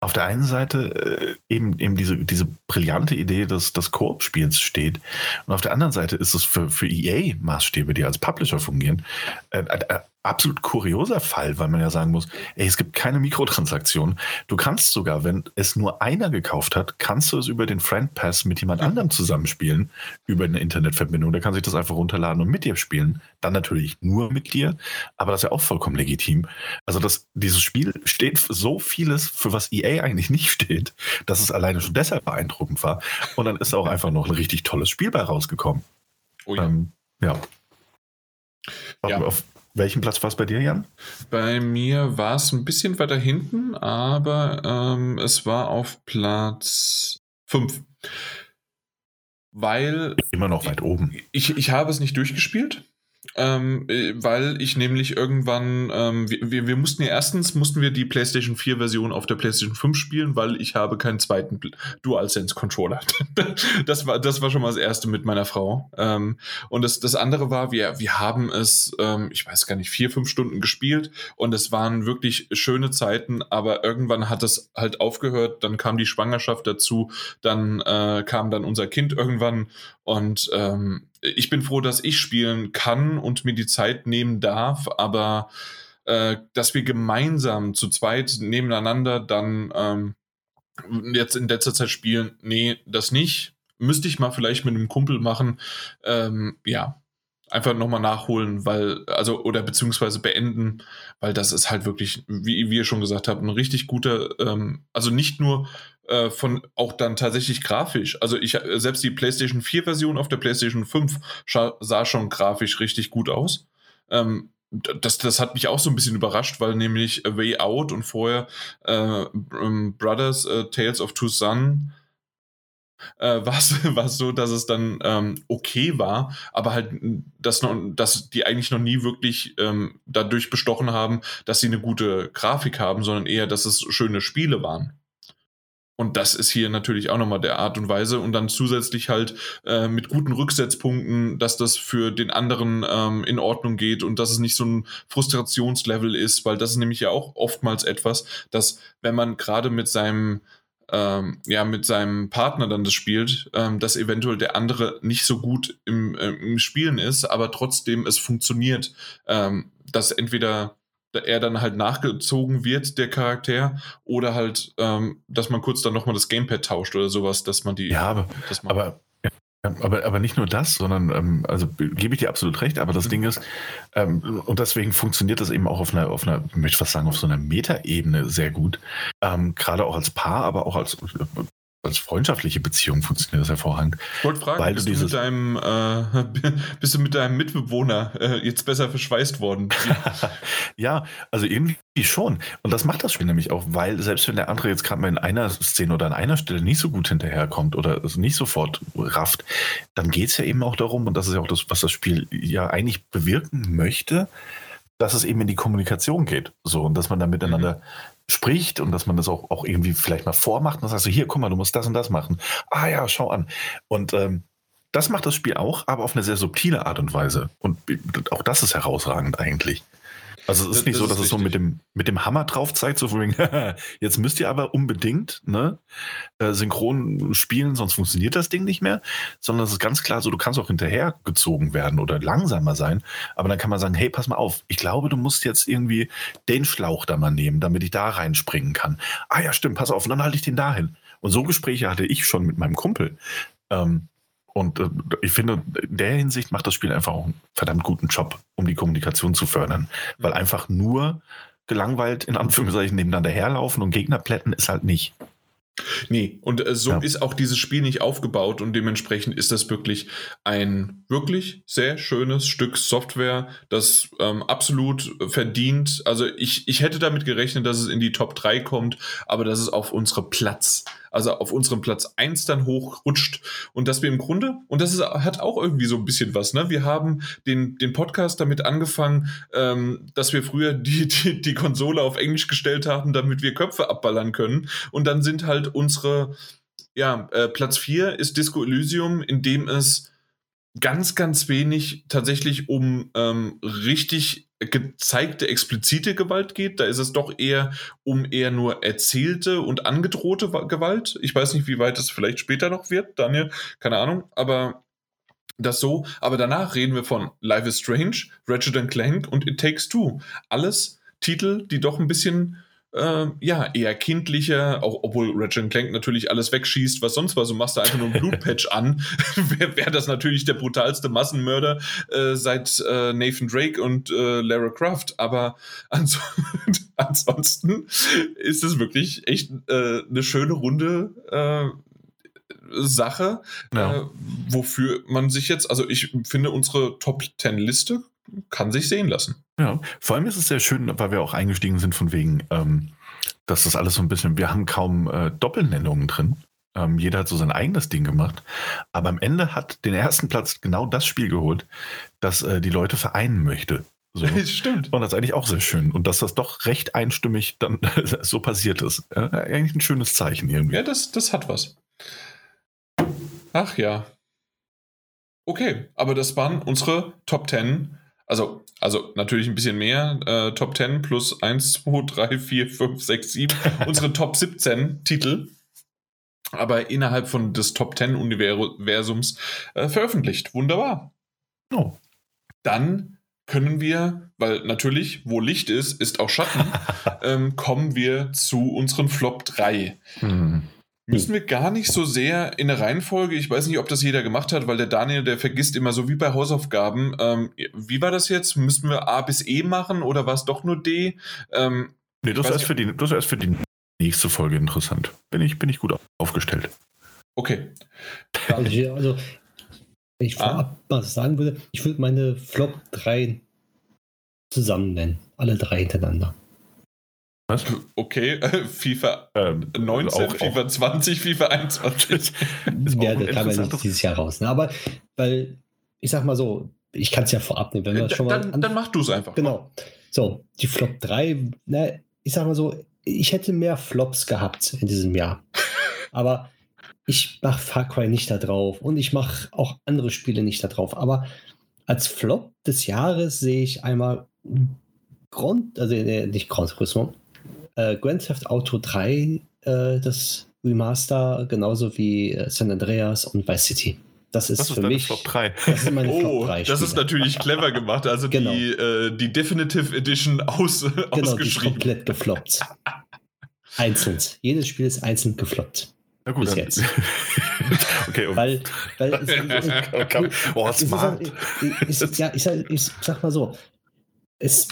auf der einen Seite äh, eben, eben diese, diese brillante Idee des, des Koop-Spiels steht und auf der anderen Seite ist es für, für EA-Maßstäbe, die als Publisher fungieren, äh, äh, absolut kurioser Fall, weil man ja sagen muss, ey, es gibt keine Mikrotransaktionen. Du kannst sogar, wenn es nur einer gekauft hat, kannst du es über den Friend Pass mit jemand anderem zusammenspielen, über eine Internetverbindung. Der kann sich das einfach runterladen und mit dir spielen. Dann natürlich nur mit dir, aber das ist ja auch vollkommen legitim. Also das, dieses Spiel steht für so vieles, für was EA eigentlich nicht steht, dass es alleine schon deshalb beeindruckend war. Und dann ist auch einfach noch ein richtig tolles Spiel bei rausgekommen. Oh ja. Ähm, ja. ja. Auf, welchen Platz war es bei dir, Jan? Bei mir war es ein bisschen weiter hinten, aber ähm, es war auf Platz 5. Weil. Immer noch weit oben. Ich, ich habe es nicht durchgespielt. Ähm, äh, weil ich nämlich irgendwann, ähm, wir, wir mussten ja erstens, mussten wir die PlayStation 4 Version auf der PlayStation 5 spielen, weil ich habe keinen zweiten DualSense Controller. [LAUGHS] das war, das war schon mal das erste mit meiner Frau. Ähm, und das, das andere war, wir, wir haben es, ähm, ich weiß gar nicht, vier, fünf Stunden gespielt und es waren wirklich schöne Zeiten, aber irgendwann hat es halt aufgehört, dann kam die Schwangerschaft dazu, dann äh, kam dann unser Kind irgendwann und ähm, ich bin froh, dass ich spielen kann und mir die Zeit nehmen darf, aber äh, dass wir gemeinsam zu zweit nebeneinander dann ähm, jetzt in letzter Zeit spielen, nee, das nicht. Müsste ich mal vielleicht mit einem Kumpel machen. Ähm, ja, einfach nochmal nachholen, weil, also, oder beziehungsweise beenden, weil das ist halt wirklich, wie, wie ihr schon gesagt habt, ein richtig guter, ähm, also nicht nur äh, von auch dann tatsächlich grafisch. Also ich selbst die PlayStation 4 Version auf der PlayStation 5 sah schon grafisch richtig gut aus. Ähm, das, das hat mich auch so ein bisschen überrascht, weil nämlich A Way Out und vorher äh, Brothers äh, Tales of Two Sun äh, [LAUGHS] war es so, dass es dann ähm, okay war, aber halt, dass, noch, dass die eigentlich noch nie wirklich ähm, dadurch bestochen haben, dass sie eine gute Grafik haben, sondern eher, dass es schöne Spiele waren. Und das ist hier natürlich auch nochmal der Art und Weise. Und dann zusätzlich halt äh, mit guten Rücksetzpunkten, dass das für den anderen ähm, in Ordnung geht und dass es nicht so ein Frustrationslevel ist, weil das ist nämlich ja auch oftmals etwas, dass wenn man gerade mit seinem ähm, ja, mit seinem Partner dann das spielt, ähm, dass eventuell der andere nicht so gut im, äh, im Spielen ist, aber trotzdem es funktioniert, ähm, dass entweder er dann halt nachgezogen wird, der Charakter, oder halt, ähm, dass man kurz dann nochmal das Gamepad tauscht oder sowas, dass man die. Ja, aber, aber aber, aber nicht nur das, sondern, ähm, also gebe ich dir absolut recht, aber das mhm. Ding ist, ähm, und deswegen funktioniert das eben auch auf einer, auf einer, ich möchte fast sagen, auf so einer Metaebene sehr gut. Ähm, Gerade auch als Paar, aber auch als als freundschaftliche Beziehung funktioniert das hervorragend. Ich wollte fragen, weil bist, du, dieses du mit deinem, äh, [LAUGHS] bist du mit deinem Mitbewohner äh, jetzt besser verschweißt worden? [LAUGHS] ja, also irgendwie schon. Und das macht das Spiel nämlich auch, weil selbst wenn der andere jetzt gerade mal in einer Szene oder an einer Stelle nicht so gut hinterherkommt oder es nicht sofort rafft, dann geht es ja eben auch darum, und das ist ja auch das, was das Spiel ja eigentlich bewirken möchte, dass es eben in die Kommunikation geht. So, und dass man dann miteinander mhm spricht und dass man das auch, auch irgendwie vielleicht mal vormacht und dann sagst hier, guck mal, du musst das und das machen. Ah ja, schau an. Und ähm, das macht das Spiel auch, aber auf eine sehr subtile Art und Weise. Und auch das ist herausragend eigentlich. Also es ist nicht das so, dass es so mit dem, mit dem Hammer drauf zeigt, so von [LAUGHS] jetzt müsst ihr aber unbedingt ne, äh, synchron spielen, sonst funktioniert das Ding nicht mehr, sondern es ist ganz klar so, du kannst auch hinterhergezogen werden oder langsamer sein, aber dann kann man sagen, hey, pass mal auf, ich glaube, du musst jetzt irgendwie den Schlauch da mal nehmen, damit ich da reinspringen kann. Ah ja, stimmt, pass auf, und dann halte ich den dahin. Und so Gespräche hatte ich schon mit meinem Kumpel. Ähm, und äh, ich finde, in der Hinsicht macht das Spiel einfach auch einen verdammt guten Job, um die Kommunikation zu fördern. Weil einfach nur gelangweilt in Anführungszeichen nebeneinander herlaufen und Gegner plätten ist halt nicht. Nee, und äh, so ja. ist auch dieses Spiel nicht aufgebaut und dementsprechend ist das wirklich ein wirklich sehr schönes Stück Software, das ähm, absolut verdient. Also ich, ich hätte damit gerechnet, dass es in die Top 3 kommt, aber das ist auf unsere Platz also auf unserem Platz 1 dann hochrutscht und dass wir im Grunde, und das ist, hat auch irgendwie so ein bisschen was, ne? Wir haben den, den Podcast damit angefangen, ähm, dass wir früher [LAUGHS] die, die, die Konsole auf Englisch gestellt haben, damit wir Köpfe abballern können. Und dann sind halt unsere, ja, äh, Platz 4 ist Disco Elysium, in dem es ganz, ganz wenig tatsächlich um ähm, richtig gezeigte, explizite Gewalt geht. Da ist es doch eher um eher nur erzählte und angedrohte Gewalt. Ich weiß nicht, wie weit es vielleicht später noch wird, Daniel, keine Ahnung, aber Das so, aber danach reden wir von Life is Strange, Ratchet Clank und It Takes Two. Alles Titel, die doch ein bisschen äh, ja, eher kindlicher, auch obwohl Ratchet Clank natürlich alles wegschießt, was sonst was, und machst da einfach nur ein [LAUGHS] Blutpatch an, [LAUGHS] wäre wär das natürlich der brutalste Massenmörder äh, seit äh, Nathan Drake und äh, Lara Croft. Aber ans [LAUGHS] ansonsten ist es wirklich echt äh, eine schöne runde äh, Sache, ja. wofür man sich jetzt, also ich finde unsere Top 10 Liste kann sich sehen lassen. Ja, vor allem ist es sehr schön, weil wir auch eingestiegen sind von wegen, ähm, dass das alles so ein bisschen, wir haben kaum äh, Doppelnennungen drin. Ähm, jeder hat so sein eigenes Ding gemacht. Aber am Ende hat den ersten Platz genau das Spiel geholt, das äh, die Leute vereinen möchte. So. [LAUGHS] Stimmt. Und das ist eigentlich auch sehr schön. Und dass das doch recht einstimmig dann [LAUGHS] so passiert ist. Äh, eigentlich ein schönes Zeichen irgendwie. Ja, das, das hat was. Ach ja. Okay, aber das waren unsere Top 10 also, also natürlich ein bisschen mehr. Äh, Top 10 plus 1, 2, 3, 4, 5, 6, 7. Unsere Top 17 Titel. Aber innerhalb von des Top 10 Universums äh, veröffentlicht. Wunderbar. Oh. Dann können wir, weil natürlich, wo Licht ist, ist auch Schatten, [LAUGHS] ähm, kommen wir zu unseren Flop 3. Hm. Müssen wir gar nicht so sehr in der Reihenfolge, ich weiß nicht, ob das jeder gemacht hat, weil der Daniel, der vergisst immer so wie bei Hausaufgaben. Ähm, wie war das jetzt? Müssten wir A bis E machen oder war es doch nur D? Ähm, nee, das ist, erst für die, das ist für die nächste Folge interessant. Bin ich, bin ich gut aufgestellt. Okay. Also, also wenn ich vorab ah. was sagen würde, ich würde meine Flop 3 zusammen nennen. Alle drei hintereinander. Was? Okay, [LAUGHS] FIFA ähm, 19, auch, FIFA 20, FIFA 21. [LAUGHS] ja, da kam ja nicht dieses Jahr raus. Ne? Aber weil, ich sag mal so, ich kann es ja vorab nehmen. Wenn wir äh, schon dann, mal dann mach du es einfach. Genau. So, die Flop 3, ne, ich sag mal so, ich hätte mehr Flops gehabt in diesem Jahr. [LAUGHS] Aber ich mache Far Cry nicht da drauf und ich mache auch andere Spiele nicht da drauf. Aber als Flop des Jahres sehe ich einmal Grund, also äh, nicht Grand Turismo, äh, Grand Theft Auto 3, äh, das Remaster, genauso wie äh, San Andreas und Vice City. Das ist, das ist für mich Flop 3. [LAUGHS] Das ist meine oh, Flop 3 das ist natürlich clever gemacht. Also genau. die, äh, die Definitive Edition aus, genau, ausgeschrieben. Die ist komplett gefloppt. einzeln. Jedes Spiel ist einzeln gefloppt. Na gut, bis jetzt. [LAUGHS] okay, um. Weil, weil es, [LAUGHS] okay. oh, smart. Ist, ja, ich, ich sag mal so, es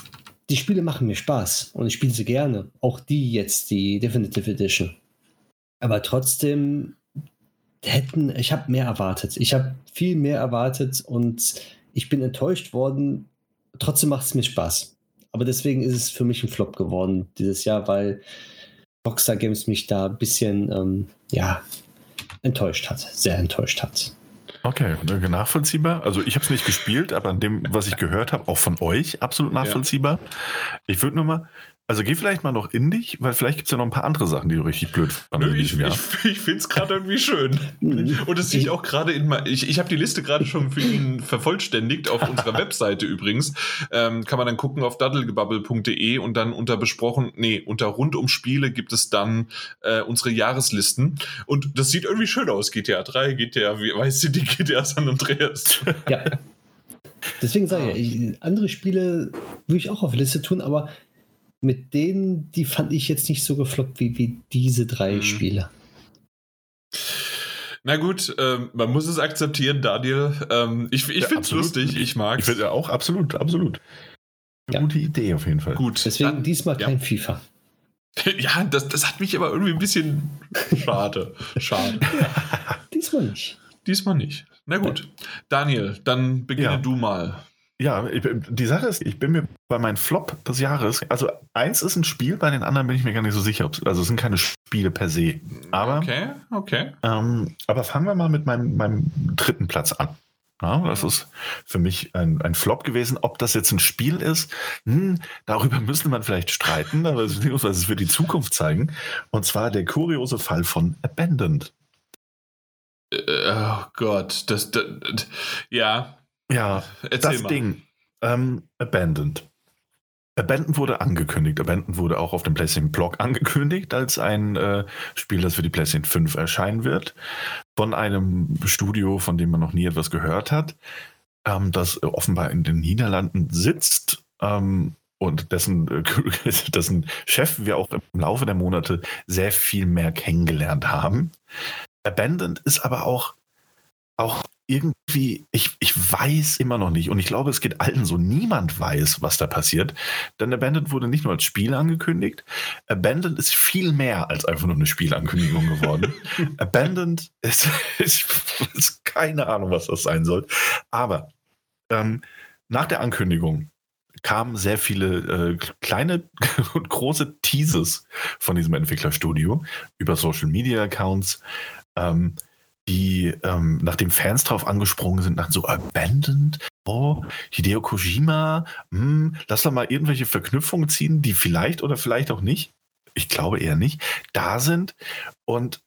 die Spiele machen mir Spaß und ich spiele sie gerne. Auch die jetzt, die Definitive Edition. Aber trotzdem hätten, ich habe mehr erwartet. Ich habe viel mehr erwartet und ich bin enttäuscht worden. Trotzdem macht es mir Spaß. Aber deswegen ist es für mich ein Flop geworden dieses Jahr, weil Rockstar Games mich da ein bisschen, ähm, ja, enttäuscht hat. Sehr enttäuscht hat. Okay, nachvollziehbar. Also ich habe es nicht gespielt, aber an dem, was ich gehört habe, auch von euch, absolut nachvollziehbar. Ja. Ich würde nur mal, also geh vielleicht mal noch in dich, weil vielleicht gibt es ja noch ein paar andere Sachen, die du richtig blöd fandest. Ich, ich, ich finde es gerade irgendwie schön. Und es sieht auch gerade in mal. Ich, ich habe die Liste gerade schon für ihn vervollständigt auf unserer [LAUGHS] Webseite übrigens. Ähm, kann man dann gucken auf daddelgebubble.de und dann unter besprochen, nee, unter rund um Spiele gibt es dann äh, unsere Jahreslisten. Und das sieht irgendwie schön aus. GTA 3, GTA, wie weißt du, die GTA San Andreas. Ja. Deswegen sage ich, andere Spiele würde ich auch auf Liste tun, aber mit denen, die fand ich jetzt nicht so gefloppt wie, wie diese drei mhm. Spiele. Na gut, ähm, man muss es akzeptieren, Daniel. Ähm, ich ich ja, finde es lustig, ich mag es. Ich finde auch absolut, absolut. Eine ja. gute Idee auf jeden Fall. Gut. Deswegen dann, diesmal kein ja. FIFA. [LAUGHS] Ja, das, das hat mich aber irgendwie ein bisschen schade. Schade. [LAUGHS] diesmal nicht. Diesmal nicht. Na gut. Daniel, dann beginne du mal. Ja, die Sache ist, ich bin mir bei meinem Flop des Jahres, also eins ist ein Spiel, bei den anderen bin ich mir gar nicht so sicher, also es sind keine Spiele per se. Aber, okay, okay. Ähm, aber fangen wir mal mit meinem, meinem dritten Platz an. Ja, das ist für mich ein, ein Flop gewesen. Ob das jetzt ein Spiel ist, hm, darüber müsste man vielleicht streiten, [LAUGHS] aber beziehungsweise es wird die Zukunft zeigen. Und zwar der kuriose Fall von Abandoned. Äh, oh Gott, das, das, das ja, ja, Erzähl das mal. Ding, ähm, Abandoned. Abandoned wurde angekündigt. Abandoned wurde auch auf dem PlayStation Blog angekündigt als ein äh, Spiel, das für die PlayStation 5 erscheinen wird. von einem Studio, von dem man noch nie etwas gehört hat, ähm, das offenbar in den Niederlanden sitzt ähm, und dessen, äh, [LAUGHS] dessen Chef wir auch im Laufe der Monate sehr viel mehr kennengelernt haben. Abandoned ist aber auch, auch irgendwie, ich, ich weiß immer noch nicht, und ich glaube, es geht allen so, niemand weiß, was da passiert. Denn Abandoned wurde nicht nur als Spiel angekündigt, Abandoned ist viel mehr als einfach nur eine Spielankündigung geworden. [LAUGHS] Abandoned ist, ist, ist, keine Ahnung, was das sein soll. Aber ähm, nach der Ankündigung kamen sehr viele äh, kleine [LAUGHS] und große Teases von diesem Entwicklerstudio über Social Media Accounts. Ähm, die, ähm, nachdem Fans drauf angesprungen sind, nach so Abandoned, oh, Hideo Kojima, hm, lass doch mal irgendwelche Verknüpfungen ziehen, die vielleicht oder vielleicht auch nicht, ich glaube eher nicht, da sind. Und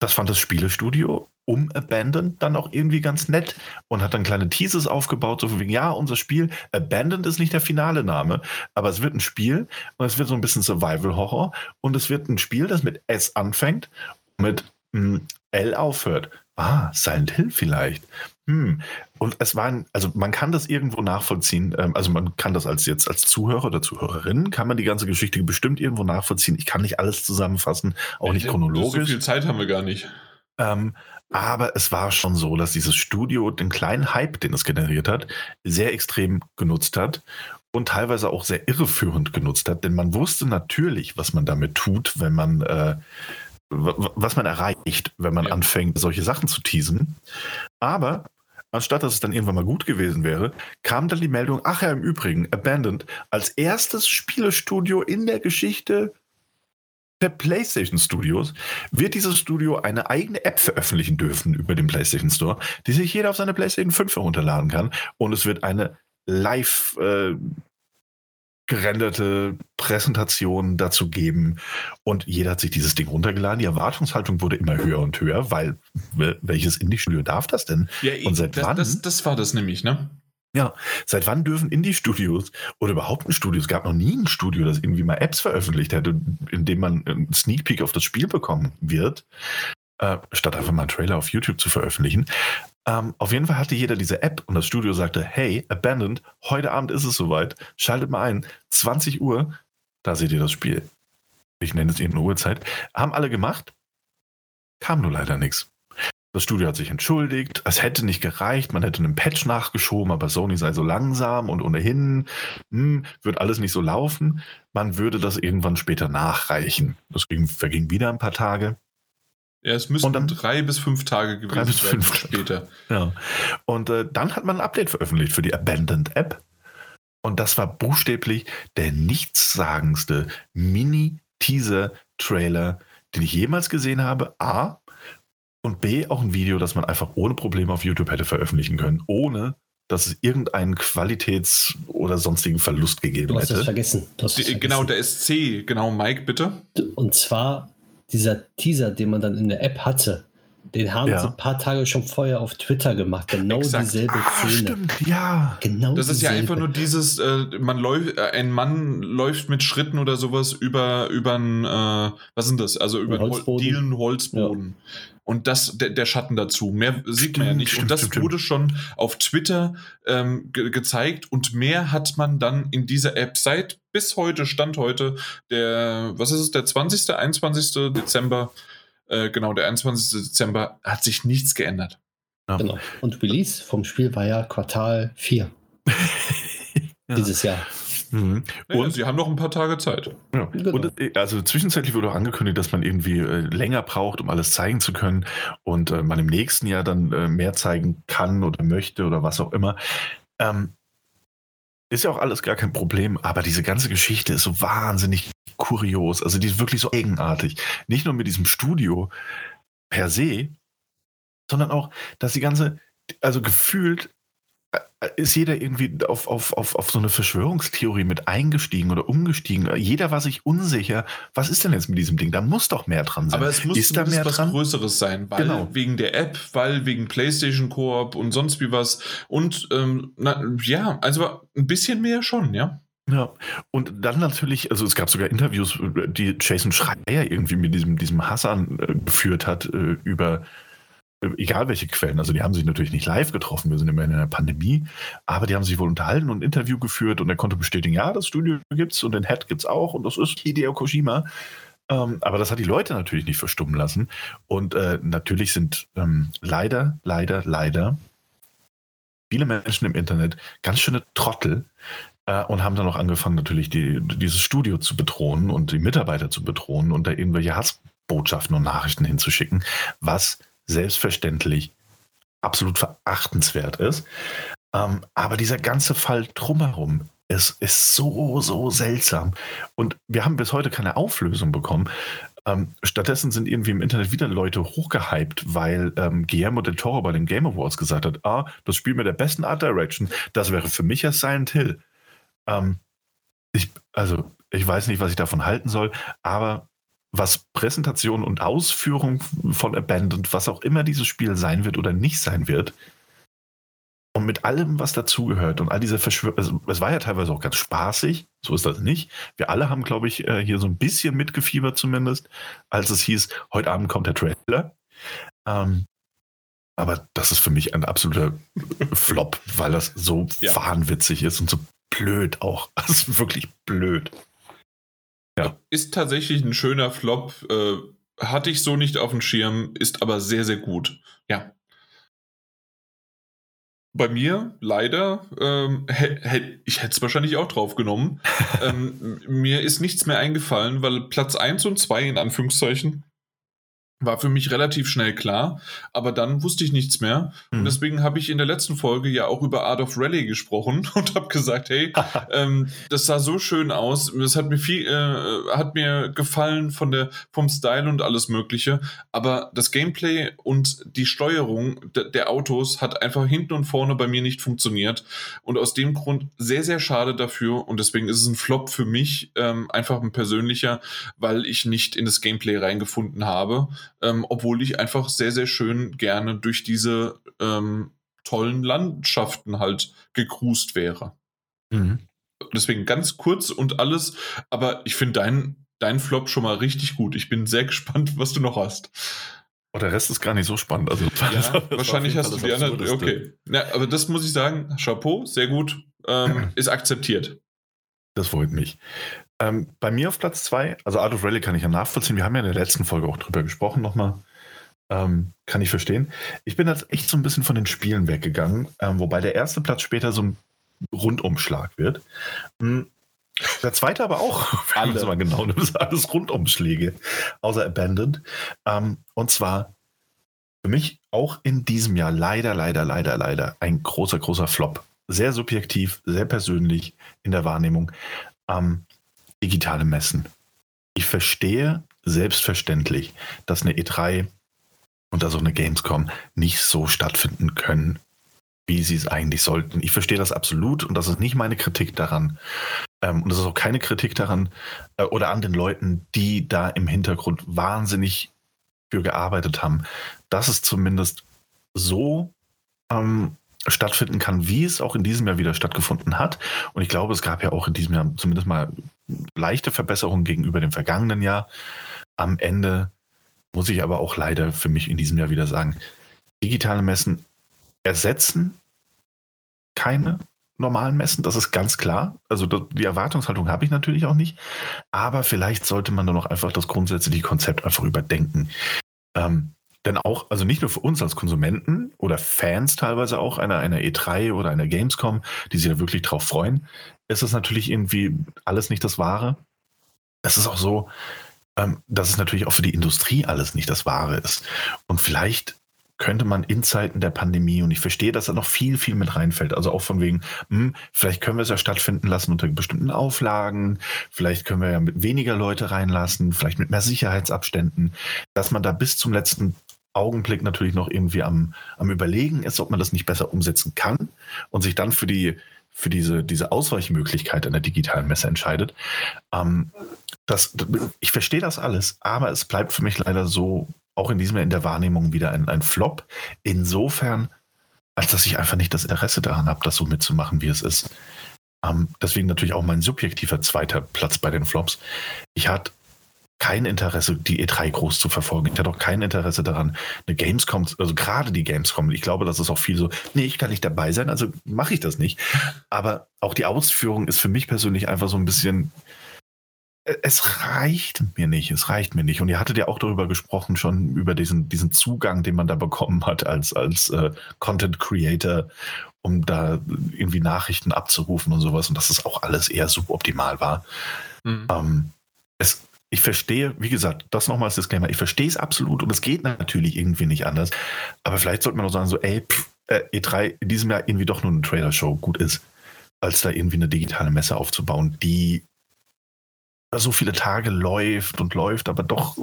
das fand das Spielestudio um Abandoned dann auch irgendwie ganz nett und hat dann kleine Teases aufgebaut, so wie, ja, unser Spiel, Abandoned ist nicht der finale Name, aber es wird ein Spiel und es wird so ein bisschen Survival-Horror und es wird ein Spiel, das mit S anfängt, mit hm, L aufhört. Ah, Silent Hill vielleicht. Hm. Und es war, also man kann das irgendwo nachvollziehen. Ähm, also man kann das als jetzt als Zuhörer oder Zuhörerin, kann man die ganze Geschichte bestimmt irgendwo nachvollziehen. Ich kann nicht alles zusammenfassen, auch nicht chronologisch. So viel Zeit haben wir gar nicht. Ähm, aber es war schon so, dass dieses Studio den kleinen Hype, den es generiert hat, sehr extrem genutzt hat und teilweise auch sehr irreführend genutzt hat. Denn man wusste natürlich, was man damit tut, wenn man äh, was man erreicht, wenn man ja. anfängt, solche Sachen zu teasen. Aber anstatt dass es dann irgendwann mal gut gewesen wäre, kam dann die Meldung, ach ja, im Übrigen, Abandoned, als erstes Spielestudio in der Geschichte der PlayStation Studios wird dieses Studio eine eigene App veröffentlichen dürfen über den PlayStation Store, die sich jeder auf seine PlayStation 5 herunterladen kann. Und es wird eine Live- äh, gerenderte Präsentationen dazu geben. Und jeder hat sich dieses Ding runtergeladen. Die Erwartungshaltung wurde immer höher und höher, weil welches Indie-Studio darf das denn? Ja, und seit das, wann? Das, das war das nämlich, ne? Ja, seit wann dürfen Indie-Studios oder überhaupt ein Studio, es gab noch nie ein Studio, das irgendwie mal Apps veröffentlicht hätte, in dem man einen Sneak Peek auf das Spiel bekommen wird, äh, statt einfach mal einen Trailer auf YouTube zu veröffentlichen. Ähm, auf jeden Fall hatte jeder diese App und das Studio sagte, hey, Abandoned, heute Abend ist es soweit, schaltet mal ein, 20 Uhr, da seht ihr das Spiel. Ich nenne es eben eine Uhrzeit. Haben alle gemacht, kam nur leider nichts. Das Studio hat sich entschuldigt, es hätte nicht gereicht, man hätte einen Patch nachgeschoben, aber Sony sei so langsam und ohnehin hm, wird alles nicht so laufen. Man würde das irgendwann später nachreichen. Das ging, verging wieder ein paar Tage. Ja, es müssten dann, drei bis fünf Tage gewesen bis sein fünf. später. Ja. Und äh, dann hat man ein Update veröffentlicht für die Abandoned App. Und das war buchstäblich der nichtssagendste Mini-Teaser-Trailer, den ich jemals gesehen habe. A. Und B. Auch ein Video, das man einfach ohne Probleme auf YouTube hätte veröffentlichen können, ohne dass es irgendeinen Qualitäts- oder sonstigen Verlust gegeben du hast hätte. Das vergessen. Du hast das vergessen. Genau, der SC. Genau, Mike, bitte. Und zwar dieser Teaser, den man dann in der App hatte, den haben ja. sie ein paar Tage schon vorher auf Twitter gemacht. Genau Exakt. dieselbe ah, Szene. Stimmt, ja. Genau das ist ja einfach nur dieses, äh, man läuft, äh, ein Mann läuft mit Schritten oder sowas über, über ein, äh, was sind das? Also über einen Holzboden. Dielen Holzboden. Ja. Und das, der, der, Schatten dazu. Mehr sieht man ja nicht. Stimmt, und das stimmt, wurde schon auf Twitter ähm, ge gezeigt und mehr hat man dann in dieser App seit bis heute, Stand heute, der, was ist es, der 20., 21. Dezember, äh, genau, der 21. Dezember, hat sich nichts geändert. Ja. Genau. Und Release vom Spiel war ja Quartal 4. [LAUGHS] ja. Dieses Jahr. Mhm. Naja, und sie haben noch ein paar Tage Zeit. Ja. Genau. Und äh, also zwischenzeitlich wurde auch angekündigt, dass man irgendwie äh, länger braucht, um alles zeigen zu können und äh, man im nächsten Jahr dann äh, mehr zeigen kann oder möchte oder was auch immer. Ähm, ist ja auch alles gar kein Problem, aber diese ganze Geschichte ist so wahnsinnig kurios. Also die ist wirklich so eigenartig. Nicht nur mit diesem Studio per se, sondern auch, dass die ganze, also gefühlt ist jeder irgendwie auf, auf, auf, auf so eine Verschwörungstheorie mit eingestiegen oder umgestiegen. Jeder war sich unsicher, was ist denn jetzt mit diesem Ding? Da muss doch mehr dran sein. Aber es muss ist da mehr was dran? Größeres sein, weil genau. wegen der App, weil wegen PlayStation Koop und sonst wie was. Und ähm, na, ja, also ein bisschen mehr schon, ja. Ja, und dann natürlich, also es gab sogar Interviews, die Jason Schreier irgendwie mit diesem, diesem Hassan äh, geführt hat äh, über egal welche Quellen, also die haben sich natürlich nicht live getroffen, wir sind immer in einer Pandemie, aber die haben sich wohl unterhalten und ein Interview geführt und er konnte bestätigen, ja, das Studio gibt's und den Head gibt's auch und das ist Hideo Kojima. Ähm, aber das hat die Leute natürlich nicht verstummen lassen. Und äh, natürlich sind ähm, leider, leider, leider viele Menschen im Internet ganz schöne Trottel äh, und haben dann auch angefangen, natürlich die, dieses Studio zu bedrohen und die Mitarbeiter zu bedrohen und da irgendwelche Hassbotschaften und Nachrichten hinzuschicken, was selbstverständlich absolut verachtenswert ist. Ähm, aber dieser ganze Fall drumherum ist, ist so, so seltsam. Und wir haben bis heute keine Auflösung bekommen. Ähm, stattdessen sind irgendwie im Internet wieder Leute hochgehypt, weil ähm, Guillermo del Toro bei den Game Awards gesagt hat, ah, das Spiel mit der besten Art Direction, das wäre für mich ja Silent Hill. Ähm, ich, also, ich weiß nicht, was ich davon halten soll, aber was Präsentation und Ausführung von Abandoned, was auch immer dieses Spiel sein wird oder nicht sein wird, und mit allem, was dazugehört und all diese Verschwörungen, also, es war ja teilweise auch ganz spaßig, so ist das nicht. Wir alle haben, glaube ich, äh, hier so ein bisschen mitgefiebert zumindest, als es hieß, heute Abend kommt der Trailer. Ähm, aber das ist für mich ein absoluter Flop, weil das so ja. wahnwitzig ist und so blöd auch. [LAUGHS] Also wirklich blöd. Ja. Ist tatsächlich ein schöner Flop. Äh, hatte ich so nicht auf dem Schirm, ist aber sehr, sehr gut. Ja. Bei mir leider, ähm, ich hätte es wahrscheinlich auch drauf genommen. [LAUGHS] ähm, mir ist nichts mehr eingefallen, weil Platz 1 und 2 in Anführungszeichen war für mich relativ schnell klar, aber dann wusste ich nichts mehr. Mhm. Und deswegen habe ich in der letzten Folge ja auch über Art of Rally gesprochen [LAUGHS] und habe gesagt, hey, [LAUGHS] ähm, das sah so schön aus, das hat mir viel, äh, hat mir gefallen von der, vom Style und alles Mögliche, aber das Gameplay und die Steuerung der Autos hat einfach hinten und vorne bei mir nicht funktioniert. Und aus dem Grund sehr, sehr schade dafür. Und deswegen ist es ein Flop für mich, ähm, einfach ein persönlicher, weil ich nicht in das Gameplay reingefunden habe ähm, obwohl ich einfach sehr, sehr schön gerne durch diese ähm, tollen Landschaften halt gekrust wäre. Mhm. Deswegen ganz kurz und alles, aber ich finde dein, dein Flop schon mal richtig gut. Ich bin sehr [LAUGHS] gespannt, was du noch hast. Oh, der Rest ist gar nicht so spannend. Also, [LAUGHS] ja, wahrscheinlich hast du die anderen. Okay. Ja, aber das muss ich sagen, Chapeau, sehr gut, ähm, [CLEARS THROAT] ist akzeptiert. Das freut mich. Ähm, bei mir auf Platz 2, also Art of Rally kann ich ja nachvollziehen. Wir haben ja in der letzten Folge auch drüber gesprochen nochmal. Ähm, kann ich verstehen. Ich bin jetzt echt so ein bisschen von den Spielen weggegangen, ähm, wobei der erste Platz später so ein Rundumschlag wird. Hm, der zweite aber auch, [LAUGHS] wenn man mal genau nimmt, alles Rundumschläge, außer Abandoned. Ähm, und zwar für mich auch in diesem Jahr leider, leider, leider, leider ein großer, großer Flop. Sehr subjektiv, sehr persönlich in der Wahrnehmung. Ähm, digitale Messen. Ich verstehe selbstverständlich, dass eine E3 und dass auch eine Gamescom nicht so stattfinden können, wie sie es eigentlich sollten. Ich verstehe das absolut und das ist nicht meine Kritik daran. Ähm, und das ist auch keine Kritik daran äh, oder an den Leuten, die da im Hintergrund wahnsinnig für gearbeitet haben, dass es zumindest so ähm, stattfinden kann, wie es auch in diesem Jahr wieder stattgefunden hat. Und ich glaube, es gab ja auch in diesem Jahr zumindest mal leichte Verbesserungen gegenüber dem vergangenen Jahr. Am Ende muss ich aber auch leider für mich in diesem Jahr wieder sagen, digitale Messen ersetzen keine normalen Messen, das ist ganz klar. Also die Erwartungshaltung habe ich natürlich auch nicht, aber vielleicht sollte man dann auch einfach das grundsätzliche Konzept einfach überdenken. Ähm, denn auch, also nicht nur für uns als Konsumenten oder Fans teilweise auch einer, einer E3 oder einer Gamescom, die sich ja wirklich drauf freuen, ist es natürlich irgendwie alles nicht das Wahre. Es ist auch so, ähm, dass es natürlich auch für die Industrie alles nicht das Wahre ist. Und vielleicht könnte man in Zeiten der Pandemie, und ich verstehe, dass da noch viel, viel mit reinfällt, also auch von wegen, hm, vielleicht können wir es ja stattfinden lassen unter bestimmten Auflagen, vielleicht können wir ja mit weniger Leute reinlassen, vielleicht mit mehr Sicherheitsabständen, dass man da bis zum letzten Augenblick natürlich noch irgendwie am, am Überlegen ist, ob man das nicht besser umsetzen kann und sich dann für die für diese, diese Ausweichmöglichkeit in der digitalen Messe entscheidet. Ähm, das, ich verstehe das alles, aber es bleibt für mich leider so, auch in diesem Jahr in der Wahrnehmung wieder ein, ein Flop. Insofern, als dass ich einfach nicht das Interesse daran habe, das so mitzumachen, wie es ist. Ähm, deswegen natürlich auch mein subjektiver zweiter Platz bei den Flops. Ich hatte kein Interesse, die E3 groß zu verfolgen. Ich hatte auch kein Interesse daran, eine Gamescom, also gerade die Gamescom. Ich glaube, das ist auch viel so, nee, ich kann nicht dabei sein, also mache ich das nicht. Aber auch die Ausführung ist für mich persönlich einfach so ein bisschen, äh, es reicht mir nicht, es reicht mir nicht. Und ihr hattet ja auch darüber gesprochen, schon über diesen, diesen Zugang, den man da bekommen hat als, als äh, Content Creator, um da irgendwie Nachrichten abzurufen und sowas. Und dass es auch alles eher suboptimal war. Mhm. Ähm, es, ich verstehe, wie gesagt, das nochmal als Disclaimer, ich verstehe es absolut und es geht natürlich irgendwie nicht anders. Aber vielleicht sollte man auch sagen, so, ey, pff, äh, E3 in diesem Jahr irgendwie doch nur eine Trailer-Show gut ist, als da irgendwie eine digitale Messe aufzubauen, die so viele Tage läuft und läuft, aber doch,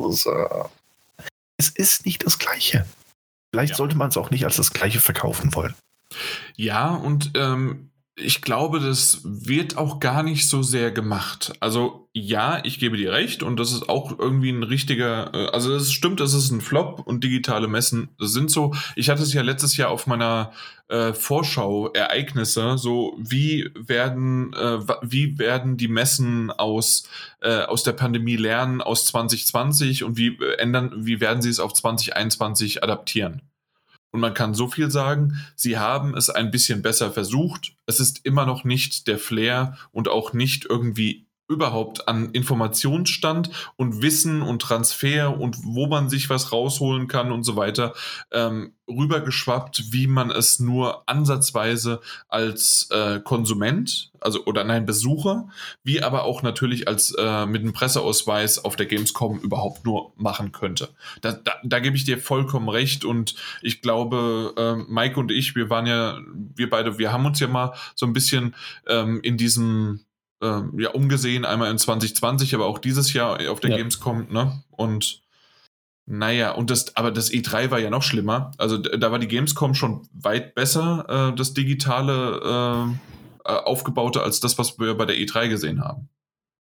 es ist nicht das Gleiche. Vielleicht ja. sollte man es auch nicht als das Gleiche verkaufen wollen. Ja, und ähm, ich glaube, das wird auch gar nicht so sehr gemacht. Also ja, ich gebe dir recht und das ist auch irgendwie ein richtiger, äh, also es stimmt, es ist ein Flop und digitale Messen sind so. Ich hatte es ja letztes Jahr auf meiner äh, Vorschau Ereignisse, so wie werden, äh, wie werden die Messen aus, äh, aus der Pandemie lernen aus 2020 und wie ändern, wie werden sie es auf 2021 adaptieren? Und man kann so viel sagen, sie haben es ein bisschen besser versucht. Es ist immer noch nicht der Flair und auch nicht irgendwie überhaupt an Informationsstand und Wissen und Transfer und wo man sich was rausholen kann und so weiter ähm, rübergeschwappt, wie man es nur ansatzweise als äh, Konsument, also oder nein, Besucher, wie aber auch natürlich als äh, mit einem Presseausweis auf der Gamescom überhaupt nur machen könnte. Da, da, da gebe ich dir vollkommen recht und ich glaube, äh, Mike und ich, wir waren ja, wir beide, wir haben uns ja mal so ein bisschen ähm, in diesem ähm, ja, umgesehen, einmal in 2020, aber auch dieses Jahr auf der ja. Gamescom, ne? Und naja, und das, aber das E3 war ja noch schlimmer. Also da war die Gamescom schon weit besser, äh, das digitale äh, äh, aufgebaute, als das, was wir bei der E3 gesehen haben.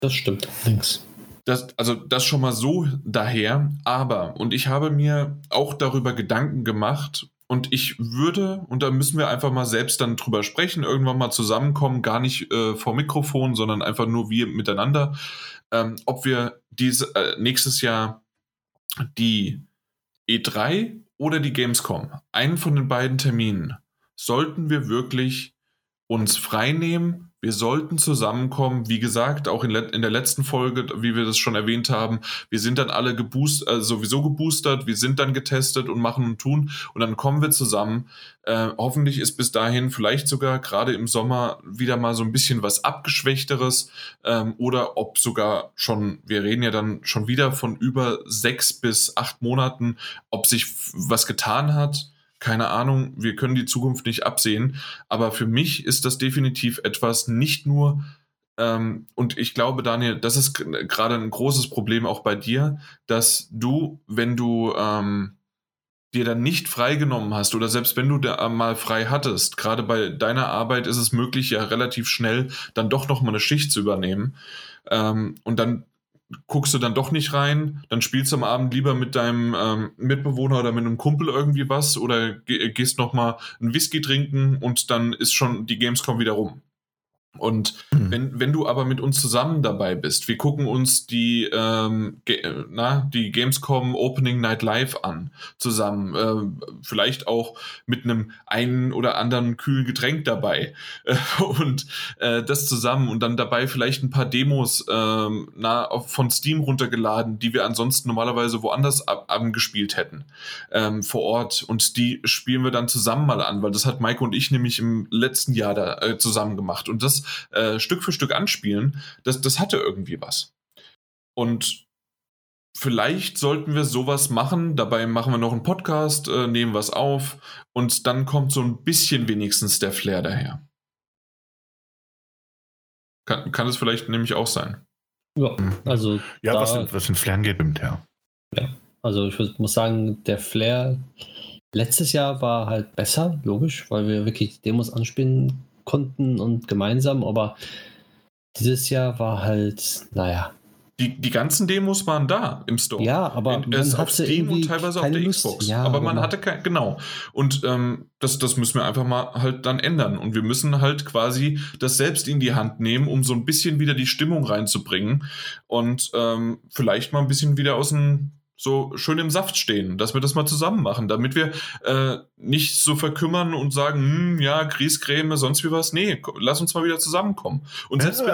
Das stimmt, links. Das, also das schon mal so daher, aber, und ich habe mir auch darüber Gedanken gemacht, und ich würde, und da müssen wir einfach mal selbst dann drüber sprechen, irgendwann mal zusammenkommen, gar nicht äh, vor Mikrofon, sondern einfach nur wir miteinander, ähm, ob wir diese, äh, nächstes Jahr die E3 oder die Gamescom, einen von den beiden Terminen, sollten wir wirklich uns freinehmen wir sollten zusammenkommen. Wie gesagt, auch in, in, der letzten Folge, wie wir das schon erwähnt haben, wir sind dann alle geboost, äh, sowieso geboostert, wir sind dann getestet und machen und tun. Und dann kommen wir zusammen. Äh, hoffentlich ist bis dahin vielleicht sogar gerade im Sommer wieder mal so ein bisschen was abgeschwächteres. Ähm, oder ob sogar schon, wir reden ja dann schon wieder von über sechs bis acht Monaten, ob sich was getan hat keine Ahnung, wir können die Zukunft nicht absehen. Aber für mich ist das definitiv etwas nicht nur, ähm, und ich glaube, Daniel, das ist gerade ein großes Problem auch bei dir, dass du, wenn du ähm, dir dann nicht freigenommen hast oder selbst wenn du da mal frei hattest, gerade bei deiner Arbeit ist es möglich, ja relativ schnell dann doch noch mal eine Schicht zu übernehmen. Ähm, und dann guckst du dann doch nicht rein, dann spielst du am Abend lieber mit deinem ähm, Mitbewohner oder mit einem Kumpel irgendwie was oder gehst noch mal einen Whisky trinken und dann ist schon die Gamescom wieder rum. Und mhm. wenn, wenn du aber mit uns zusammen dabei bist, wir gucken uns die, ähm, na, die Gamescom Opening Night Live an, zusammen, äh, vielleicht auch mit einem einen oder anderen kühlen Getränk dabei. Äh, [LAUGHS] und äh, das zusammen und dann dabei vielleicht ein paar Demos äh, na, von Steam runtergeladen, die wir ansonsten normalerweise woanders ab angespielt hätten ähm, vor Ort. Und die spielen wir dann zusammen mal an, weil das hat Maike und ich nämlich im letzten Jahr da äh, zusammen gemacht. Und das äh, Stück für Stück anspielen, das, das hatte irgendwie was. Und vielleicht sollten wir sowas machen. Dabei machen wir noch einen Podcast, äh, nehmen was auf und dann kommt so ein bisschen wenigstens der Flair daher. Kann, kann es vielleicht nämlich auch sein. Ja, also. Ja, da, was, in, was in Flair geht, ja. Ja, also ich muss sagen, der Flair letztes Jahr war halt besser, logisch, weil wir wirklich Demos anspielen konnten und gemeinsam, aber dieses Jahr war halt, naja, Die, die ganzen Demos waren da im Store. Ja, aber In, man auf Steam und teilweise auf der Lust. Xbox. Ja, aber man hatte kein, genau. Und ähm, das, das müssen wir einfach mal halt dann ändern. Und wir müssen halt quasi das selbst in die Hand nehmen, um so ein bisschen wieder die Stimmung reinzubringen und ähm, vielleicht mal ein bisschen wieder aus dem so schön im Saft stehen, dass wir das mal zusammen machen, damit wir äh, nicht so verkümmern und sagen, hm, ja, Grießcreme, sonst wie was. Nee, lass uns mal wieder zusammenkommen. Und selbst ja,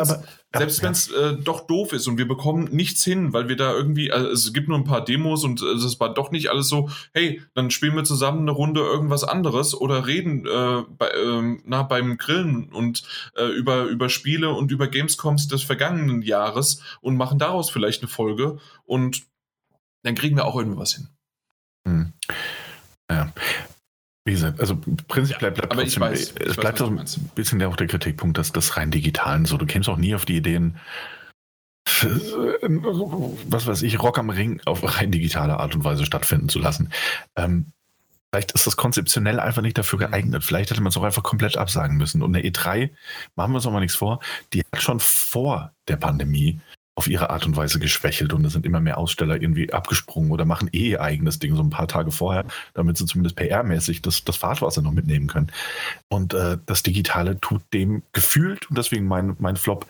wenn es ja. äh, doch doof ist und wir bekommen nichts hin, weil wir da irgendwie, also es gibt nur ein paar Demos und äh, es war doch nicht alles so, hey, dann spielen wir zusammen eine Runde irgendwas anderes oder reden äh, bei, äh, na, beim Grillen und äh, über, über Spiele und über Gamescoms des vergangenen Jahres und machen daraus vielleicht eine Folge und dann kriegen wir auch irgendwie was hin. Hm. Ja. Wie gesagt, also prinzipiell bleibt aber trotzdem, weiß, es bleibt auch ein bisschen auch der Kritikpunkt, dass das rein digitalen so, du kämst auch nie auf die Ideen, was weiß ich, Rock am Ring auf rein digitale Art und Weise stattfinden zu lassen. Ähm, vielleicht ist das konzeptionell einfach nicht dafür geeignet. Vielleicht hätte man es auch einfach komplett absagen müssen. Und eine E3, machen wir uns auch mal nichts vor, die hat schon vor der Pandemie auf ihre Art und Weise geschwächelt und es sind immer mehr Aussteller irgendwie abgesprungen oder machen eh ihr eigenes Ding so ein paar Tage vorher, damit sie zumindest PR-mäßig das, das Fahrtwasser noch mitnehmen können. Und äh, das Digitale tut dem gefühlt, und deswegen mein, mein Flop,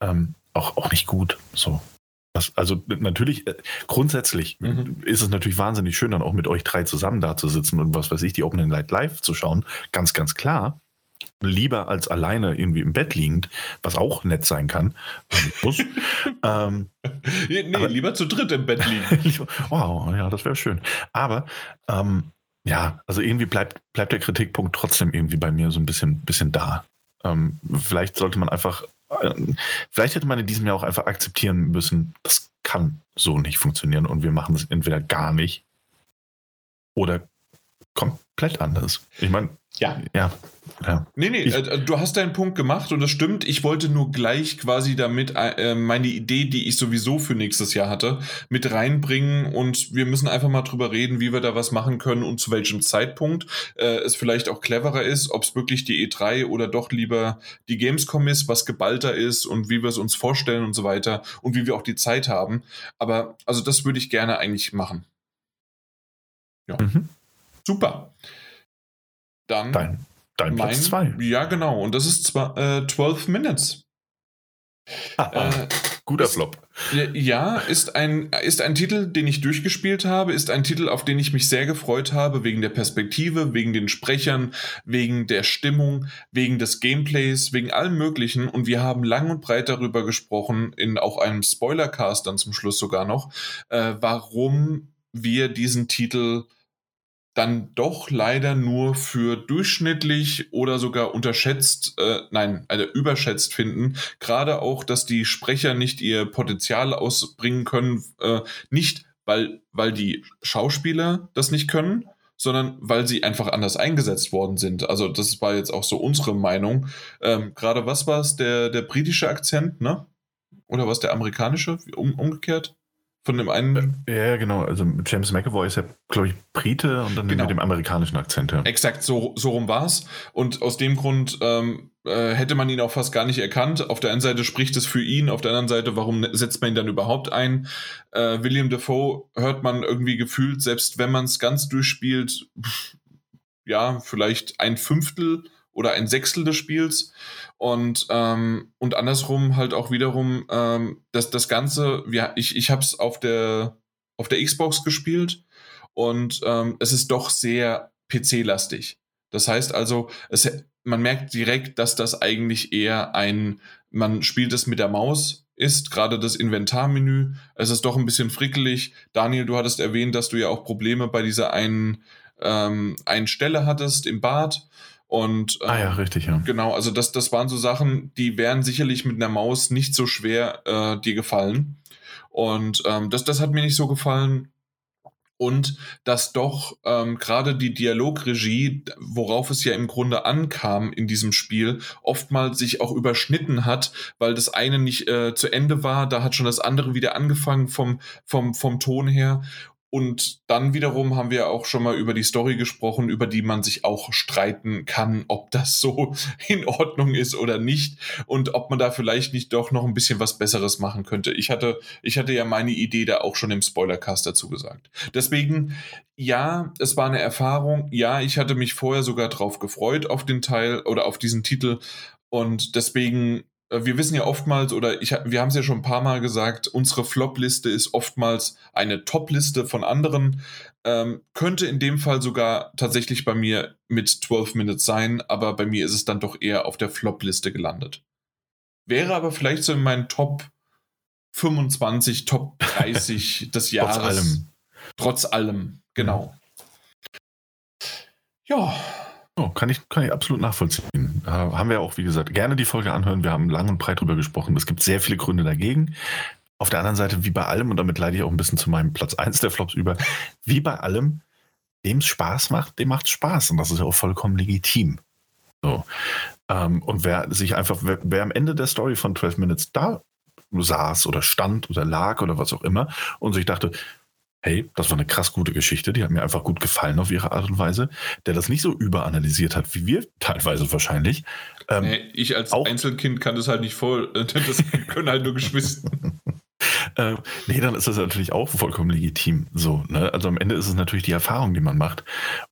ähm, auch, auch nicht gut. So. Das, also natürlich, äh, grundsätzlich mhm. ist es natürlich wahnsinnig schön, dann auch mit euch drei zusammen da zu sitzen und was weiß ich, die Opening Light live zu schauen. Ganz, ganz klar lieber als alleine irgendwie im Bett liegend, was auch nett sein kann. Muss. [LAUGHS] ähm, nee, aber, lieber zu dritt im Bett liegen. [LAUGHS] wow, ja, das wäre schön. Aber ähm, ja, also irgendwie bleibt, bleibt der Kritikpunkt trotzdem irgendwie bei mir so ein bisschen, bisschen da. Ähm, vielleicht sollte man einfach, äh, vielleicht hätte man in diesem Jahr auch einfach akzeptieren müssen, das kann so nicht funktionieren und wir machen es entweder gar nicht oder komplett anders. Ich meine, ja. Ja. Ja. Nee, nee, ich, äh, du hast deinen Punkt gemacht und das stimmt. Ich wollte nur gleich quasi damit äh, meine Idee, die ich sowieso für nächstes Jahr hatte, mit reinbringen und wir müssen einfach mal drüber reden, wie wir da was machen können und zu welchem Zeitpunkt äh, es vielleicht auch cleverer ist, ob es wirklich die E3 oder doch lieber die Gamescom ist, was geballter ist und wie wir es uns vorstellen und so weiter und wie wir auch die Zeit haben. Aber also das würde ich gerne eigentlich machen. Ja. Mhm. Super. Dann dein, dein mein, Platz 2. Ja, genau. Und das ist zwar äh, 12 Minutes. äh, Guter ist, Flop. Ja, ist ein, ist ein Titel, den ich durchgespielt habe, ist ein Titel, auf den ich mich sehr gefreut habe, wegen der Perspektive, wegen den Sprechern, wegen der Stimmung, wegen des Gameplays, wegen allem Möglichen. Und wir haben lang und breit darüber gesprochen, in auch einem Spoilercast dann zum Schluss sogar noch, äh, warum wir diesen Titel dann doch leider nur für durchschnittlich oder sogar unterschätzt, äh, nein, also überschätzt finden. Gerade auch, dass die Sprecher nicht ihr Potenzial ausbringen können, äh, nicht weil, weil die Schauspieler das nicht können, sondern weil sie einfach anders eingesetzt worden sind. Also das war jetzt auch so unsere Meinung. Ähm, Gerade was war es, der, der britische Akzent, ne? Oder was der amerikanische, um, umgekehrt? Von dem einen. Ja, genau. Also James McAvoy ist ja, glaube ich, Brite und dann genau. mit dem amerikanischen Akzent. Ja. Exakt, so, so rum war es. Und aus dem Grund ähm, äh, hätte man ihn auch fast gar nicht erkannt. Auf der einen Seite spricht es für ihn, auf der anderen Seite, warum setzt man ihn dann überhaupt ein? Äh, William Defoe hört man irgendwie gefühlt, selbst wenn man es ganz durchspielt, pff, ja, vielleicht ein Fünftel oder ein Sechstel des Spiels. Und, ähm, und andersrum halt auch wiederum, ähm, dass das Ganze, ja, ich, ich habe es auf der, auf der Xbox gespielt und ähm, es ist doch sehr PC-lastig. Das heißt also, es, man merkt direkt, dass das eigentlich eher ein, man spielt es mit der Maus ist, gerade das Inventarmenü. Es ist doch ein bisschen frickelig. Daniel, du hattest erwähnt, dass du ja auch Probleme bei dieser einen, ähm, einen Stelle hattest im Bad. Und ähm, ah ja, richtig, ja. Genau, also das, das waren so Sachen, die wären sicherlich mit einer Maus nicht so schwer äh, dir gefallen. Und ähm, das, das hat mir nicht so gefallen. Und dass doch ähm, gerade die Dialogregie, worauf es ja im Grunde ankam in diesem Spiel, oftmals sich auch überschnitten hat, weil das eine nicht äh, zu Ende war, da hat schon das andere wieder angefangen vom, vom, vom Ton her. Und dann wiederum haben wir auch schon mal über die Story gesprochen, über die man sich auch streiten kann, ob das so [LAUGHS] in Ordnung ist oder nicht und ob man da vielleicht nicht doch noch ein bisschen was Besseres machen könnte. Ich hatte, ich hatte ja meine Idee da auch schon im Spoilercast dazu gesagt. Deswegen, ja, es war eine Erfahrung. Ja, ich hatte mich vorher sogar drauf gefreut auf den Teil oder auf diesen Titel und deswegen wir wissen ja oftmals, oder ich, wir haben es ja schon ein paar Mal gesagt, unsere Flop-Liste ist oftmals eine Top-Liste von anderen. Ähm, könnte in dem Fall sogar tatsächlich bei mir mit 12 Minutes sein, aber bei mir ist es dann doch eher auf der Flop-Liste gelandet. Wäre aber vielleicht so in meinen Top 25, Top [LAUGHS] 30 des Jahres. Trotz allem. Trotz allem, genau. Ja, Oh, kann, ich, kann ich absolut nachvollziehen. Äh, haben wir auch, wie gesagt, gerne die Folge anhören. Wir haben lang und breit darüber gesprochen. Es gibt sehr viele Gründe dagegen. Auf der anderen Seite, wie bei allem, und damit leite ich auch ein bisschen zu meinem Platz 1 der Flops über, wie bei allem, dem es Spaß macht, dem macht es Spaß. Und das ist ja auch vollkommen legitim. So. Ähm, und wer sich einfach, wer, wer am Ende der Story von 12 Minutes da saß oder stand oder lag oder was auch immer und sich dachte, hey, das war eine krass gute Geschichte, die hat mir einfach gut gefallen auf ihre Art und Weise, der das nicht so überanalysiert hat, wie wir teilweise wahrscheinlich. Ähm, nee, ich als Einzelkind kann das halt nicht voll, [LAUGHS] das können halt nur Geschwister. [LAUGHS] äh, nee, dann ist das natürlich auch vollkommen legitim. So, ne? Also am Ende ist es natürlich die Erfahrung, die man macht.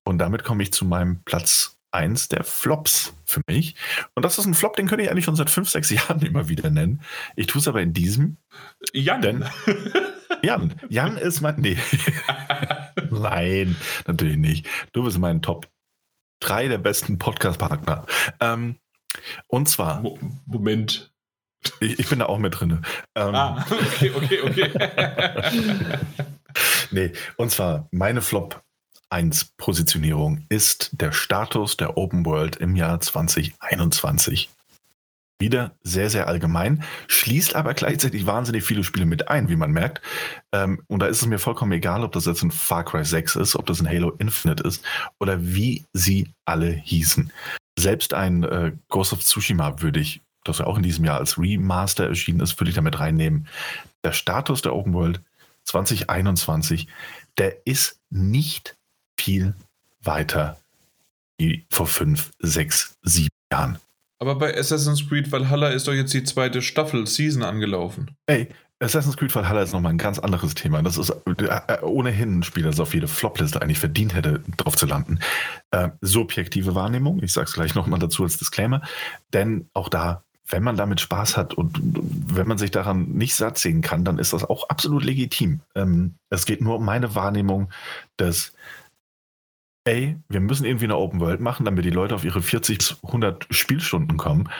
Und damit komme ich zu meinem Platz 1 der Flops für mich. Und das ist ein Flop, den könnte ich eigentlich schon seit 5, 6 [LAUGHS] Jahren immer wieder nennen. Ich tue es aber in diesem. Jan. Denn Jan. Jan ist mein. Nee. [LAUGHS] Nein, natürlich nicht. Du bist mein Top 3 der besten Podcast-Partner. Ähm, und zwar. Moment. Ich, ich, bin da auch mit drin. Ähm, ah, okay, okay, okay. [LAUGHS] nee, und zwar meine Flop 1 Positionierung ist der Status der Open World im Jahr 2021 wieder sehr, sehr allgemein, schließt aber gleichzeitig wahnsinnig viele Spiele mit ein, wie man merkt. Ähm, und da ist es mir vollkommen egal, ob das jetzt ein Far Cry 6 ist, ob das ein Halo Infinite ist oder wie sie alle hießen. Selbst ein äh, Ghost of Tsushima würde ich, das ja auch in diesem Jahr als Remaster erschienen ist, würde ich damit reinnehmen. Der Status der Open World 2021, der ist nicht viel weiter wie vor fünf, sechs, sieben Jahren. Aber bei Assassin's Creed Valhalla ist doch jetzt die zweite Staffel, Season angelaufen. Ey, Assassin's Creed Valhalla ist nochmal ein ganz anderes Thema. Das ist äh, ohnehin ein Spiel, das auf jede Flopliste eigentlich verdient hätte, drauf zu landen. Äh, subjektive Wahrnehmung, ich sag's gleich nochmal dazu als Disclaimer, denn auch da, wenn man damit Spaß hat und wenn man sich daran nicht satt sehen kann, dann ist das auch absolut legitim. Ähm, es geht nur um meine Wahrnehmung des ey, wir müssen irgendwie eine Open World machen, damit die Leute auf ihre 40 bis 100 Spielstunden kommen.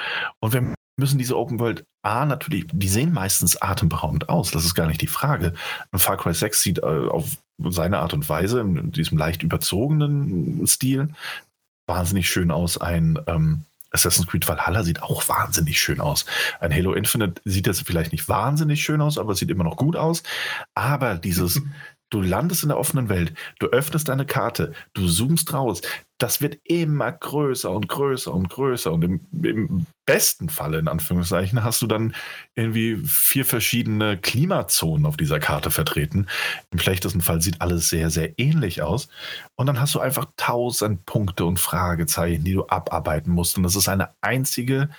Und wir müssen diese Open World, A, natürlich, die sehen meistens atemberaubend aus, das ist gar nicht die Frage. Ein Far Cry 6 sieht äh, auf seine Art und Weise, in diesem leicht überzogenen Stil, wahnsinnig schön aus. Ein ähm, Assassin's Creed Valhalla sieht auch wahnsinnig schön aus. Ein Halo Infinite sieht jetzt vielleicht nicht wahnsinnig schön aus, aber es sieht immer noch gut aus. Aber dieses [LAUGHS] Du landest in der offenen Welt, du öffnest deine Karte, du zoomst raus. Das wird immer größer und größer und größer. Und im, im besten Falle, in Anführungszeichen, hast du dann irgendwie vier verschiedene Klimazonen auf dieser Karte vertreten. Im schlechtesten Fall sieht alles sehr, sehr ähnlich aus. Und dann hast du einfach tausend Punkte und Fragezeichen, die du abarbeiten musst. Und das ist eine einzige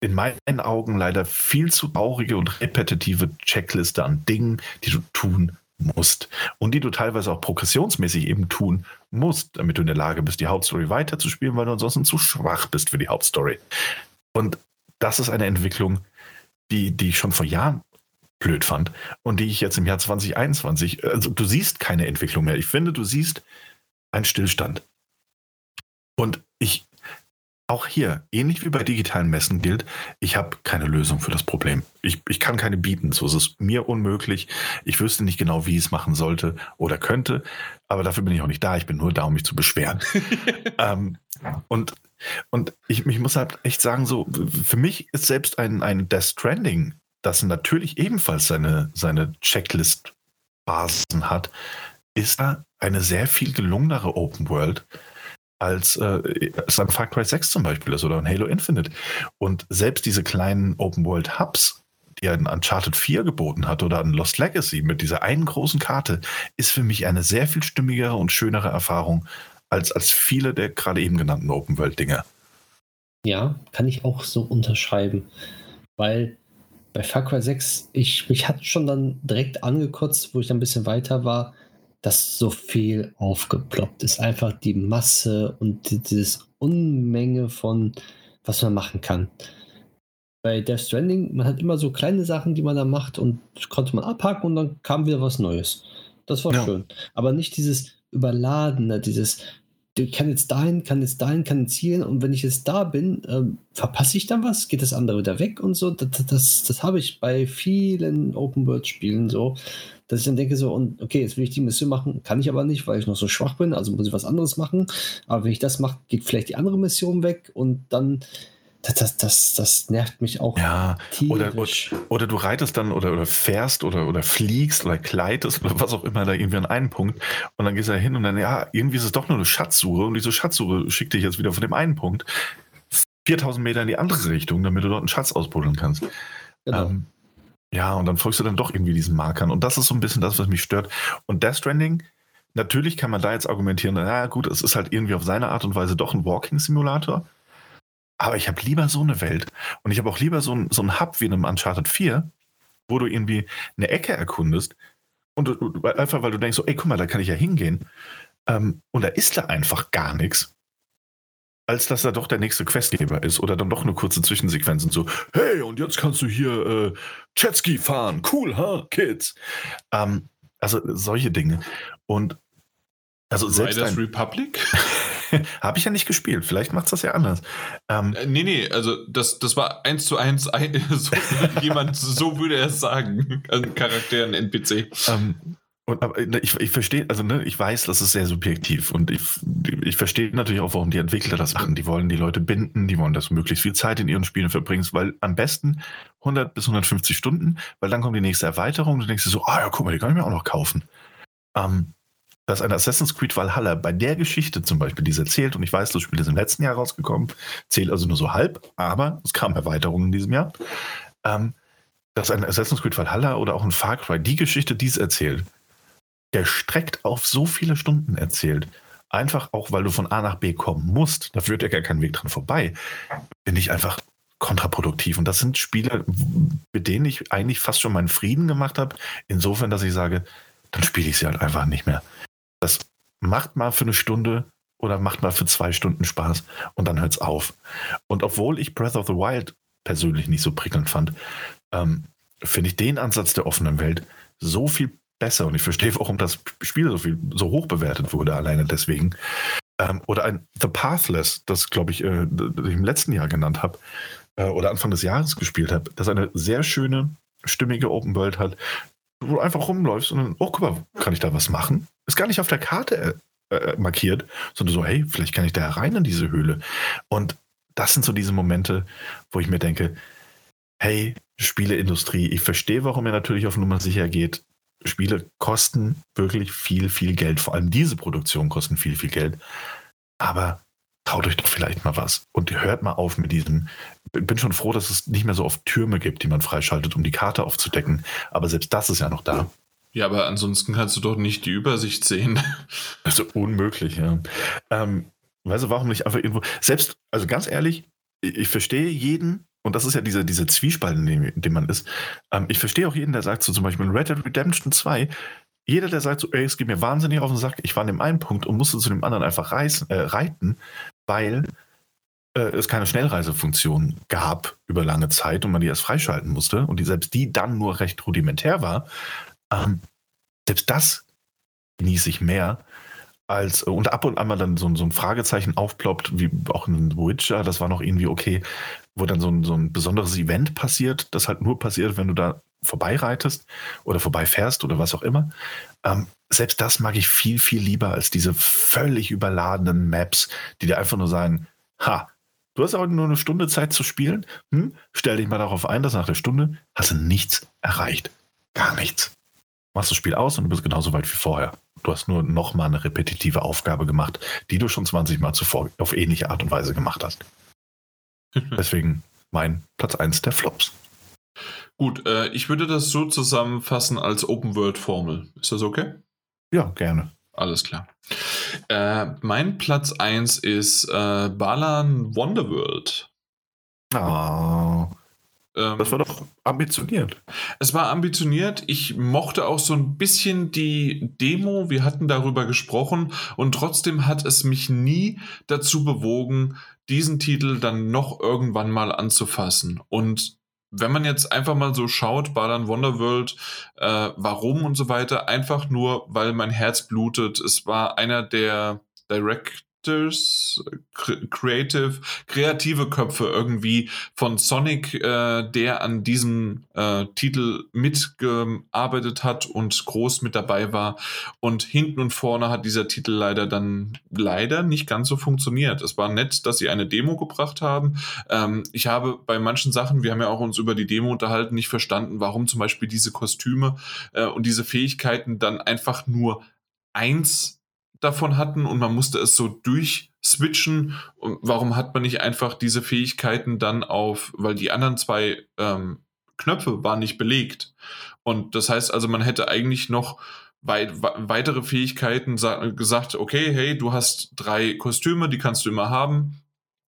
in meinen Augen leider viel zu traurige und repetitive Checkliste an Dingen, die du tun musst und die du teilweise auch progressionsmäßig eben tun musst, damit du in der Lage bist, die Hauptstory weiterzuspielen, weil du ansonsten zu schwach bist für die Hauptstory. Und das ist eine Entwicklung, die, die ich schon vor Jahren blöd fand und die ich jetzt im Jahr 2021, also du siehst keine Entwicklung mehr. Ich finde, du siehst einen Stillstand. Und ich auch hier, ähnlich wie bei digitalen Messen gilt, ich habe keine Lösung für das Problem. Ich, ich kann keine bieten. So ist es mir unmöglich. Ich wüsste nicht genau, wie ich es machen sollte oder könnte. Aber dafür bin ich auch nicht da. Ich bin nur da, um mich zu beschweren. [LAUGHS] ähm, und und ich, ich muss halt echt sagen, so, für mich ist selbst ein, ein Death Stranding, das natürlich ebenfalls seine, seine Checklist-Basen hat, ist da eine sehr viel gelungenere Open World, als äh, es ein Far Cry 6 zum Beispiel ist oder ein Halo Infinite. Und selbst diese kleinen Open World Hubs, die ein Uncharted 4 geboten hat oder ein Lost Legacy mit dieser einen großen Karte, ist für mich eine sehr viel stimmigere und schönere Erfahrung als, als viele der gerade eben genannten Open-World-Dinge. Ja, kann ich auch so unterschreiben. Weil bei Far Cry 6, ich, mich hat schon dann direkt angekotzt, wo ich dann ein bisschen weiter war, dass so viel aufgeploppt ist. Einfach die Masse und dieses Unmenge von, was man machen kann. Bei Death Stranding, man hat immer so kleine Sachen, die man da macht und konnte man abhaken und dann kam wieder was Neues. Das war ja. schön. Aber nicht dieses Überladene, dieses, du kann jetzt dahin, kann jetzt dahin, kann jetzt hier und wenn ich jetzt da bin, ähm, verpasse ich dann was? Geht das andere wieder weg und so? Das, das, das habe ich bei vielen Open-World-Spielen so, dass ich dann denke so, und okay, jetzt will ich die Mission machen, kann ich aber nicht, weil ich noch so schwach bin, also muss ich was anderes machen. Aber wenn ich das mache, geht vielleicht die andere Mission weg und dann das, das, das, nervt mich auch. Ja, oder, oder, oder, du reitest dann oder, oder fährst oder, oder fliegst oder kleidest oder was auch immer da irgendwie an einen Punkt und dann gehst du da hin und dann, ja, irgendwie ist es doch nur eine Schatzsuche und diese Schatzsuche schickt dich jetzt wieder von dem einen Punkt 4000 Meter in die andere Richtung, damit du dort einen Schatz ausbuddeln kannst. Genau. Ähm, ja, und dann folgst du dann doch irgendwie diesen Markern und das ist so ein bisschen das, was mich stört. Und Death Stranding, natürlich kann man da jetzt argumentieren, na gut, es ist halt irgendwie auf seine Art und Weise doch ein Walking-Simulator aber ich habe lieber so eine Welt. Und ich habe auch lieber so ein, so ein Hub wie in einem Uncharted 4, wo du irgendwie eine Ecke erkundest und du, einfach, weil du denkst, so, ey, guck mal, da kann ich ja hingehen. Ähm, und da ist da einfach gar nichts. Als dass da doch der nächste Questgeber ist oder dann doch eine kurze Zwischensequenz und so, hey, und jetzt kannst du hier äh, Jetski fahren. Cool, huh, Kids? Ähm, also solche Dinge. Und also selbst Riders ein, Republic? [LAUGHS] Habe ich ja nicht gespielt. Vielleicht macht es das ja anders. Ähm, äh, nee, nee, also das, das war eins zu eins, ein, [LAUGHS] so jemand, so würde er es sagen, ein [LAUGHS] Charakter, ein NPC. Ähm, und, aber ne, ich, ich verstehe, also ne, ich weiß, das ist sehr subjektiv und ich, ich verstehe natürlich auch, warum die Entwickler das machen. Die wollen die Leute binden, die wollen, dass du möglichst viel Zeit in ihren Spielen verbringst, weil am besten 100 bis 150 Stunden, weil dann kommt die nächste Erweiterung und du denkst dir so, ah ja, guck mal, die kann ich mir auch noch kaufen. Ähm, dass ein Assassin's Creed Valhalla bei der Geschichte zum Beispiel, die es erzählt, und ich weiß, das Spiel ist im letzten Jahr rausgekommen, zählt also nur so halb, aber es kam Erweiterungen in diesem Jahr, ähm, dass ein Assassin's Creed Valhalla oder auch ein Far Cry die Geschichte, die es erzählt, gestreckt auf so viele Stunden erzählt, einfach auch, weil du von A nach B kommen musst, da führt ja gar kein Weg dran vorbei, bin ich einfach kontraproduktiv. Und das sind Spiele, mit denen ich eigentlich fast schon meinen Frieden gemacht habe, insofern, dass ich sage, dann spiele ich sie halt einfach nicht mehr. Das macht mal für eine Stunde oder macht mal für zwei Stunden Spaß und dann hört es auf. Und obwohl ich Breath of the Wild persönlich nicht so prickelnd fand, ähm, finde ich den Ansatz der offenen Welt so viel besser und ich verstehe, warum das Spiel so viel so hoch bewertet wurde, alleine deswegen. Ähm, oder ein The Pathless, das glaube ich, äh, ich im letzten Jahr genannt habe äh, oder Anfang des Jahres gespielt habe, das eine sehr schöne, stimmige Open World hat, wo du einfach rumläufst und dann, oh, guck mal, kann ich da was machen? Ist gar nicht auf der Karte äh, äh, markiert, sondern so, hey, vielleicht kann ich da rein in diese Höhle. Und das sind so diese Momente, wo ich mir denke, hey, Spieleindustrie, ich verstehe, warum ihr natürlich auf Nummer sicher geht. Spiele kosten wirklich viel, viel Geld. Vor allem diese Produktionen kosten viel, viel Geld. Aber traut euch doch vielleicht mal was. Und hört mal auf mit diesem. Bin schon froh, dass es nicht mehr so oft Türme gibt, die man freischaltet, um die Karte aufzudecken. Aber selbst das ist ja noch da. Ja, aber ansonsten kannst du doch nicht die Übersicht sehen. [LAUGHS] Also unmöglich, ja. Ähm, weißt du, warum nicht einfach irgendwo. Selbst, also ganz ehrlich, ich, ich verstehe jeden, und das ist ja diese, diese Zwiespalt, in dem, man ist. Ähm, ich verstehe auch jeden, der sagt so zum Beispiel in Red Dead Redemption 2, jeder, der sagt so, ey, es geht mir wahnsinnig auf den Sack, ich war an dem einen Punkt und musste zu dem anderen einfach reisen, äh, reiten, weil äh, es keine Schnellreisefunktion gab über lange Zeit und man die erst freischalten musste und die, selbst die dann nur recht rudimentär war, ähm, selbst das genieße ich mehr, als und ab und an mal dann so, so, ein Fragezeichen aufploppt, wie auch in Witcher, das war noch irgendwie okay, wo dann so ein, so ein besonderes Event passiert, das halt nur passiert, wenn du da vorbeireitest oder vorbeifährst oder was auch immer. Ähm, selbst das mag ich viel, viel lieber als diese völlig überladenen Maps, die dir einfach nur sagen, ha, du hast aber nur eine Stunde Zeit zu spielen, hm? stell dich mal darauf ein, dass nach der Stunde hast du nichts erreicht. Gar nichts machst das Spiel aus und du bist genauso weit wie vorher. Du hast nur nochmal eine repetitive Aufgabe gemacht, die du schon 20 Mal zuvor auf ähnliche Art und Weise gemacht hast. [LAUGHS] Deswegen mein Platz 1 der Flops. Gut, äh, ich würde das so zusammenfassen als Open-World-Formel. Ist das okay? Ja, gerne. Alles klar. Äh, mein Platz 1 ist äh, Balan Wonderworld. Oh. Das war doch ambitioniert. Es war ambitioniert. Ich mochte auch so ein bisschen die Demo. Wir hatten darüber gesprochen und trotzdem hat es mich nie dazu bewogen, diesen Titel dann noch irgendwann mal anzufassen. Und wenn man jetzt einfach mal so schaut, Balan Wonderworld, äh, warum und so weiter, einfach nur, weil mein Herz blutet. Es war einer der Direct Directors, Creative, kreative Köpfe irgendwie von Sonic, äh, der an diesem äh, Titel mitgearbeitet hat und groß mit dabei war. Und hinten und vorne hat dieser Titel leider dann leider nicht ganz so funktioniert. Es war nett, dass sie eine Demo gebracht haben. Ähm, ich habe bei manchen Sachen, wir haben ja auch uns über die Demo unterhalten, nicht verstanden, warum zum Beispiel diese Kostüme äh, und diese Fähigkeiten dann einfach nur eins davon hatten und man musste es so durchswitchen. Und warum hat man nicht einfach diese Fähigkeiten dann auf, weil die anderen zwei ähm, Knöpfe waren nicht belegt. Und das heißt also, man hätte eigentlich noch weit, weitere Fähigkeiten gesagt, okay, hey, du hast drei Kostüme, die kannst du immer haben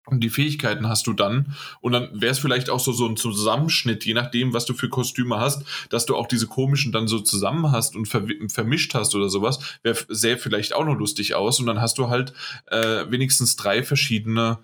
und die Fähigkeiten hast du dann. Und dann wäre es vielleicht auch so, so ein Zusammenschnitt, je nachdem, was du für Kostüme hast, dass du auch diese komischen dann so zusammen hast und ver vermischt hast oder sowas. Wäre sähe vielleicht auch noch lustig aus. Und dann hast du halt äh, wenigstens drei verschiedene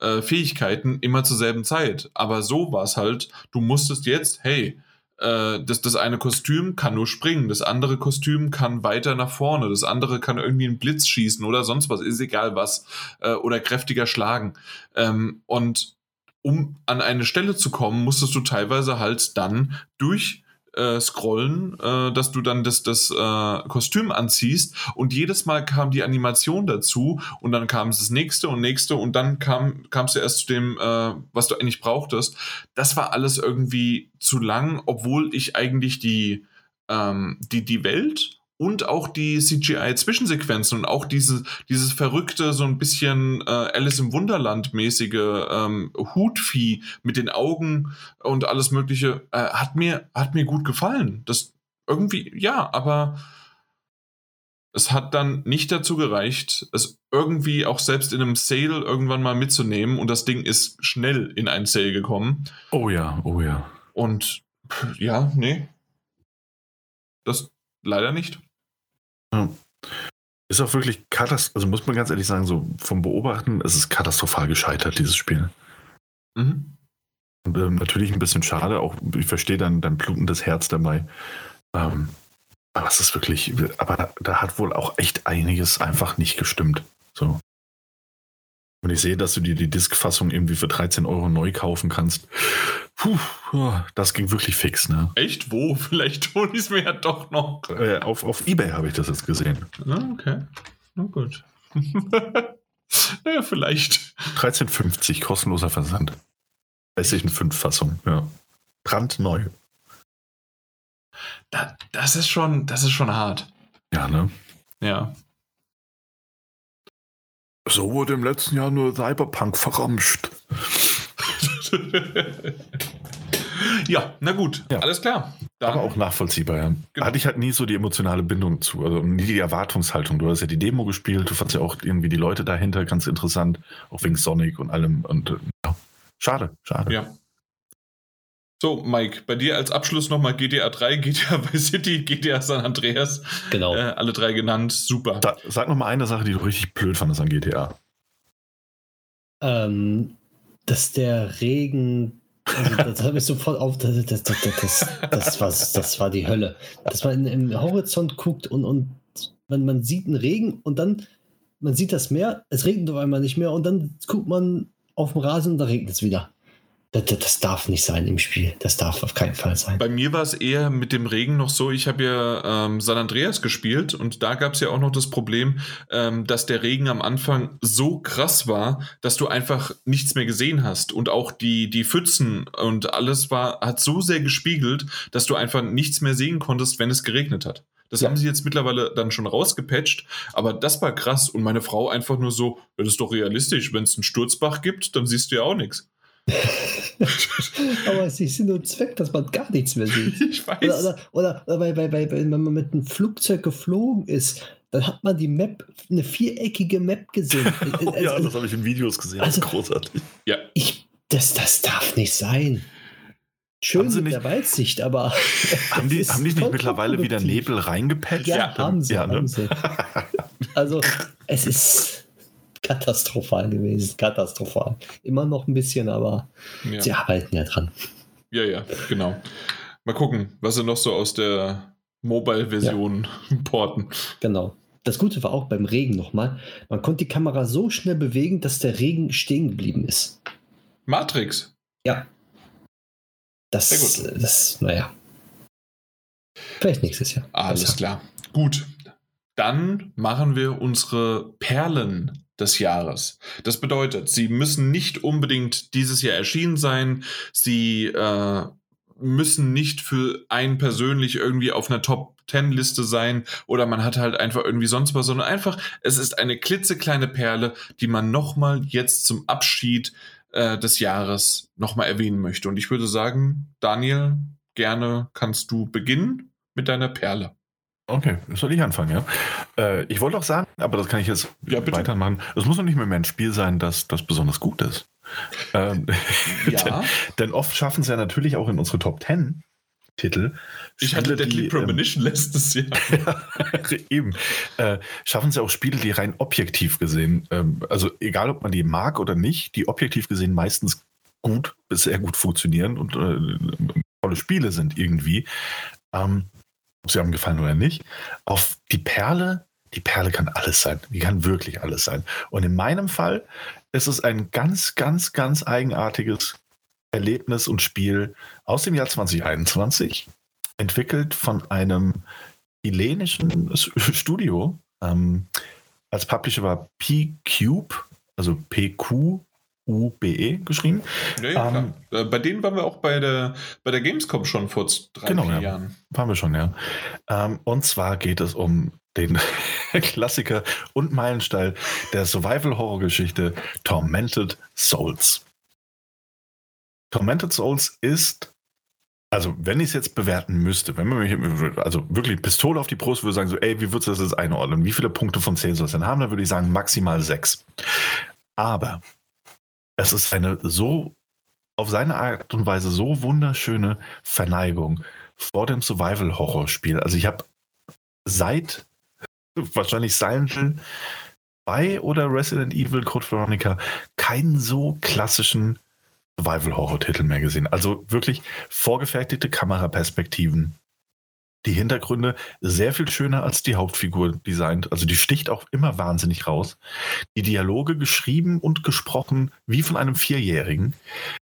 äh, Fähigkeiten immer zur selben Zeit. Aber so war es halt, du musstest jetzt, hey, äh, das, das eine Kostüm kann nur springen, das andere Kostüm kann weiter nach vorne, das andere kann irgendwie einen Blitz schießen oder sonst was, ist egal was, äh, oder kräftiger schlagen. Ähm, und um an eine Stelle zu kommen, musstest du teilweise halt dann durch äh, scrollen, äh, dass du dann das, das äh, Kostüm anziehst und jedes Mal kam die Animation dazu und dann kam es das nächste und nächste und dann kam kamst du erst zu dem, äh, was du eigentlich brauchtest. Das war alles irgendwie zu lang, obwohl ich eigentlich die, ähm, die, die Welt und auch die CGI-Zwischensequenzen und auch diese, dieses verrückte, so ein bisschen äh, Alice im Wunderland-mäßige ähm, Hutvieh mit den Augen und alles Mögliche, äh, hat, mir, hat mir gut gefallen. Das irgendwie, ja, aber es hat dann nicht dazu gereicht, es irgendwie auch selbst in einem Sale irgendwann mal mitzunehmen und das Ding ist schnell in ein Sale gekommen. Oh ja, oh ja. Und ja, nee. Das leider nicht. Ja. Ist auch wirklich katastrophal, also muss man ganz ehrlich sagen, so vom Beobachten, es ist katastrophal gescheitert, dieses Spiel. Mhm. Und, ähm, natürlich ein bisschen schade, auch ich verstehe dann dein blutendes Herz dabei. Ähm, aber es ist wirklich, aber da hat wohl auch echt einiges einfach nicht gestimmt. So. Und ich sehe, dass du dir die Disk-Fassung irgendwie für 13 Euro neu kaufen kannst. Puh, das ging wirklich fix, ne? Echt? Wo? [LAUGHS] Vielleicht tun ich es mir ja doch noch. Äh, auf, auf Ebay habe ich das jetzt gesehen. Okay. Na gut. [LAUGHS] naja, vielleicht. 13,50 kostenloser Versand. PlayStation 5 Fassung, ja. Brandneu. Da, das ist schon, das ist schon hart. Ja, ne? Ja. So wurde im letzten Jahr nur Cyberpunk verramscht. [LAUGHS] ja, na gut, ja. alles klar. Dann, Aber auch nachvollziehbar, ja. Genau. Hatte ich halt nie so die emotionale Bindung zu, also nie die Erwartungshaltung. Du hast ja die Demo gespielt, du fandst ja auch irgendwie die Leute dahinter ganz interessant, auch wegen Sonic und allem. Und ja, schade, schade. Ja. So, Mike, bei dir als Abschluss nochmal GTA 3, [LAUGHS] GTA Vice City, GTA San Andreas. Genau. Äh, alle drei genannt, super. Da, sag nochmal eine Sache, die du richtig blöd fandest an GTA. Ähm, dass der Regen, also das habe ich sofort auf, das, das, das, das, das, war, das war die Hölle. Dass man im Horizont guckt und, und man, man sieht einen Regen und dann, man sieht das Meer, es regnet auf einmal nicht mehr und dann guckt man auf dem Rasen und da regnet es wieder. Das, das, darf nicht sein im Spiel. Das darf auf keinen Fall sein. Bei mir war es eher mit dem Regen noch so, ich habe ja ähm, San Andreas gespielt und da gab es ja auch noch das Problem, ähm, dass der Regen am Anfang so krass war, dass du einfach nichts mehr gesehen hast. Und auch die, die Pfützen und alles war, hat so sehr gespiegelt, dass du einfach nichts mehr sehen konntest, wenn es geregnet hat. Das ja. haben sie jetzt mittlerweile dann schon rausgepatcht, aber das war krass und meine Frau einfach nur so, das ist doch realistisch, wenn es einen Sturzbach gibt, dann siehst du ja auch nichts. [LAUGHS] Aber es ist und Zweck, dass man gar nichts mehr sieht. [LAUGHS] Ich weiß. Oder, oder, oder, oder bei, bei, bei, wenn man mit einem Flugzeug geflogen ist, dann hat man die Map, eine viereckige Map gesehen. oh, [LAUGHS] ja, das habe ich in Videos gesehen. Also, großartig. Ja. Ich, das, das darf nicht sein. Schön mit nicht, der Weitsicht, aber. Haben die, haben die nicht mittlerweile wieder Nebel reingepatcht? Ja, ja, haben sie. Ja, ne? haben sie. Also, es ist [LAUGHS] katastrophal gewesen. Katastrophal. Immer noch ein bisschen, aber ja. sie arbeiten ja dran. Ja, ja, genau. Mal gucken, was sie noch so aus der Mobile-Version ja. porten. Genau. Das Gute war auch beim Regen nochmal, man konnte die Kamera so schnell bewegen, dass der Regen stehen geblieben ist. Matrix? Ja. Das, das naja. Vielleicht nächstes Jahr. Alles klar. Gut. Dann machen wir unsere Perlen des Jahres. Das bedeutet, sie müssen nicht unbedingt dieses Jahr erschienen sein. Sie äh, müssen nicht für einen persönlich irgendwie auf einer Top 10 Liste sein oder man hat halt einfach irgendwie sonst was, sondern einfach, es ist eine klitzekleine Perle, die man nochmal jetzt zum Abschied äh, des Jahres nochmal erwähnen möchte. Und ich würde sagen, Daniel, gerne kannst du beginnen mit deiner Perle. Okay, soll ich anfangen, ja? Äh, ich wollte auch sagen, aber das kann ich jetzt ja, weitermachen. Es muss noch nicht mehr ein Spiel sein, das, das besonders gut ist. Ähm, [LAUGHS] ja. denn, denn, oft schaffen es ja natürlich auch in unsere Top 10 Titel. Ich Spiele, hatte Deadly die, Premonition ähm, letztes Jahr. [LAUGHS] ja, eben. Äh, schaffen ja auch Spiele, die rein objektiv gesehen, ähm, also egal ob man die mag oder nicht, die objektiv gesehen meistens gut bis sehr gut funktionieren und äh, tolle Spiele sind irgendwie. Ähm, ob sie haben gefallen oder nicht. Auf die Perle, die Perle kann alles sein. Die kann wirklich alles sein. Und in meinem Fall ist es ein ganz, ganz, ganz eigenartiges Erlebnis und Spiel aus dem Jahr 2021, entwickelt von einem chilenischen Studio. Ähm, als Publisher war P-Cube, also P-Q U-B-E geschrieben. Ja, ja, ähm, äh, bei denen waren wir auch bei der, bei der Gamescom schon vor drei, genau, vier ja, Jahren. Waren wir schon, ja. Ähm, und zwar geht es um den [LAUGHS] Klassiker und Meilenstein der Survival-Horror-Geschichte Tormented Souls. Tormented Souls ist, also wenn ich es jetzt bewerten müsste, wenn man mich, also wirklich Pistole auf die Brust würde sagen, so, ey, wie würdest du das jetzt einordnen? Wie viele Punkte von 10 soll es denn haben? Dann würde ich sagen, maximal 6. Aber es ist eine so, auf seine Art und Weise so wunderschöne Verneigung vor dem Survival-Horror-Spiel. Also ich habe seit wahrscheinlich Silent Hill 2 oder Resident Evil Code Veronica keinen so klassischen Survival-Horror-Titel mehr gesehen. Also wirklich vorgefertigte Kameraperspektiven, die Hintergründe sehr viel schöner als die Hauptfigur designt. Also die sticht auch immer wahnsinnig raus. Die Dialoge geschrieben und gesprochen wie von einem Vierjährigen.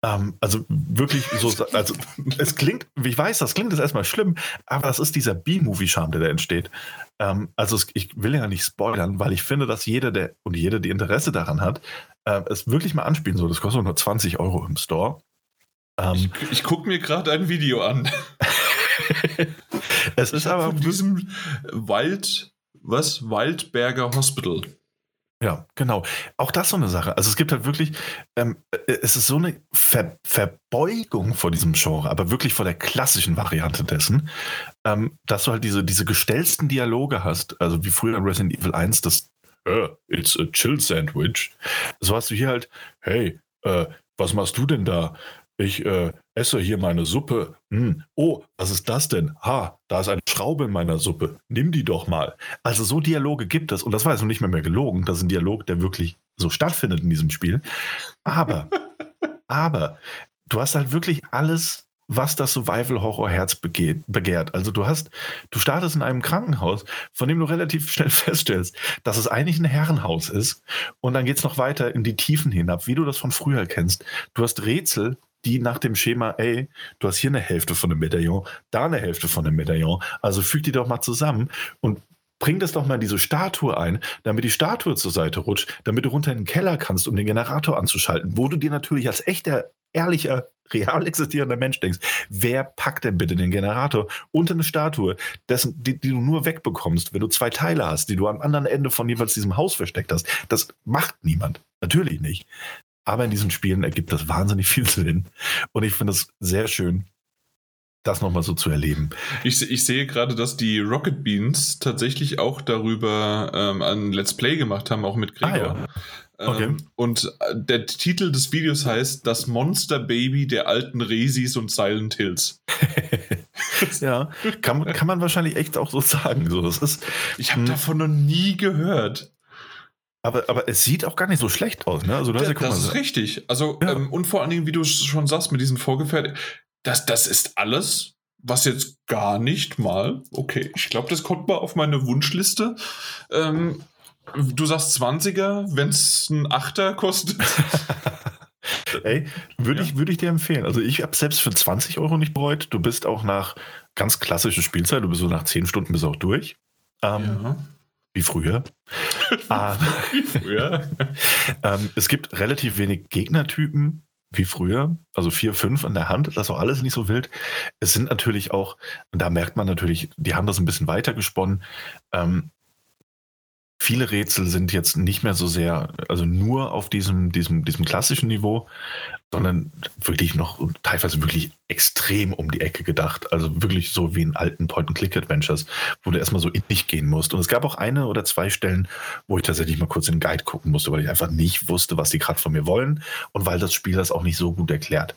Ähm, also wirklich so, also es klingt, ich weiß, das klingt jetzt erstmal schlimm, aber das ist dieser B-Movie-Charme, der da entsteht. Ähm, also es, ich will ja nicht spoilern, weil ich finde, dass jeder, der und jede, die Interesse daran hat, äh, es wirklich mal anspielen soll. Das kostet nur 20 Euro im Store. Ähm, ich, ich gucke mir gerade ein Video an. [LAUGHS] [LAUGHS] es ist aber von diesem Wald, was? Waldberger Hospital. Ja, genau. Auch das so eine Sache. Also es gibt halt wirklich, ähm, äh, es ist so eine Ver Verbeugung vor diesem Genre, aber wirklich vor der klassischen Variante dessen, ähm, dass du halt diese, diese gestellten Dialoge hast, also wie früher in Resident Evil 1, das uh, It's a chill sandwich. So hast du hier halt, hey, äh, was machst du denn da? ich äh, esse hier meine Suppe. Hm. Oh, was ist das denn? Ha, da ist eine Schraube in meiner Suppe. Nimm die doch mal. Also so Dialoge gibt es. Und das war also nicht mehr mehr gelogen. Das ist ein Dialog, der wirklich so stattfindet in diesem Spiel. Aber, [LAUGHS] aber, du hast halt wirklich alles was das Survival-Horror-Herz begehrt. Also du hast, du startest in einem Krankenhaus, von dem du relativ schnell [LAUGHS] feststellst, dass es eigentlich ein Herrenhaus ist. Und dann geht es noch weiter in die Tiefen hinab, wie du das von früher kennst. Du hast Rätsel, die nach dem Schema, ey, du hast hier eine Hälfte von einem Medaillon, da eine Hälfte von einem Medaillon, also füg die doch mal zusammen und bring das doch mal in diese Statue ein, damit die Statue zur Seite rutscht, damit du runter in den Keller kannst, um den Generator anzuschalten, wo du dir natürlich als echter, ehrlicher, [LAUGHS] real existierender Mensch denkst, wer packt denn bitte den Generator unter eine Statue, dessen, die, die, du nur wegbekommst, wenn du zwei Teile hast, die du am anderen Ende von jeweils diesem Haus versteckt hast? Das macht niemand. Natürlich nicht. Aber in diesen Spielen ergibt das wahnsinnig viel Sinn. Und ich finde es sehr schön, das nochmal so zu erleben. Ich, ich, sehe gerade, dass die Rocket Beans tatsächlich auch darüber ähm, ein Let's Play gemacht haben, auch mit Gregor. Ah, ja. Okay. Ähm, und äh, der Titel des Videos heißt Das Monster Baby der alten Resis und Silent Hills. [LAUGHS] ja, kann, kann man wahrscheinlich echt auch so sagen. So, das ist, ich habe hm. davon noch nie gehört. Aber, aber es sieht auch gar nicht so schlecht aus, ne? Also, das, ja, das mal, ist richtig. Also, ja. ähm, und vor allen Dingen, wie du schon sagst, mit diesen Vorgefertigten, das, das ist alles, was jetzt gar nicht mal, okay, ich glaube, das kommt mal auf meine Wunschliste. Ähm, Du sagst 20er, wenn es ein Achter kostet. [LAUGHS] Ey, würde ja. ich, würd ich dir empfehlen. Also ich habe selbst für 20 Euro nicht bereut. Du bist auch nach ganz klassischer Spielzeit, du bist so nach 10 Stunden bist auch durch. Ähm, ja. Wie früher. [LAUGHS] ah, wie früher. [LAUGHS] ähm, es gibt relativ wenig Gegnertypen wie früher, also vier, fünf an der Hand, das ist auch alles nicht so wild. Es sind natürlich auch, und da merkt man natürlich, die haben das ein bisschen weiter gesponnen. Ähm, viele Rätsel sind jetzt nicht mehr so sehr, also nur auf diesem, diesem, diesem klassischen Niveau, sondern wirklich noch teilweise wirklich extrem um die Ecke gedacht. Also wirklich so wie in alten Point-and-Click-Adventures, wo du erstmal so in dich gehen musst. Und es gab auch eine oder zwei Stellen, wo ich tatsächlich mal kurz in den Guide gucken musste, weil ich einfach nicht wusste, was die gerade von mir wollen und weil das Spiel das auch nicht so gut erklärt.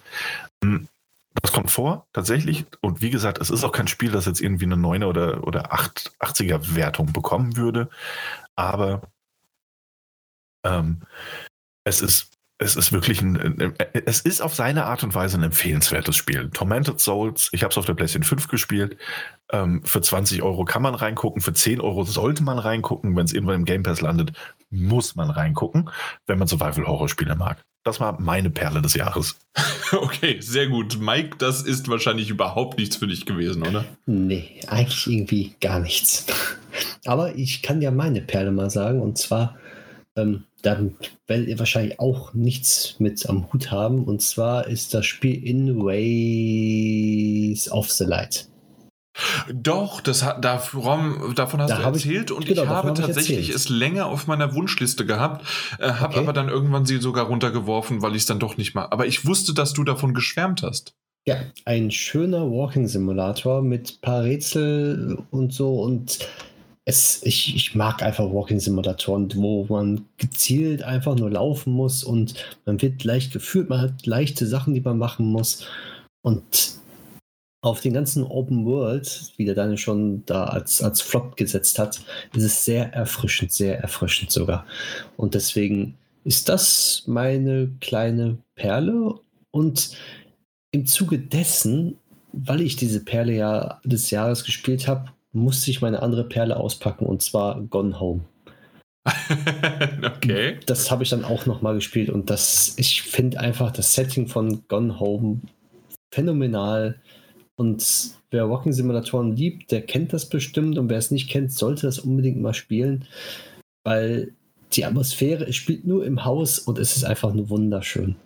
Das kommt vor, tatsächlich. Und wie gesagt, es ist auch kein Spiel, das jetzt irgendwie eine 9er oder, oder 8, 80er Wertung bekommen würde aber ähm, es ist es ist wirklich ein, es ist auf seine Art und Weise ein empfehlenswertes Spiel. Tormented Souls, ich habe es auf der PlayStation 5 gespielt. Ähm, für 20 Euro kann man reingucken, für 10 Euro sollte man reingucken. Wenn es irgendwann im Game Pass landet, muss man reingucken, wenn man Survival-Horror-Spiele mag. Das war meine Perle des Jahres. [LAUGHS] Okay, sehr gut. Mike, das ist wahrscheinlich überhaupt nichts für dich gewesen, oder? Nee, eigentlich irgendwie gar nichts. [LAUGHS] Aber ich kann ja meine Perle mal sagen, und zwar, ähm, dann werdet ihr wahrscheinlich auch nichts mit am Hut haben, und zwar ist das Spiel In Ways of the Light. Doch, das hat, davon, davon hast da du erzählt ich, und genau, ich habe tatsächlich ich es länger auf meiner Wunschliste gehabt, äh, habe okay. aber dann irgendwann sie sogar runtergeworfen, weil ich es dann doch nicht mal. Aber ich wusste, dass du davon geschwärmt hast. Ja, ein schöner Walking-Simulator mit paar Rätsel und so und es, ich, ich mag einfach Walking-Simulatoren, wo man gezielt einfach nur laufen muss und man wird leicht geführt, man hat leichte Sachen, die man machen muss und auf den ganzen Open World, wie der Daniel schon da als, als Flop gesetzt hat, ist es sehr erfrischend, sehr erfrischend sogar. Und deswegen ist das meine kleine Perle. Und im Zuge dessen, weil ich diese Perle ja des Jahres gespielt habe, musste ich meine andere Perle auspacken und zwar Gone Home. [LAUGHS] okay. Das habe ich dann auch nochmal gespielt und das, ich finde einfach das Setting von Gone Home phänomenal und wer Walking-Simulatoren liebt, der kennt das bestimmt. Und wer es nicht kennt, sollte das unbedingt mal spielen. Weil die Atmosphäre, es spielt nur im Haus und es ist einfach nur wunderschön.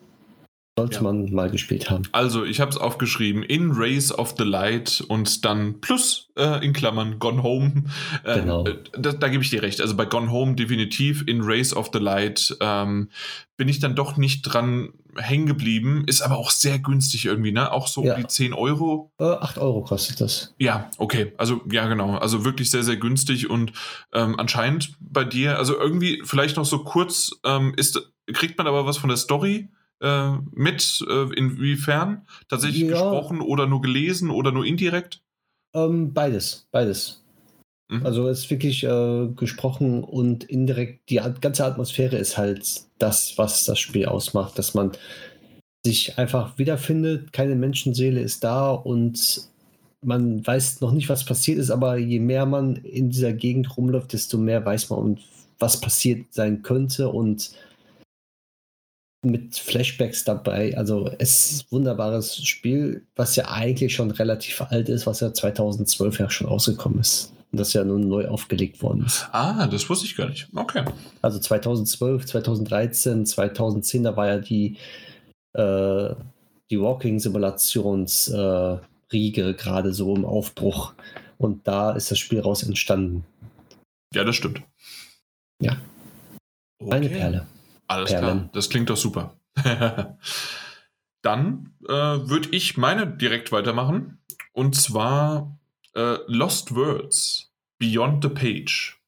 Sollte ja. man mal gespielt haben. Also, ich habe es aufgeschrieben: In Race of the Light und dann plus äh, in Klammern Gone Home. Äh, genau. Da, da gebe ich dir recht. Also bei Gone Home definitiv. In Race of the Light ähm, bin ich dann doch nicht dran hängen geblieben. Ist aber auch sehr günstig irgendwie, ne? Auch so ja. um die 10 Euro. Äh, 8 Euro kostet das. Ja, okay. Also, ja, genau. Also wirklich sehr, sehr günstig und ähm, anscheinend bei dir, also irgendwie vielleicht noch so kurz, ähm, ist, kriegt man aber was von der Story? Äh, mit? Äh, inwiefern? Tatsächlich ja. gesprochen oder nur gelesen oder nur indirekt? Ähm, beides, beides. Mhm. Also es ist wirklich äh, gesprochen und indirekt, die ganze Atmosphäre ist halt das, was das Spiel ausmacht, dass man sich einfach wiederfindet, keine Menschenseele ist da und man weiß noch nicht, was passiert ist, aber je mehr man in dieser Gegend rumläuft, desto mehr weiß man, was passiert sein könnte und mit Flashbacks dabei. Also es ist ein wunderbares Spiel, was ja eigentlich schon relativ alt ist, was ja 2012 ja schon rausgekommen ist. Und das ja nun neu aufgelegt worden ist. Ah, das wusste ich gar nicht. Okay. Also 2012, 2013, 2010, da war ja die, äh, die Walking-Simulations-Riege äh, gerade so im Aufbruch. Und da ist das Spiel raus entstanden. Ja, das stimmt. Ja. Okay. Eine Perle. Alles Perlen. klar, das klingt doch super. [LAUGHS] Dann äh, würde ich meine direkt weitermachen. Und zwar äh, Lost Words Beyond the Page.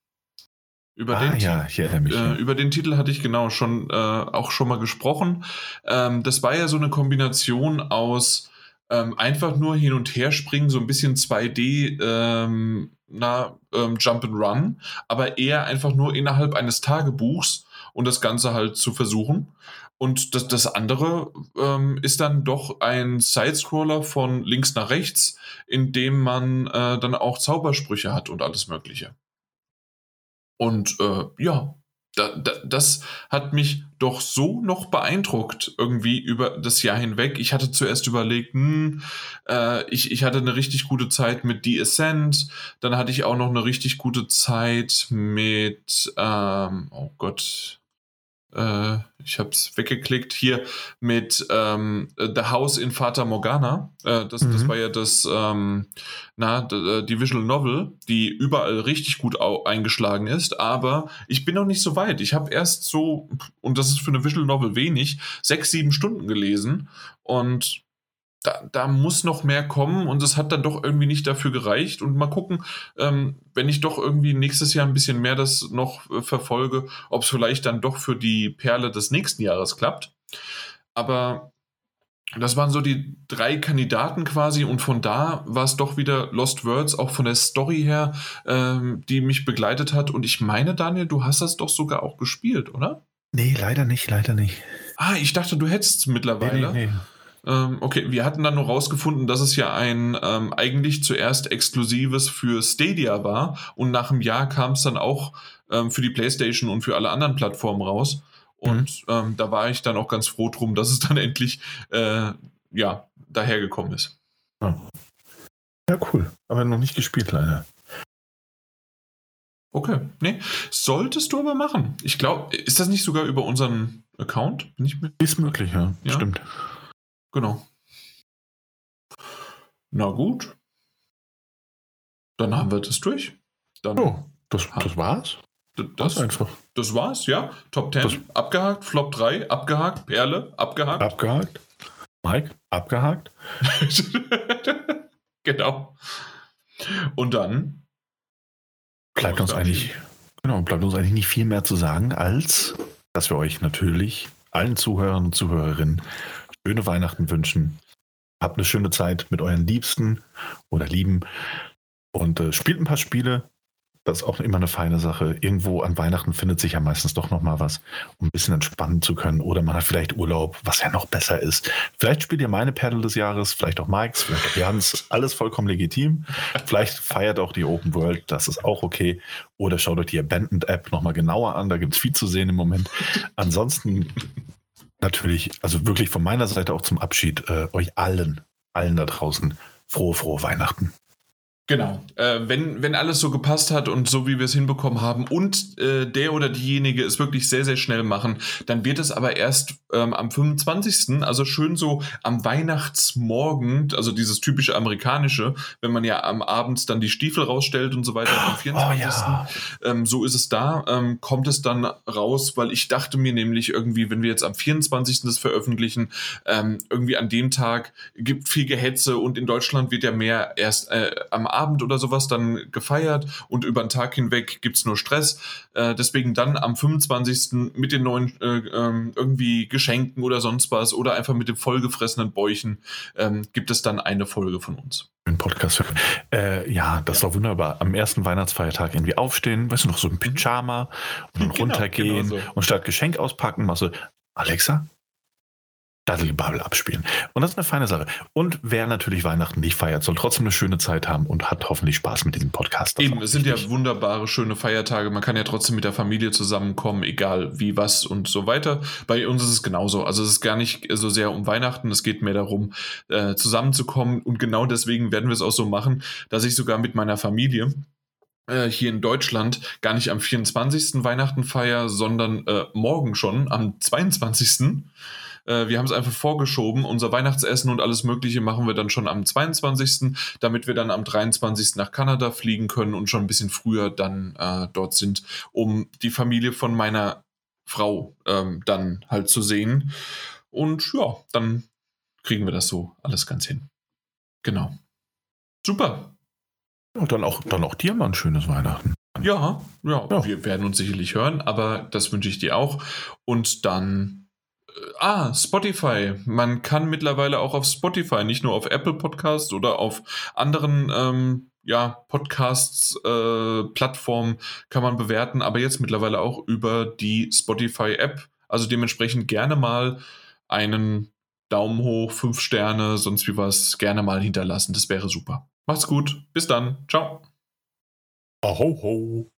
Über, ah, den ja, äh, über den Titel hatte ich genau schon äh, auch schon mal gesprochen. Ähm, das war ja so eine Kombination aus ähm, einfach nur hin und her springen, so ein bisschen 2D, ähm, na, ähm, Jump and Run, aber eher einfach nur innerhalb eines Tagebuchs und das Ganze halt zu versuchen. Und das, das andere ähm, ist dann doch ein Sidescroller von links nach rechts, in dem man äh, dann auch Zaubersprüche hat und alles Mögliche. Und äh, ja, da, da, das hat mich doch so noch beeindruckt irgendwie über das Jahr hinweg. Ich hatte zuerst überlegt, hm, äh, ich, ich hatte eine richtig gute Zeit mit The Ascent, dann hatte ich auch noch eine richtig gute Zeit mit, ähm, oh Gott, äh, ich habe es weggeklickt, hier mit ähm, The House in Fata Morgana. Äh, das, mhm. das war ja das, ähm, na, äh, die Visual Novel, die überall richtig gut eingeschlagen ist, aber ich bin noch nicht so weit. Ich habe erst so, und das ist für eine Visual Novel wenig, sechs, sieben Stunden gelesen und da, da, muss noch mehr kommen und es hat dann doch irgendwie nicht dafür gereicht. Und mal gucken, ähm, wenn ich doch irgendwie nächstes Jahr ein bisschen mehr das noch äh, verfolge, ob es vielleicht dann doch für die Perle des nächsten Jahres klappt. Aber das waren so die drei Kandidaten quasi und von da war es doch wieder Lost Words, auch von der Story her, ähm, die mich begleitet hat. Und ich meine, Daniel, du hast das doch sogar auch gespielt, oder? Nee, leider nicht, leider nicht. Ah, ich dachte, du hättest es mittlerweile. Nee, nee, nee. Ähm, okay, wir hatten dann nur rausgefunden, dass es ja ein ähm, eigentlich zuerst exklusives für Stadia war und nach einem Jahr kam es dann auch ähm, für die PlayStation und für alle anderen Plattformen raus. Und mhm. Ähm, da war ich dann auch ganz froh drum, dass es [LAUGHS] dann endlich äh, ja, dahergekommen ist. Ja. ja, cool. Aber noch nicht gespielt, leider. Okay, nee. Solltest du aber machen. Ich glaube, ist das nicht sogar über unseren Account? Nicht Ist möglich, ja. ja. Stimmt. Genau. Na gut. Dann haben wir das durch. Dann oh, das, das war's? Das, einfach. Das war's, ja. Top 10 das, abgehakt, Flop 3 abgehakt, Perle abgehakt. Abgehakt. Mike abgehakt. [LAUGHS] genau. Und dann bleibt uns eigentlich genau, bleibt uns eigentlich nicht viel mehr zu sagen, als dass wir euch natürlich allen Zuhörern und Zuhörerinnen schöne Weihnachten wünschen. Habt eine schöne Zeit mit euren Liebsten oder Lieben und äh, spielt ein paar Spiele. Das ist auch immer eine feine Sache. Irgendwo an Weihnachten findet sich ja meistens doch noch mal was, um ein bisschen entspannen zu können. Oder man hat vielleicht Urlaub, was ja noch besser ist. Vielleicht spielt ihr meine Perle des Jahres, vielleicht auch Mikes, vielleicht auch Jans. Alles vollkommen legitim. Vielleicht feiert auch die Open World, das ist auch okay. Oder schaut euch die Abandoned App nochmal genauer an, da gibt es viel zu sehen im Moment. Ansonsten natürlich, also wirklich von meiner Seite auch zum Abschied, äh, euch allen, allen da draußen frohe, frohe Weihnachten. Genau. Äh, wenn, wenn alles so gepasst hat und so wie wir es hinbekommen haben und äh, der oder diejenige es wirklich sehr, sehr schnell machen, dann wird es aber erst ähm, am 25., also schön so am Weihnachtsmorgen, also dieses typische amerikanische, wenn man ja am Abend dann die Stiefel rausstellt und so weiter, am 24. Oh, ja. ähm, so ist es da, ähm, kommt es dann raus, weil ich dachte mir nämlich irgendwie, wenn wir jetzt am 24. das veröffentlichen, ähm, irgendwie an dem Tag gibt viel Gehetze und in Deutschland wird ja mehr erst äh, am Abend oder sowas dann gefeiert und über den Tag hinweg gibt es nur Stress. Äh, deswegen dann am 25. mit den neuen äh, äh, irgendwie Geschenken oder sonst was oder einfach mit dem vollgefressenen Bäuchen ähm, gibt es dann eine Folge von uns. Ein Podcast. Äh, ja, das war wunderbar. Am ersten Weihnachtsfeiertag irgendwie aufstehen, weißt du noch, so ein mhm. Pyjama und dann genau, runtergehen genau so. und statt Geschenk auspacken, machst du, Alexa, Daddelgebabbel abspielen. Und das ist eine feine Sache. Und wer natürlich Weihnachten nicht feiert, soll trotzdem eine schöne Zeit haben und hat hoffentlich Spaß mit diesem Podcast. Das Eben, es sind ja wunderbare, schöne Feiertage. Man kann ja trotzdem mit der Familie zusammenkommen, egal wie, was und so weiter. Bei uns ist es genauso. Also es ist gar nicht so sehr um Weihnachten, es geht mehr darum, äh, zusammenzukommen. Und genau deswegen werden wir es auch so machen, dass ich sogar mit meiner Familie äh, hier in Deutschland gar nicht am 24. Weihnachten feier, sondern äh, morgen schon am 22. Äh, wir haben es einfach vorgeschoben. Unser Weihnachtsessen und alles Mögliche machen wir dann schon am 22., damit wir dann am 23. nach Kanada fliegen können und schon ein bisschen früher dann äh, dort sind, um die Familie von meiner Frau ähm, dann halt zu sehen. Und ja, dann kriegen wir das so alles ganz hin. Genau. Super. Ja, dann auch, dann auch dir mal ein schönes Weihnachten. Ja, ja, ja, wir werden uns sicherlich hören, aber das wünsche ich dir auch. Und dann, ah, Spotify. Man kann mittlerweile auch auf Spotify, nicht nur auf Apple Podcasts oder auf anderen ähm, ja, Podcasts-Plattformen äh, kann man bewerten, aber jetzt mittlerweile auch über die Spotify-App. Also dementsprechend gerne mal einen Daumen hoch, fünf Sterne, sonst wie was, gerne mal hinterlassen. Das wäre super. Macht's gut. Bis dann. Ciao. Aho ho.